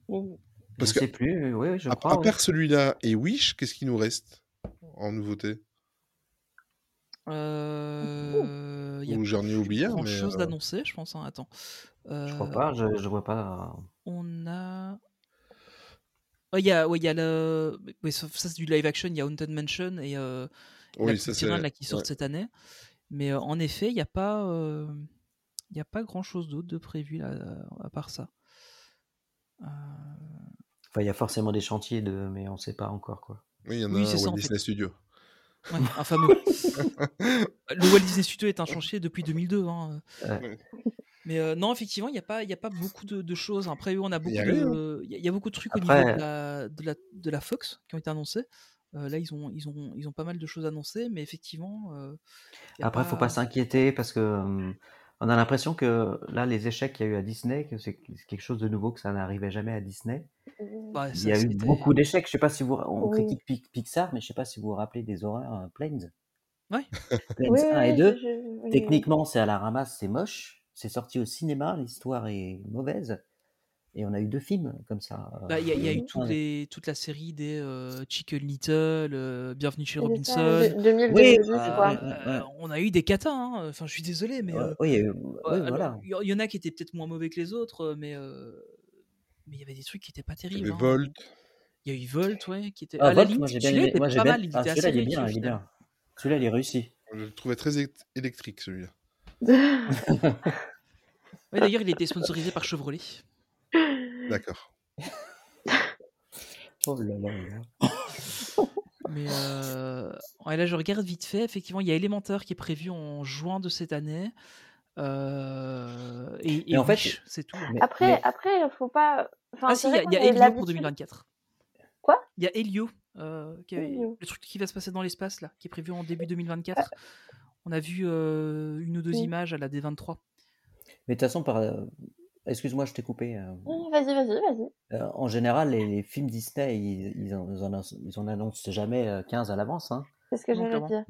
Speaker 8: Oui.
Speaker 1: Parce
Speaker 9: je
Speaker 1: que
Speaker 9: sais plus, oui, oui, je
Speaker 1: à,
Speaker 9: crois.
Speaker 1: à part celui-là et Wish, qu'est-ce qui nous reste en nouveauté?
Speaker 2: Euh, Il y a
Speaker 1: Ou j'en ai oublié,
Speaker 2: grand
Speaker 1: mais
Speaker 2: chose
Speaker 1: euh,
Speaker 2: d'annoncer, je pense. hein, Attends.
Speaker 9: Je crois pas, je, je vois pas.
Speaker 2: On a. Oh, Il y a, ouais, il y a le. ouais, ça, ça, c'est du live action. Il y a Haunted Mansion et euh, la
Speaker 1: oui,
Speaker 2: petite
Speaker 1: ça
Speaker 2: sirène
Speaker 1: c'est.
Speaker 2: là qui sortent
Speaker 1: ouais.
Speaker 2: cette année. Mais euh, en effet, il n'y a pas, euh, il y a pas grand chose d'autre de prévu là, à part ça. Euh,
Speaker 9: Enfin, il y a forcément des chantiers, de... mais on sait pas encore quoi.
Speaker 1: Oui, il y en a
Speaker 2: Oui,
Speaker 1: un
Speaker 2: c'est ça,
Speaker 1: Walt
Speaker 2: en fait.
Speaker 1: Disney Studio.
Speaker 2: Ouais, un fameux. Le Walt Disney Studio est un chantier depuis 2002. hein.
Speaker 9: Ouais.
Speaker 2: Mais euh, non, effectivement, il n'y a, pas- il y a pas beaucoup de, de choses. Après, on a beaucoup
Speaker 1: y a rien.
Speaker 2: de, il y, a- il y a beaucoup de trucs au niveau
Speaker 9: Après-
Speaker 2: de la, de, la, de la Fox qui ont été annoncés. Euh, là, ils ont, ils, ont, ils ont pas mal de choses annoncées, mais effectivement. euh, il
Speaker 9: Après, faut pas s'inquiéter parce que hum, on a l'impression que là, les échecs qu'il y a eu à Disney, que c'est quelque chose de nouveau, que ça n'arrivait jamais à Disney.
Speaker 2: Ouais,
Speaker 9: Il y a eu beaucoup d'échecs. Je sais pas si vous, on
Speaker 8: Oui.
Speaker 9: critique Pi- Pixar, mais je sais pas si vous vous rappelez des horreurs euh, Planes.
Speaker 2: Ouais.
Speaker 9: Planes
Speaker 8: Oui,
Speaker 9: 1 et
Speaker 8: oui,
Speaker 9: 2.
Speaker 8: je- je- oui, oui.
Speaker 9: Techniquement, c'est à la ramasse, c'est moche. C'est sorti au cinéma, l'histoire est mauvaise. Et on a eu deux films comme ça. euh,
Speaker 2: Bah, Il y, a- il y a eu les, toute la série des euh, Chicken Little, euh, Bienvenue chez Robinson.
Speaker 8: de- 2000,
Speaker 9: Oui,
Speaker 8: 2010,
Speaker 9: euh,
Speaker 2: on a eu des catas, hein. enfin je suis désolé, mais euh,
Speaker 9: oui, il y a eu-
Speaker 2: euh,
Speaker 9: oui,
Speaker 2: alors,
Speaker 9: voilà.
Speaker 2: il y, y en a qui étaient peut-être moins mauvais que les autres, mais euh, mais il y avait des trucs qui étaient pas
Speaker 1: Il y
Speaker 2: terribles. hein.
Speaker 1: Volt.
Speaker 2: Il y a eu Volt, ouais, qui était
Speaker 9: Ah,
Speaker 2: à la
Speaker 9: Volt, moi j'ai bien aimé. Moi
Speaker 2: pas
Speaker 9: bien.
Speaker 2: mal, il
Speaker 9: Ah,
Speaker 2: était assez
Speaker 9: il est bien, bien. Celui-là il est réussi.
Speaker 1: Je le trouvais très éle- électrique celui-là.
Speaker 2: Ouais, D'ailleurs, il était sponsorisé par Chevrolet.
Speaker 1: D'accord.
Speaker 9: Oh là là là.
Speaker 2: Mais euh, là, je regarde vite fait. Effectivement, il y a Elementor qui est prévu en juin de cette année. Euh, et,
Speaker 9: en fait,
Speaker 2: c'est tout. hein.
Speaker 9: Mais-
Speaker 8: Après,
Speaker 9: mais-
Speaker 8: après, il faut pas. Enfin,
Speaker 2: Ah si, il y a, Helio pour
Speaker 8: l'habitude-
Speaker 2: 2024.
Speaker 8: Quoi?
Speaker 2: Il y a Helio, euh, qui
Speaker 8: Helio.
Speaker 2: le truc qui va se passer dans l'espace là, qui est prévu en début 2024. On a vu euh, une ou deux
Speaker 8: Oui.
Speaker 2: images à la D23.
Speaker 9: Mais de toute façon, par... euh, excuse-moi, je t'ai coupé. euh,
Speaker 8: Vas-y, vas-y, vas-y.
Speaker 9: euh, en général, les, les films Disney, ils, ils, en, ils, en, annoncent- ils en annoncent jamais euh, 15 à l'avance. Hein.
Speaker 8: C'est ce que j'allais dire.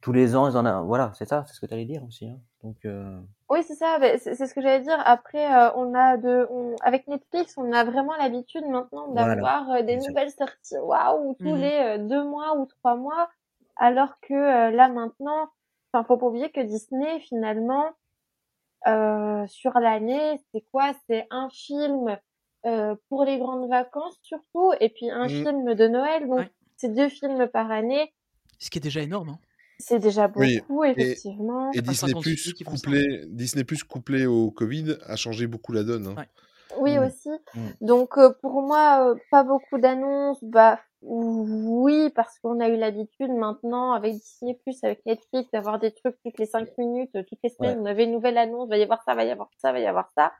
Speaker 9: Tous les ans, ils en ont. Voilà, c'est ça, c'est ce que tu allais dire aussi. Hein. Donc, euh,
Speaker 8: Oui, c'est ça. mais C'est c'est ce que j'allais dire. Après, euh, on a de, on- avec Netflix, on a vraiment l'habitude maintenant d'avoir euh, des nouvelles sorties. Waouh, tous
Speaker 2: Mhm.
Speaker 8: les euh, deux mois ou trois mois. Alors que euh, là maintenant, enfin, faut pas oublier que Disney finalement, euh, sur l'année, c'est quoi? C'est un film euh, pour les grandes vacances surtout, et puis un
Speaker 1: Mhm.
Speaker 8: film de Noël. Donc
Speaker 2: Ouais.
Speaker 8: c'est deux films par année.
Speaker 2: Ce qui est déjà énorme. hein.
Speaker 8: C'est déjà beaucoup,
Speaker 1: Oui,
Speaker 8: effectivement.
Speaker 1: Et Disney
Speaker 2: 50
Speaker 1: Plus couplé, Disney Plus couplé au Covid a changé beaucoup la donne. hein.
Speaker 2: Ouais.
Speaker 8: Oui
Speaker 9: Mm.
Speaker 8: aussi.
Speaker 9: Mm.
Speaker 8: Donc euh, pour moi, euh, pas beaucoup d'annonces. Bah oui, parce qu'on a eu l'habitude maintenant avec Disney Plus, avec Netflix, d'avoir des trucs toutes les cinq minutes, euh, toutes les semaines.
Speaker 9: Ouais.
Speaker 8: On avait une nouvelle annonce, va y avoir ça, va y avoir ça, va y avoir ça.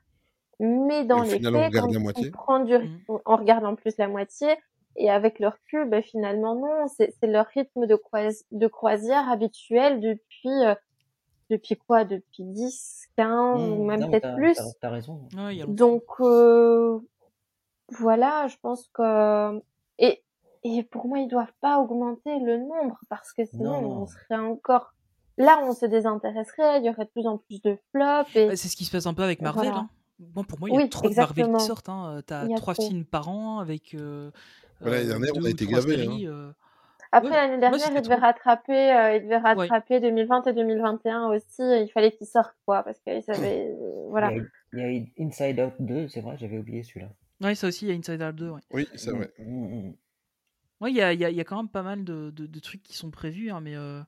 Speaker 8: Mais dans les
Speaker 1: final, on
Speaker 8: faits,
Speaker 1: regarde
Speaker 8: quand
Speaker 1: la
Speaker 8: on
Speaker 1: moitié.
Speaker 8: prend du, on, on regarde en plus la moitié. Et avec le recul, bah, finalement non, c'est c'est leur rythme de, croisi- de croisière habituel depuis euh, depuis quoi? Depuis 10, 15 ou
Speaker 9: hmm,
Speaker 8: même peut-être plus.
Speaker 9: t'as- T'as raison.
Speaker 2: Ouais.
Speaker 8: Donc euh, voilà, je pense que et et pour moi ils doivent pas augmenter le nombre parce que sinon
Speaker 9: Non, non.
Speaker 8: on serait encore là on se désintéresserait, il y aurait de plus en plus de flops et
Speaker 2: Bah, c'est ce qui se passe un peu avec Marvel.
Speaker 8: Voilà.
Speaker 2: hein. Moi, pour moi, il y a
Speaker 8: Oui,
Speaker 2: trop de Marvel qui sortent. Hein. T'as trois
Speaker 8: trop.
Speaker 2: films par an avec euh,
Speaker 1: Voilà, l'année
Speaker 2: euh,
Speaker 1: dernière, on a
Speaker 2: ou
Speaker 1: été hein.
Speaker 2: Euh.
Speaker 8: après
Speaker 2: Ouais,
Speaker 8: l'année dernière devaient
Speaker 2: trop.
Speaker 8: rattraper euh, ils devaient rattraper 2020 et 2021 aussi, il fallait qu'ils sortent quoi parce qu'ils avaient euh, voilà.
Speaker 9: Il y a, il y a eu Inside Out 2, c'est vrai, j'avais oublié celui-là.
Speaker 2: Ouais, ça aussi, il y a Inside Out 2. Ouais.
Speaker 1: Oui, c'est vrai.
Speaker 2: Ouais, il y a, il y a- il y a quand même pas mal de, de- de trucs qui sont prévus, hein, mais. euh,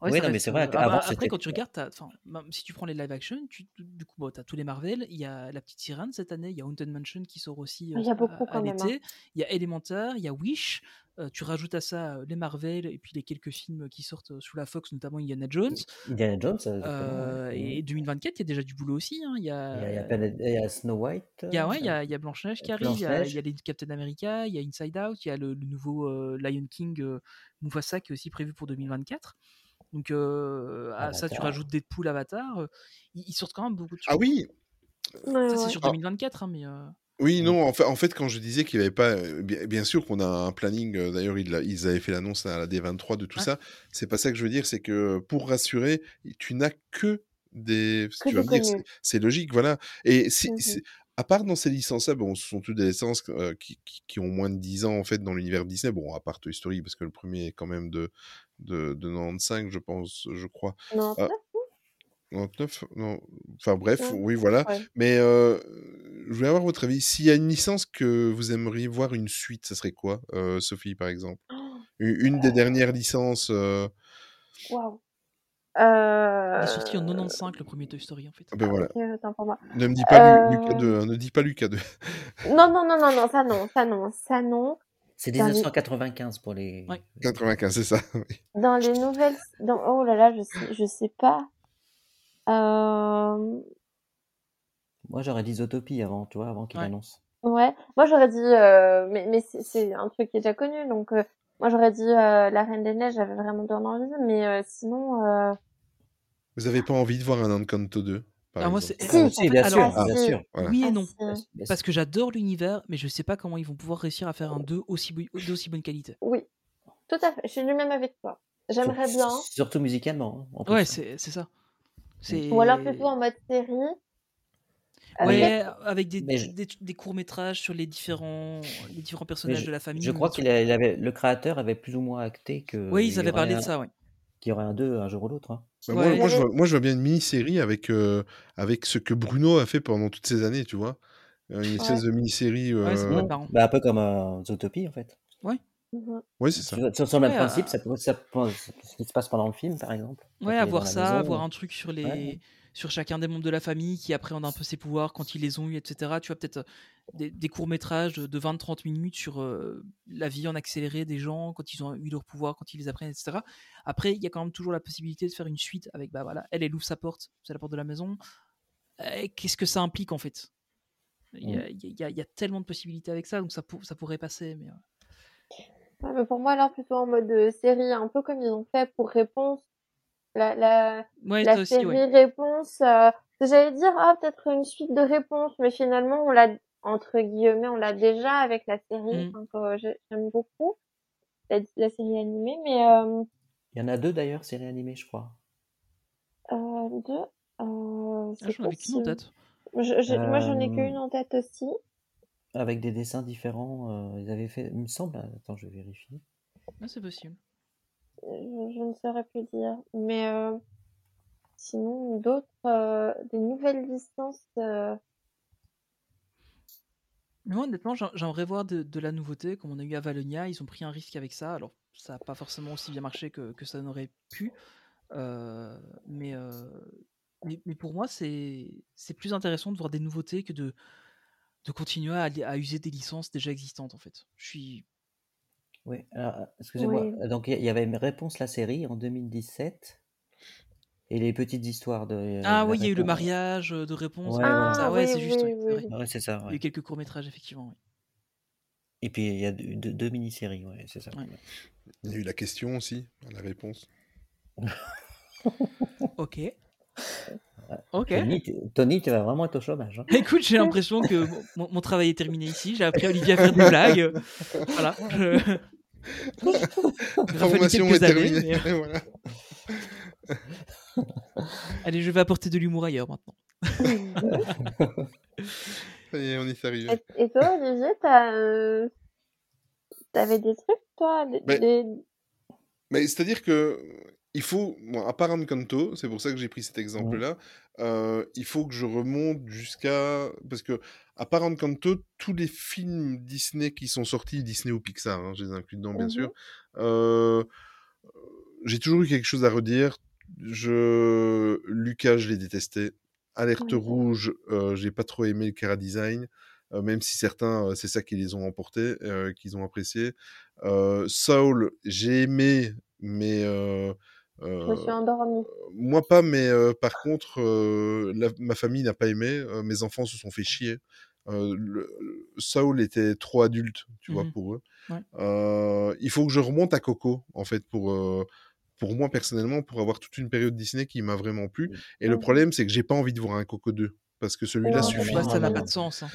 Speaker 2: ouais,
Speaker 9: Oui, non, mais c'est vrai
Speaker 2: euh,
Speaker 9: qu'avant,
Speaker 2: ah bah, Après, quand tu regardes, enfin, même si tu prends les live action, tu, du coup, bon, tu as tous les Marvel, il y a La Petite Sirène cette année, il y a Haunted Mansion qui sort aussi
Speaker 8: Il y a
Speaker 2: euh,
Speaker 8: beaucoup
Speaker 2: à, à
Speaker 8: quand même, hein.
Speaker 2: il y a Elementor, il y a Wish, Euh, tu rajoutes à ça euh, les Marvel et puis les quelques films qui sortent euh, sous la Fox, notamment Indiana Jones.
Speaker 9: Indiana Jones,
Speaker 2: Euh, et 2024, il y a déjà du boulot aussi. hein. Il y
Speaker 9: a, il y a
Speaker 2: a,
Speaker 9: Planet- il y a Snow White.
Speaker 2: il y a, ouais, il y
Speaker 9: euh,
Speaker 2: a, Blanche-Neige qui arrive, il y a, il
Speaker 9: Blanche-Neige.
Speaker 2: y a les Captain America, il y a Inside Out, il y a le, le nouveau euh, Lion King euh, Mufasa qui est aussi prévu pour 2024. Donc euh, à ça, tu rajoutes Deadpool, Avatar. euh, ils, ils sortent quand même beaucoup de choses.
Speaker 1: Ah oui,
Speaker 2: Ça, c'est
Speaker 8: ouais.
Speaker 2: sur
Speaker 1: Ah.
Speaker 2: 2024, hein, mais. Euh,
Speaker 1: Oui, non, en fait, en fait, quand je disais qu'il n'y avait pas, euh, bien, sûr qu'on a un planning, euh, d'ailleurs, ils, avaient fait l'annonce à la D23 de tout
Speaker 2: Ouais.
Speaker 1: ça, c'est pas ça que je veux dire, c'est que pour rassurer, tu n'as que des.
Speaker 8: Que
Speaker 1: tu vas me dire, c'est- logique, voilà. Et si, c'est- à part dans ces licences-là, bon, ce sont toutes des licences euh, qui, qui, qui ont moins de 10 ans, en fait, dans l'univers Disney, bon, à part Toy Story, parce que le premier est quand même de, de, de 95, je pense, je crois.
Speaker 8: Non,
Speaker 1: Ah, 99 Non. Enfin bref,
Speaker 8: Ouais.
Speaker 1: oui, voilà.
Speaker 8: Ouais.
Speaker 1: Mais euh, je voulais avoir votre avis. S'il y a une licence que vous aimeriez voir une suite, ça serait quoi, euh, Sophie, par exemple? Une une des dernières licences. euh,
Speaker 8: Waouh.
Speaker 2: Il
Speaker 8: Euh...
Speaker 2: est sorti en 95, le premier Toy Story, en fait.
Speaker 1: ah ben voilà. Ne me dis pas Lu-
Speaker 8: Euh,
Speaker 1: Lucas 2. Ne dis pas Lucas 2.
Speaker 8: Non, non, non, non, non, ça non, ça non, ça non.
Speaker 9: C'est
Speaker 8: Dans les-
Speaker 9: 1995 pour les.
Speaker 2: Ouais.
Speaker 1: 95, c'est ça.
Speaker 8: Dans les nouvelles, dans... oh là là, je sais, je sais pas. Euh...
Speaker 9: Moi, j'aurais dit Zootopie avant, tu vois, avant qu'il
Speaker 2: Ouais.
Speaker 9: annonce.
Speaker 8: Ouais, moi j'aurais dit, euh... mais, mais c'est- un truc qui est déjà connu, donc euh, moi j'aurais dit euh, La Reine des Neiges, j'avais vraiment bien envie, mais euh, sinon, euh...
Speaker 1: Vous avez pas envie de voir un Encanto 2 par
Speaker 2: Ah, moi, c'est-
Speaker 8: Si,
Speaker 9: si, bien
Speaker 2: alors,
Speaker 9: sûr,
Speaker 8: ah,
Speaker 9: bien
Speaker 8: si.
Speaker 9: sûr.
Speaker 1: Voilà.
Speaker 2: Oui et non. Parce que j'adore l'univers, mais je sais pas comment ils vont pouvoir réussir à faire un 2 aussi d'aussi bonne qualité.
Speaker 8: Oui, tout à fait, je suis du même avec toi. J'aimerais bien,
Speaker 9: Surtout musicalement. hein, en plus,
Speaker 2: Ouais,
Speaker 9: hein.
Speaker 2: c'est c'est ça.
Speaker 8: Ou alors plutôt en mode série. Euh,
Speaker 2: Ouais, avec des,
Speaker 9: je-
Speaker 2: des, des courts-métrages sur les différents, les différents personnages
Speaker 9: je-
Speaker 2: de la famille.
Speaker 9: Je crois qu'il avait, le créateur avait plus ou moins acté que.
Speaker 2: Oui,
Speaker 9: il
Speaker 2: ils avaient parlé de ça, oui.
Speaker 9: Qu'il y aurait un 2 un jour ou l'autre. hein.
Speaker 1: Bah,
Speaker 2: Ouais.
Speaker 1: moi, moi, je vois, moi, je vois bien une mini-série avec, euh, avec ce que Bruno a fait pendant toutes ces années, tu vois. Euh, Une espèce de mini-série.
Speaker 2: Ouais,
Speaker 1: euh.
Speaker 9: Bah, un peu comme euh, Zootopie, en fait.
Speaker 8: mhm.
Speaker 1: Ouais, c'est ça.
Speaker 9: Sur, sur- le même
Speaker 2: Ouais,
Speaker 9: principe,
Speaker 2: euh,
Speaker 9: ça pourrait, ça pourrait- ce qui se passe pendant le film, par exemple.
Speaker 2: Ouais, avoir ça,
Speaker 9: maison,
Speaker 2: avoir
Speaker 9: euh,
Speaker 2: un truc sur les,
Speaker 9: ouais.
Speaker 2: sur chacun des membres de la famille qui appréhende un peu ses pouvoirs quand ils les ont eu, etc. Tu vois, peut-être euh, des, des courts-métrages de, de 20-30 minutes sur euh, la vie en accéléré des gens quand ils ont eu leur pouvoir, quand ils les apprennent, etc. Après, il y a quand même toujours la possibilité de faire une suite avec, bah voilà, elle, elle ouvre sa porte, c'est la porte de la maison. Euh, Qu'est-ce que ça implique en fait? Il y, a, il y a- il y a tellement de possibilités avec ça, donc ça, pour- ça pourrait passer. Mais, euh,
Speaker 8: Ouais, mais pour moi, alors plutôt en mode euh, série, un peu comme ils ont fait pour Réponse. La, la,
Speaker 2: Ouais,
Speaker 8: la
Speaker 2: aussi,
Speaker 8: série
Speaker 2: ouais.
Speaker 8: Réponse, euh, j'allais dire, ah, peut-être une suite de Réponse, mais finalement, on l'a, entre guillemets, on l'a déjà avec la série,
Speaker 2: Mm.
Speaker 8: j'aime beaucoup, la, la série animée, mais euh,
Speaker 9: Il y en a deux d'ailleurs, séries animées, je crois.
Speaker 8: euh, deux, euh,
Speaker 2: Ah, J'en avais qu'une en tête.
Speaker 8: Je- je- Moi, j'en ai
Speaker 9: Euh,
Speaker 8: qu'une en tête aussi.
Speaker 9: Avec des dessins différents. euh, ils avaient fait, il me semble. Attends, je vais vérifier.
Speaker 2: Ah, c'est possible.
Speaker 8: Je, je ne saurais plus dire. Mais euh, sinon, d'autres, euh, des nouvelles licences. euh,
Speaker 2: Mais moi, honnêtement, j'aimerais voir de, de la nouveauté, comme on a eu à Valonia. Ils ont pris un risque avec ça. Alors, ça n'a pas forcément aussi bien marché que, que ça n'aurait pu. Euh, mais, euh, mais, mais pour moi, c'est c'est plus intéressant de voir des nouveautés que de, de continuer à, user des licences déjà existantes, en fait. Je suis.
Speaker 9: Oui, alors, euh, excusez-moi.
Speaker 8: Oui.
Speaker 9: euh, Donc, il y- avait une réponse la série en 2017. Et les petites histoires de. euh,
Speaker 2: Ah oui, il y a eu le mariage de réponse.
Speaker 9: Ouais.
Speaker 8: Ah,
Speaker 2: Ouais,
Speaker 8: oui,
Speaker 2: c'est juste.
Speaker 8: oui,
Speaker 2: ouais, c'est
Speaker 8: oui.
Speaker 2: vrai.
Speaker 9: Ouais, c'est ça.
Speaker 2: Il y a eu quelques courts-métrages, effectivement. oui.
Speaker 9: Et puis, il y a deux, deux- deux mini-séries, ouais, c'est ça.
Speaker 2: Ouais.
Speaker 1: Il y a eu la question aussi, la réponse.
Speaker 2: Ok. Ok.
Speaker 9: Tony, tu- Tony, tu vas vraiment être au chômage. hein.
Speaker 2: Écoute, j'ai l'impression que mon, mon travail est terminé ici. J'ai appris à Olivier à faire des blagues. Voilà. Je...
Speaker 1: Formation est
Speaker 2: années,
Speaker 1: terminée.
Speaker 2: mais- euh,
Speaker 1: voilà.
Speaker 2: Allez, je vais apporter de l'humour ailleurs maintenant.
Speaker 1: Ça y est, on y est arrivé.
Speaker 8: Et, et toi, Olivier, t'as, euh, t'avais des trucs, toi, des,
Speaker 1: Mais-
Speaker 8: des-
Speaker 1: Mais c'est-à-dire que il faut, à part Encanto, c'est pour ça que j'ai pris cet exemple-là, euh, il faut que je remonte jusqu'à parce que à part Encanto, tous les films Disney qui sont sortis, Disney ou Pixar, hein, je les inclus dedans bien
Speaker 8: Mhm.
Speaker 1: sûr, euh, j'ai toujours eu quelque chose à redire. Je Lucas, je l'ai détesté. Alerte rouge, euh, j'ai pas trop aimé le Cara Design. euh, même si certains, euh, c'est ça qui les ont emportés, euh, qu'ils ont apprécié. Soul, j'ai aimé, mais euh,
Speaker 8: Je me suis endormie.
Speaker 1: moi pas, mais euh, par contre, euh, la- ma famille n'a pas aimé. euh, mes enfants se sont fait chier. Euh, le, Saul était trop adulte, tu vois,
Speaker 2: Mhm.
Speaker 1: pour eux.
Speaker 2: Ouais.
Speaker 1: Euh, il faut que je remonte à Coco, en fait, pour euh, pour moi personnellement, pour avoir toute une période Disney qui m'a vraiment plu. Et le problème, c'est que j'ai pas envie de voir un Coco 2 parce que celui-là
Speaker 8: Non,
Speaker 1: suffit.
Speaker 2: Ouais, ça n'a pas de sens. hein.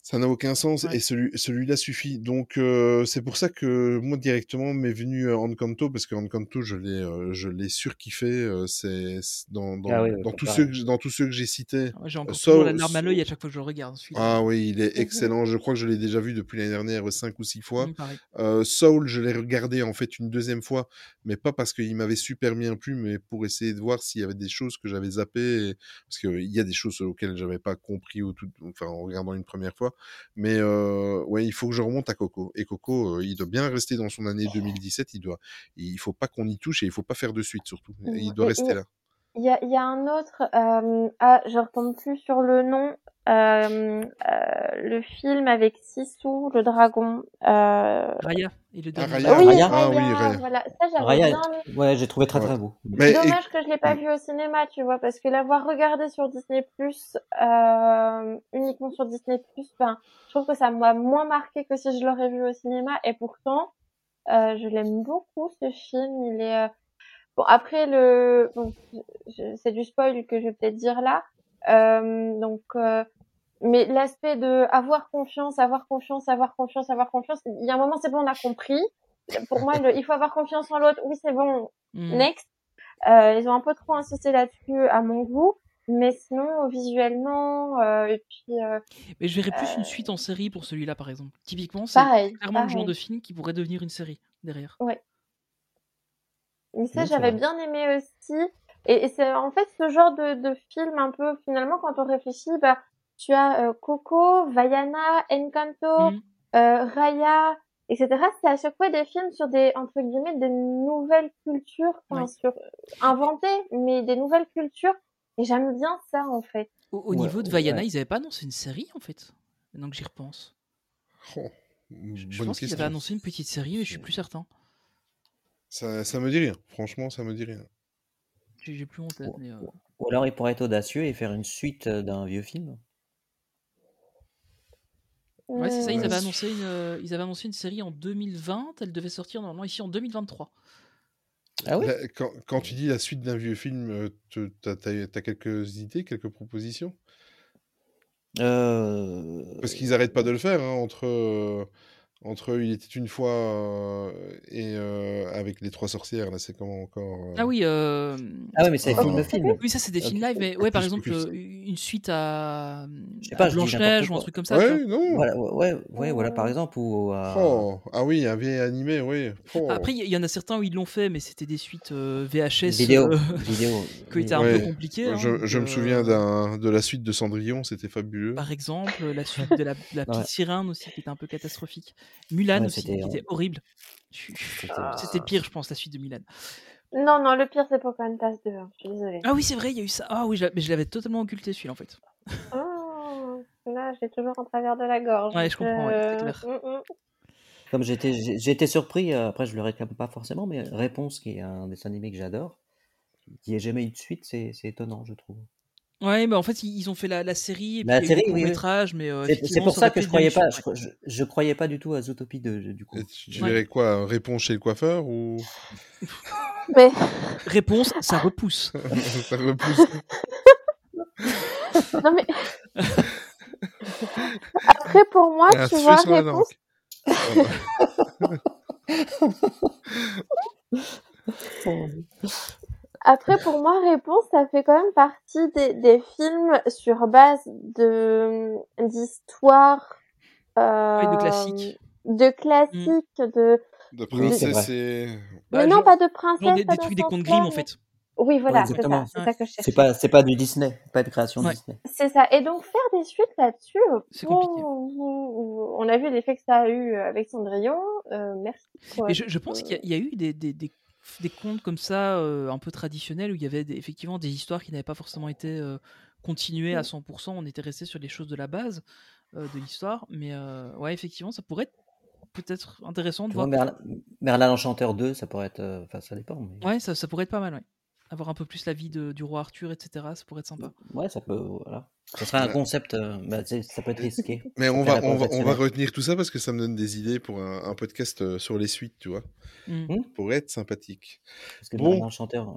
Speaker 1: Ça n'a aucun sens
Speaker 2: Ouais.
Speaker 1: et celui, celui-là suffit. Donc euh, c'est pour ça que moi directement m'est venu euh, Encanto parce que Encanto je l'ai euh, je l'ai surkiffé. euh, c'est dans dans,
Speaker 9: Ah oui, oui,
Speaker 1: dans tous ceux que dans tous ceux que j'ai cités.
Speaker 2: Ouais, J'ai encore toujours la larme à l'œil à chaque fois que je le regarde. celui-là.
Speaker 1: Ah oui, il est excellent. Je crois que je l'ai déjà vu depuis l'année dernière cinq ou six fois. Soul, je l'ai regardé en fait une deuxième fois, mais pas parce qu'il m'avait super bien plu, mais pour essayer de voir s'il y avait des choses que j'avais zappées, et- parce qu'il y a des choses auxquelles j'avais pas compris au tout, enfin en regardant une première fois. Mais euh, ouais, il faut que je remonte à Coco. Et Coco, euh, il doit bien rester dans son année 2017. Il doit, il faut pas qu'on y touche et il faut pas faire de suite surtout. Il doit
Speaker 8: Et-
Speaker 1: rester là.
Speaker 8: Il y y a un autre, euh, ah, je retombe plus sur le nom, euh, euh, le film avec Sissou, le dragon. Euh...
Speaker 2: Raya et le
Speaker 1: Ah,
Speaker 2: dernier.
Speaker 1: Raya.
Speaker 8: Oui,
Speaker 9: Raya.
Speaker 1: Ah oui,
Speaker 8: Raya, voilà, ça j'avais bien aimé.
Speaker 9: ouais, j'ai trouvé très
Speaker 1: Ouais.
Speaker 9: très beau.
Speaker 1: Mais et-
Speaker 8: Dommage que je l'ai pas vu au cinéma, tu vois, parce que l'avoir regardé sur Disney Plus, euh, uniquement sur Disney Plus, ben, je trouve que ça m'a moins marqué que si je l'aurais vu au cinéma. Et pourtant, euh, je l'aime beaucoup ce film. Il est euh, bon. Après le, bon, c'est du spoil que je vais peut-être dire là. Euh, donc, euh, mais l'aspect de avoir confiance, avoir confiance, avoir confiance, avoir confiance. Il y a un moment, c'est bon, on a compris. Pour moi, le, il faut avoir confiance en l'autre. Oui, c'est bon,
Speaker 2: Mm.
Speaker 8: Next. Euh, ils ont un peu trop insisté là-dessus à mon goût, mais sinon visuellement euh, et puis euh,
Speaker 2: Mais je verrais plus une suite en série pour celui-là, par exemple. Typiquement, c'est
Speaker 8: pareil.
Speaker 2: clairement le genre de film qui pourrait devenir une série derrière.
Speaker 8: Mais ça, j'avais bien aimé aussi. Et, et c'est en fait ce genre de, de film un peu finalement quand on réfléchit, bah tu as euh, Coco, Vaiana, Encanto,
Speaker 2: Mm.
Speaker 8: euh, Raya, etc. C'est à chaque fois des films sur des entre guillemets des nouvelles cultures, enfin
Speaker 2: Ouais.
Speaker 8: sur inventées, mais des nouvelles cultures. Et j'aime bien ça en fait.
Speaker 2: Au, au
Speaker 9: Ouais,
Speaker 2: niveau de Vaiana,
Speaker 9: ouais.
Speaker 2: ils avaient pas annoncé une série en fait. Maintenant que j'y repense.
Speaker 1: Oh,
Speaker 2: Je, pense qu'ils avaient annoncé une petite série, mais je suis plus certain.
Speaker 1: Ça, ça me dit rien. Franchement, ça me dit rien.
Speaker 2: J'ai plus en tête. Mais, euh,
Speaker 9: Ou alors il pourrait être audacieux et faire une suite d'un vieux film.
Speaker 2: Ouais, c'est ça. Ils avaient annoncé une, euh, ils avaient annoncé une série en 2020. Elle devait sortir normalement ici en 2023.
Speaker 9: Ah oui
Speaker 1: La- quand, quand tu dis la suite d'un vieux film, euh, t'as as, quelques idées, quelques propositions?
Speaker 9: Euh...
Speaker 1: Parce qu'ils arrêtent pas de le faire, hein, entre, entre Il était une fois avec les trois sorcières, là c'est comment encore euh,
Speaker 2: Ah oui. euh,
Speaker 9: Ah oui, mais c'est
Speaker 1: Ah.
Speaker 9: film de film.
Speaker 2: Oui, ça c'est des films live, mais ouais, par exemple, euh, une suite à,
Speaker 9: Je sais
Speaker 2: à
Speaker 9: pas, dis
Speaker 2: Blanche-Neige ou un truc comme ça.
Speaker 1: Ouais, non
Speaker 9: Voilà, ouais, ouais, ouais, voilà, par exemple, ou euh,
Speaker 1: Oh, Ah oui, un vieil animé, oui. Oh.
Speaker 2: Après, il y, y en a certains où ils l'ont fait, mais c'était des suites euh, VHS
Speaker 9: vidéo,
Speaker 2: euh,
Speaker 9: vidéo.
Speaker 2: qui étaient un
Speaker 1: Ouais.
Speaker 2: peu compliquées. hein,
Speaker 1: je, me souviens de la suite de Cendrillon, c'était fabuleux.
Speaker 2: Par exemple, la suite de la, la petite
Speaker 9: Ouais.
Speaker 2: sirène aussi, qui était un peu catastrophique. Mulan
Speaker 9: Ouais,
Speaker 2: aussi, qui était horrible. Je-
Speaker 9: C'était-
Speaker 2: pire, je pense, la suite de Mulan.
Speaker 8: Non, non, le pire c'est Pocahontas 2, hein, je suis désolée.
Speaker 2: Ah oui, c'est vrai, il y a eu ça. Ah oui, je mais je l'avais totalement occulté celui-là en fait.
Speaker 8: Oh, là, j'ai toujours en travers de la gorge.
Speaker 2: Ouais, je comprends, ouais, c'est clair.
Speaker 8: Mm, mm.
Speaker 9: Comme j'étais, j'ai j'ai été surpris, euh, après je le réclame pas forcément, mais Réponse, qui est un dessin animé que j'adore, qui ait jamais eu de suite, c'est étonnant, je trouve.
Speaker 2: Ouais, mais en fait, ils ont fait la, la série et
Speaker 9: La
Speaker 2: puis
Speaker 9: série,
Speaker 2: le
Speaker 9: oui, oui.
Speaker 2: court-métrage, mais euh,
Speaker 9: C'est- pour
Speaker 2: ça
Speaker 9: que je croyais pas, je,
Speaker 2: suite,
Speaker 9: je, je croyais pas du tout à Zootopie 2, du coup.
Speaker 1: Et tu, tu
Speaker 2: Ouais.
Speaker 1: dirais quoi Réponse chez le coiffeur ou?
Speaker 8: Mais.
Speaker 2: Réponse, ça repousse.
Speaker 1: ça repousse
Speaker 8: non mais après pour moi, tu vois, réponse. Après pour moi, réponse, ça fait quand même partie des, des films sur base de d'histoires, euh,
Speaker 2: Ouais, de classiques.
Speaker 8: de classiques, de
Speaker 1: De
Speaker 9: Oui,
Speaker 1: princesse et...
Speaker 2: Bah,
Speaker 8: mais non
Speaker 2: genre-
Speaker 8: pas de princesse,
Speaker 2: des,
Speaker 8: pas
Speaker 2: des
Speaker 8: dans
Speaker 2: trucs des contes Grimm en fait.
Speaker 8: Oui, voilà,
Speaker 9: Oui,
Speaker 8: c'est ça, c'est
Speaker 2: Ouais.
Speaker 8: ça que je
Speaker 9: C'est
Speaker 8: cherchais.
Speaker 9: pas, c'est pas du Disney, pas de création
Speaker 2: Ouais.
Speaker 9: Disney.
Speaker 8: C'est ça. Et donc faire des suites là-dessus, on a vu l'effet que ça a eu avec Cendrillon. Euh, merci. quoi.
Speaker 2: Mais je, je pense
Speaker 8: Euh,
Speaker 2: qu'il y, y a eu des, des, des, des contes comme ça, euh, un peu traditionnels, où il y avait des- effectivement des histoires qui n'avaient pas forcément été euh, continué à
Speaker 8: Mm.
Speaker 2: 100%. On était resté sur les choses de la base euh, de l'histoire. Mais ouais, effectivement, ça pourrait être peut-être intéressant de
Speaker 9: Tu
Speaker 2: voir.
Speaker 9: Merlin, Merlin l'Enchanteur 2, ça pourrait être. Enfin, ça dépend. Mais...
Speaker 2: Ouais, ça, ça pourrait être pas mal, ouais. Avoir un peu plus la vie de- du roi Arthur, etc. Ça pourrait être sympa.
Speaker 9: Ouais, ça peut. Voilà. Ça serait un concept. euh, bah, ça peut être risqué.
Speaker 1: Mais
Speaker 9: Ça
Speaker 1: on va, on, va, on va retenir tout ça parce que ça me donne des idées pour un, un podcast euh, sur les suites, tu vois.
Speaker 2: Mm.
Speaker 9: Hmm
Speaker 1: Pourrait être sympathique.
Speaker 9: Parce que
Speaker 1: Bon.
Speaker 9: Merlin l'Enchanteur.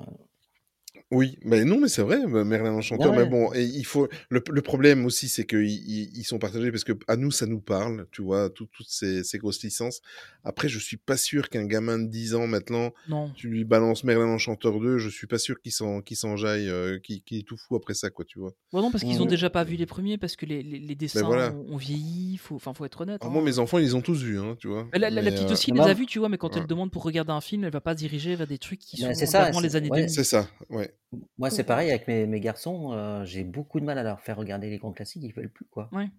Speaker 9: Euh,
Speaker 1: Oui, mais non, mais c'est vrai, bah, Merlin l'Enchanteur.
Speaker 9: Ouais,
Speaker 1: Mais bon, et il faut. Le, le problème aussi, c'est qu'ils ils, ils sont partagés parce que à nous, ça nous parle, tu vois, tout- toutes ces, ces grosses licences. Après, je suis pas sûr qu'un gamin de 10 ans maintenant,
Speaker 2: Non.
Speaker 1: tu lui balances Merlin l'Enchanteur 2, je suis pas sûr qu'il s'en qu'il s'enjaille, euh, qu'il qu'il est tout fou après ça, quoi, tu vois.
Speaker 2: Bon, non, parce qu'ils ont déjà pas vu les premiers, parce que les, les, les dessins
Speaker 1: voilà.
Speaker 2: ont, ont vieilli. Faut, enfin, faut être honnête.
Speaker 1: Alors,
Speaker 2: hein.
Speaker 1: moi, mes enfants, ils les ont tous vus, hein, tu vois.
Speaker 2: Mais La, la- petite
Speaker 1: euh,
Speaker 2: aussi, elle
Speaker 9: non.
Speaker 2: les a vus, tu vois, mais quand
Speaker 1: Ouais.
Speaker 2: elle demande pour regarder un film, elle va pas se diriger vers des trucs qui
Speaker 9: Ben,
Speaker 2: sont
Speaker 9: c'est ça,
Speaker 2: avant les années
Speaker 9: ouais.
Speaker 2: 2000.
Speaker 1: C'est ça, ouais.
Speaker 9: Moi, c'est pareil avec mes, mes garçons. euh, J'ai beaucoup de mal à leur faire regarder les grands classiques. Ils veulent plus, quoi.
Speaker 2: Ouais.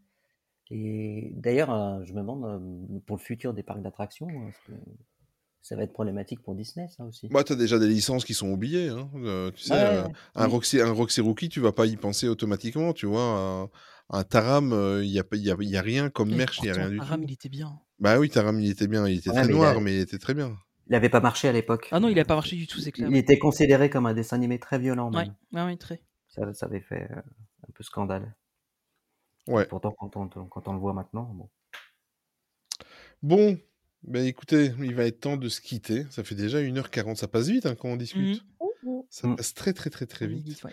Speaker 9: Et d'ailleurs, euh, je me demande euh, pour le futur des parcs d'attractions, euh, parce que ça va être problématique pour Disney, ça aussi?
Speaker 1: Bah, t'as déjà des licences qui sont oubliées, hein. euh, tu sais,
Speaker 9: Ouais,
Speaker 1: euh, un,
Speaker 9: oui.
Speaker 1: Roxy, un Roxy Rookie, tu vas pas y penser automatiquement, tu vois. Un, un Taram, il y, a, pas- y, a, y a rien comme
Speaker 2: Et
Speaker 1: merch, il y a
Speaker 2: pourtant,
Speaker 1: rien du
Speaker 2: Aram,
Speaker 1: tout.
Speaker 2: il était bien.
Speaker 1: Bah oui, Taram, il était bien, il était
Speaker 9: Ouais,
Speaker 1: très
Speaker 9: mais il
Speaker 1: noir,
Speaker 9: a-
Speaker 1: mais il était très bien.
Speaker 9: Il n'avait pas marché à l'époque.
Speaker 2: Ah non, il a pas marché du tout, c'est clair.
Speaker 9: Il était considéré comme un dessin animé très violent,
Speaker 2: Ouais,
Speaker 9: même.
Speaker 2: ouais, ouais, très.
Speaker 9: Ça, ça avait fait euh, un peu scandale.
Speaker 1: Ouais.
Speaker 9: Pourtant, quand on, quand on le voit maintenant, bon.
Speaker 1: Bon, ben écoutez, il va être temps de se quitter. Ça fait déjà 1h40, ça passe vite hein, quand on discute.
Speaker 8: Mhm.
Speaker 1: Ça
Speaker 9: Mm.
Speaker 1: passe très très très très vite.
Speaker 2: ouais.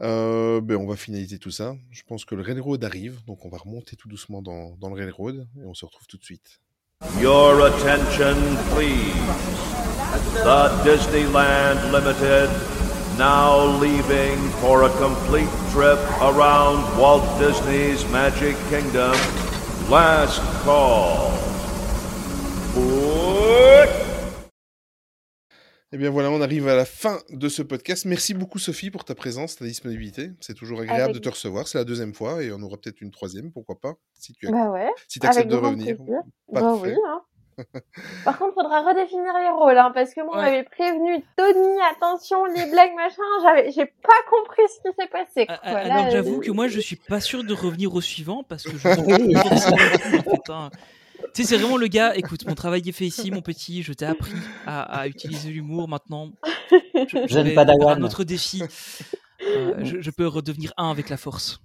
Speaker 1: Euh, ben, on va finaliser tout ça. Je pense que le Railroad arrive, donc on va remonter tout doucement dans, dans le Railroad et on se retrouve tout de suite.
Speaker 10: Your attention, please. The Disneyland Limited now leaving for a complete trip around Walt Disney's Magic Kingdom. Last call.
Speaker 1: Eh bien voilà, on arrive à la fin de ce podcast. Merci beaucoup Sophie pour ta présence, ta disponibilité. C'est toujours agréable
Speaker 8: Avec-
Speaker 1: de te recevoir. C'est la deuxième fois et on aura peut-être une troisième, pourquoi pas, si tu
Speaker 8: Bah ouais,
Speaker 1: si acceptes de revenir.
Speaker 8: Bah oui, hein. Par contre, faudra redéfinir les rôles, hein, parce que moi, on
Speaker 2: Ouais.
Speaker 8: m'avait prévenu, Tony, attention, les blagues, machin, j'avais, j'ai pas compris ce qui s'est passé,
Speaker 2: Ah,
Speaker 8: quoi.
Speaker 2: ah,
Speaker 8: Là,
Speaker 2: Alors j'avoue
Speaker 8: euh,
Speaker 2: que moi je suis pas sûr de revenir au suivant parce que je pas. Tu sais, c'est vraiment le gars, écoute, mon travail est fait ici, mon petit, je t'ai appris à, à utiliser l'humour maintenant. Je, je vais
Speaker 9: padawan.
Speaker 2: un autre défi. Euh, je, je peux redevenir un avec la force.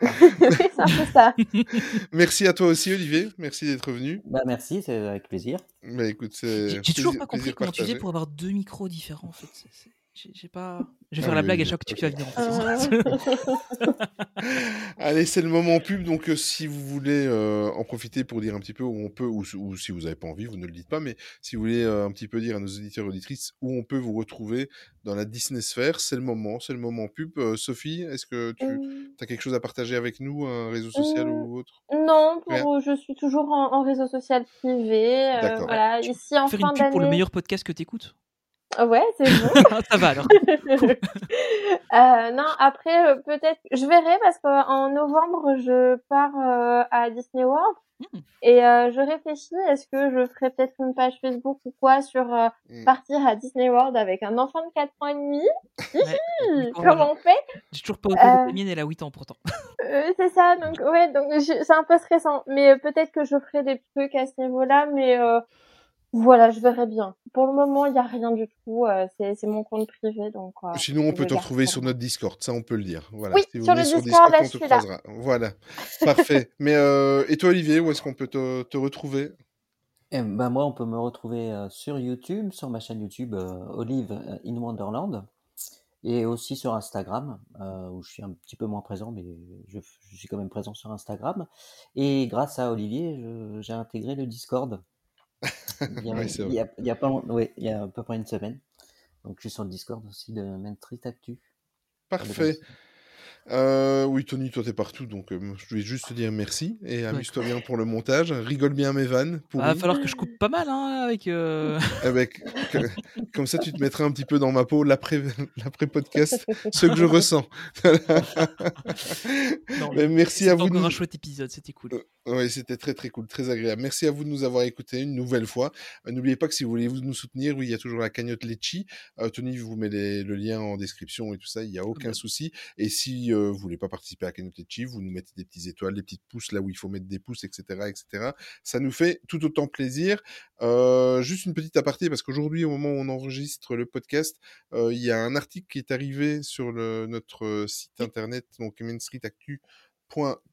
Speaker 8: c'est un peu ça.
Speaker 1: Merci à toi aussi Olivier, merci d'être venu.
Speaker 9: Bah, merci, c'est avec plaisir.
Speaker 1: Bah écoute, c'est
Speaker 2: J'ai toujours pas compris comment tu faisais pour avoir deux micros différents en fait. C'est- c'est- J'ai j'ai pas. Je vais
Speaker 1: Ah
Speaker 2: faire la
Speaker 1: oui,
Speaker 2: blague à
Speaker 1: oui,
Speaker 2: chaque fois que tu vas venir. En.
Speaker 1: Allez, c'est le moment pub. Donc, euh, si vous voulez euh, en profiter pour dire un petit peu où on peut, ou, ou si vous n'avez pas envie, vous ne le dites pas, mais si vous voulez euh, un petit peu dire à nos auditeurs et auditrices où on peut vous retrouver dans la Disney sphère, c'est le moment, c'est le moment pub. Euh, Sophie, est-ce que tu as quelque chose à partager avec nous, un réseau social ou autre?
Speaker 8: Non, pour, je suis toujours en, en réseau social privé. euh,
Speaker 1: D'accord.
Speaker 8: voilà,
Speaker 2: Tu
Speaker 8: ici en
Speaker 2: Faire
Speaker 8: fin
Speaker 2: une pub pour le meilleur podcast que t'écoutes?
Speaker 8: Ouais, c'est bon.
Speaker 2: Ça va alors.
Speaker 8: Euh, non, après, euh, peut-être, je verrai parce qu'en novembre, je pars euh, à Disney World
Speaker 2: Hmm.
Speaker 8: et euh, je réfléchis, est-ce que je ferai peut-être une page Facebook ou quoi sur euh,
Speaker 1: Hmm.
Speaker 8: partir à Disney World avec un enfant de 4 ans et demi?
Speaker 2: Ouais.
Speaker 8: Comment on fait?
Speaker 2: J'ai toujours pas osé
Speaker 8: Euh.
Speaker 2: la mienne, elle a 8 ans pourtant.
Speaker 8: Euh, C'est ça, donc ouais, donc c'est un peu stressant, mais euh, peut-être que je ferai des trucs à ce niveau-là, mais euh, voilà, je verrai bien. Pour le moment, il y a rien du tout, euh, c'est c'est mon compte privé, donc. euh,
Speaker 1: Sinon, on peut te retrouver sur notre Discord, ça on peut le dire. Voilà.
Speaker 8: Oui,
Speaker 1: si vous
Speaker 8: sur le Discord, là,
Speaker 1: on
Speaker 8: je
Speaker 1: te
Speaker 8: suis là.
Speaker 1: croisera. Voilà, parfait. Mais euh, et toi, Olivier, où est-ce qu'on peut te, te retrouver?
Speaker 9: Eh ben, moi, on peut me retrouver euh, sur YouTube, sur ma chaîne YouTube euh, Olive in Wonderland, et aussi sur Instagram, euh, où je suis un petit peu moins présent, mais je, je suis quand même présent sur Instagram. Et grâce à Olivier, je- j'ai intégré le Discord. Il y a, y y pas long- oui, il y a à peu près une semaine. Donc, je suis sur le Discord aussi de Main Street Actu.
Speaker 1: Parfait. Euh, oui, Tony, toi t'es partout, donc euh, je vais juste te dire merci et amuse-toi bien pour le montage. Rigole bien mes vannes.
Speaker 2: Il va
Speaker 1: pourries.
Speaker 2: falloir que je coupe pas mal hein, avec. euh,
Speaker 1: Avec, que- comme ça, tu te mettras un petit peu dans ma peau l'après l'après podcast, ce que je ressens.
Speaker 2: Non,
Speaker 1: Mais merci à vous.
Speaker 2: encore un chouette épisode, c'était cool.
Speaker 1: Oui, c'était très très cool, très agréable. Merci à vous de nous avoir écoutés une nouvelle fois. Euh, N'oubliez pas que si vous voulez vous nous soutenir, oui, il y a toujours la cagnotte Litchi. Euh, Tony vous met les- le lien en description et tout ça, il n'y a aucun souci. Et si euh, vous voulez pas participer à la cagnotte Litchi, vous nous mettez des petites étoiles, des petites pouces là où il faut mettre des pouces, etc., etc. Ça nous fait tout autant plaisir. Euh, juste une petite aparté parce qu'aujourd'hui, au moment où on enregistre le podcast, euh, il y a un article qui est arrivé sur le- notre site internet, donc Main Street Actu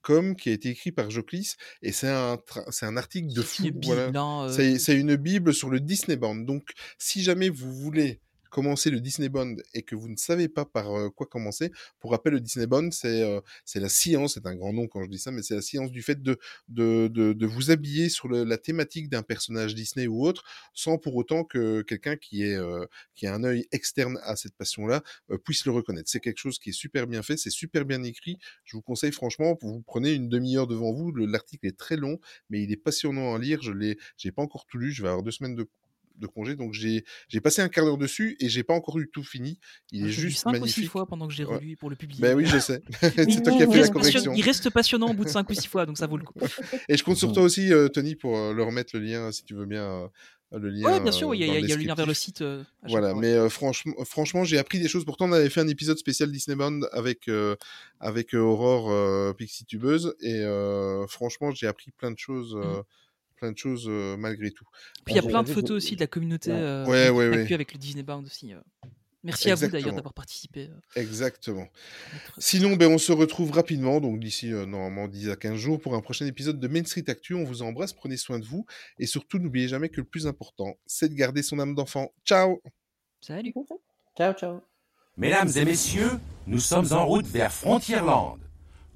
Speaker 1: com qui a été écrit par Joclis et c'est un c'est un article de fou voilà.
Speaker 2: euh,
Speaker 1: c'est c'est une bible sur le Disney Band donc si jamais vous voulez commencer le Disney Bond et que vous ne savez pas par euh, quoi commencer pour rappel le Disney Bond c'est euh, c'est la science c'est un grand nom quand je dis ça mais c'est la science du fait de de, de, de vous habiller sur la thématique d'un personnage Disney ou autre sans pour autant que quelqu'un qui est euh, qui a un œil externe à cette passion là puisse le reconnaître c'est quelque chose qui est super bien fait c'est super bien écrit je vous conseille franchement, vous prenez une demi-heure devant vous. le- L'article est très long, mais il est passionnant à lire. Je l'ai, j'ai pas encore tout lu. Je vais avoir deux semaines de, de congé, donc j'ai, passé un quart d'heure dessus et j'ai pas encore eu tout fini. Il
Speaker 2: Moi,
Speaker 1: est juste
Speaker 2: cinq ou six
Speaker 1: magnifique.
Speaker 2: fois pendant que j'ai
Speaker 1: Ouais.
Speaker 2: relu pour le publier.
Speaker 1: Ben oui, je sais. c'est
Speaker 2: Il-
Speaker 1: toi qui as
Speaker 2: il
Speaker 1: fait la
Speaker 2: reste passion-
Speaker 1: correction.
Speaker 2: Il reste passionnant au bout de 5 ou 6 fois, donc ça vaut le coup.
Speaker 1: Et je compte sur toi aussi, euh, Tony, pour euh, leur mettre le lien, si tu veux bien, euh, le lien.
Speaker 2: Ouais, bien sûr,
Speaker 1: euh,
Speaker 2: il y a- y le lien vers le site,
Speaker 1: voilà,
Speaker 2: ouais.
Speaker 1: mais franchement, franchement, j'ai appris des choses. Pourtant, on avait fait un épisode spécial Disney Bond avec avec Aurore Pixie Tubeuse, et franchement, j'ai appris plein de choses. euh, Plein de choses euh, malgré tout.
Speaker 2: Puis il y a
Speaker 1: On-
Speaker 2: plein de photos aussi de la communauté euh,
Speaker 1: Ouais, ouais,
Speaker 2: avec le Disney Bound aussi. euh. Merci à vous d'ailleurs d'avoir participé.
Speaker 1: Exactement. Sinon, ben, on se retrouve rapidement, donc d'ici euh, normalement 10 à 15 jours, pour un prochain épisode de Main Street Actu. On vous embrasse, prenez soin de vous, et surtout, n'oubliez jamais que le plus important, c'est de garder son âme d'enfant. Ciao
Speaker 2: Salut
Speaker 9: Ciao, ciao
Speaker 11: Mesdames et messieurs, nous sommes en route vers Frontierland.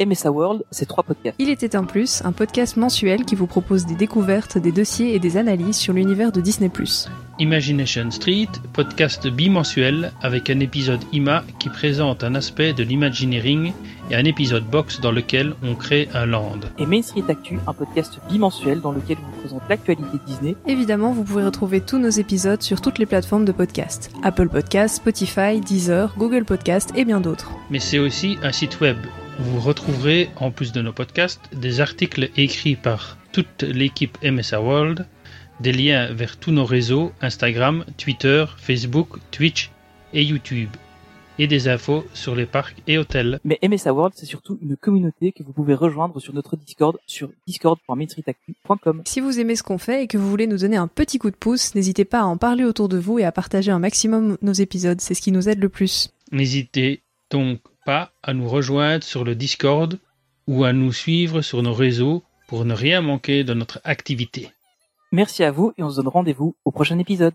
Speaker 2: MSA World, c'est trois podcasts.
Speaker 12: Il était un plus, un podcast mensuel qui vous propose des découvertes, des dossiers et des analyses sur l'univers de Disney+.
Speaker 13: Imagination Street, podcast bimensuel avec un épisode IMA qui présente un aspect de l'imagineering et un épisode box dans lequel on crée un land.
Speaker 2: Et Main Street Actu, un podcast bimensuel dans lequel on vous présente l'actualité de Disney.
Speaker 12: Évidemment, vous pouvez retrouver tous nos épisodes sur toutes les plateformes de podcast. Apple Podcast, Spotify, Deezer, Google Podcast et bien d'autres.
Speaker 13: Mais c'est aussi un site web. Vous retrouverez, en plus de nos podcasts, des articles écrits par toute l'équipe MSA World, des liens vers tous nos réseaux Instagram, Twitter, Facebook, Twitch et YouTube, et des infos sur les parcs et hôtels.
Speaker 2: Mais MSA World, c'est surtout une communauté que vous pouvez rejoindre sur notre Discord sur discord.mainstreetactu.com.
Speaker 12: Si vous aimez ce qu'on fait et que vous voulez nous donner un petit coup de pouce, n'hésitez pas à en parler autour de vous et à partager un maximum nos épisodes, c'est ce qui nous aide le plus.
Speaker 13: N'hésitez donc pas à nous rejoindre sur le Discord ou à nous suivre sur nos réseaux pour ne rien manquer de notre activité.
Speaker 2: Merci à vous et on se donne rendez-vous au prochain épisode.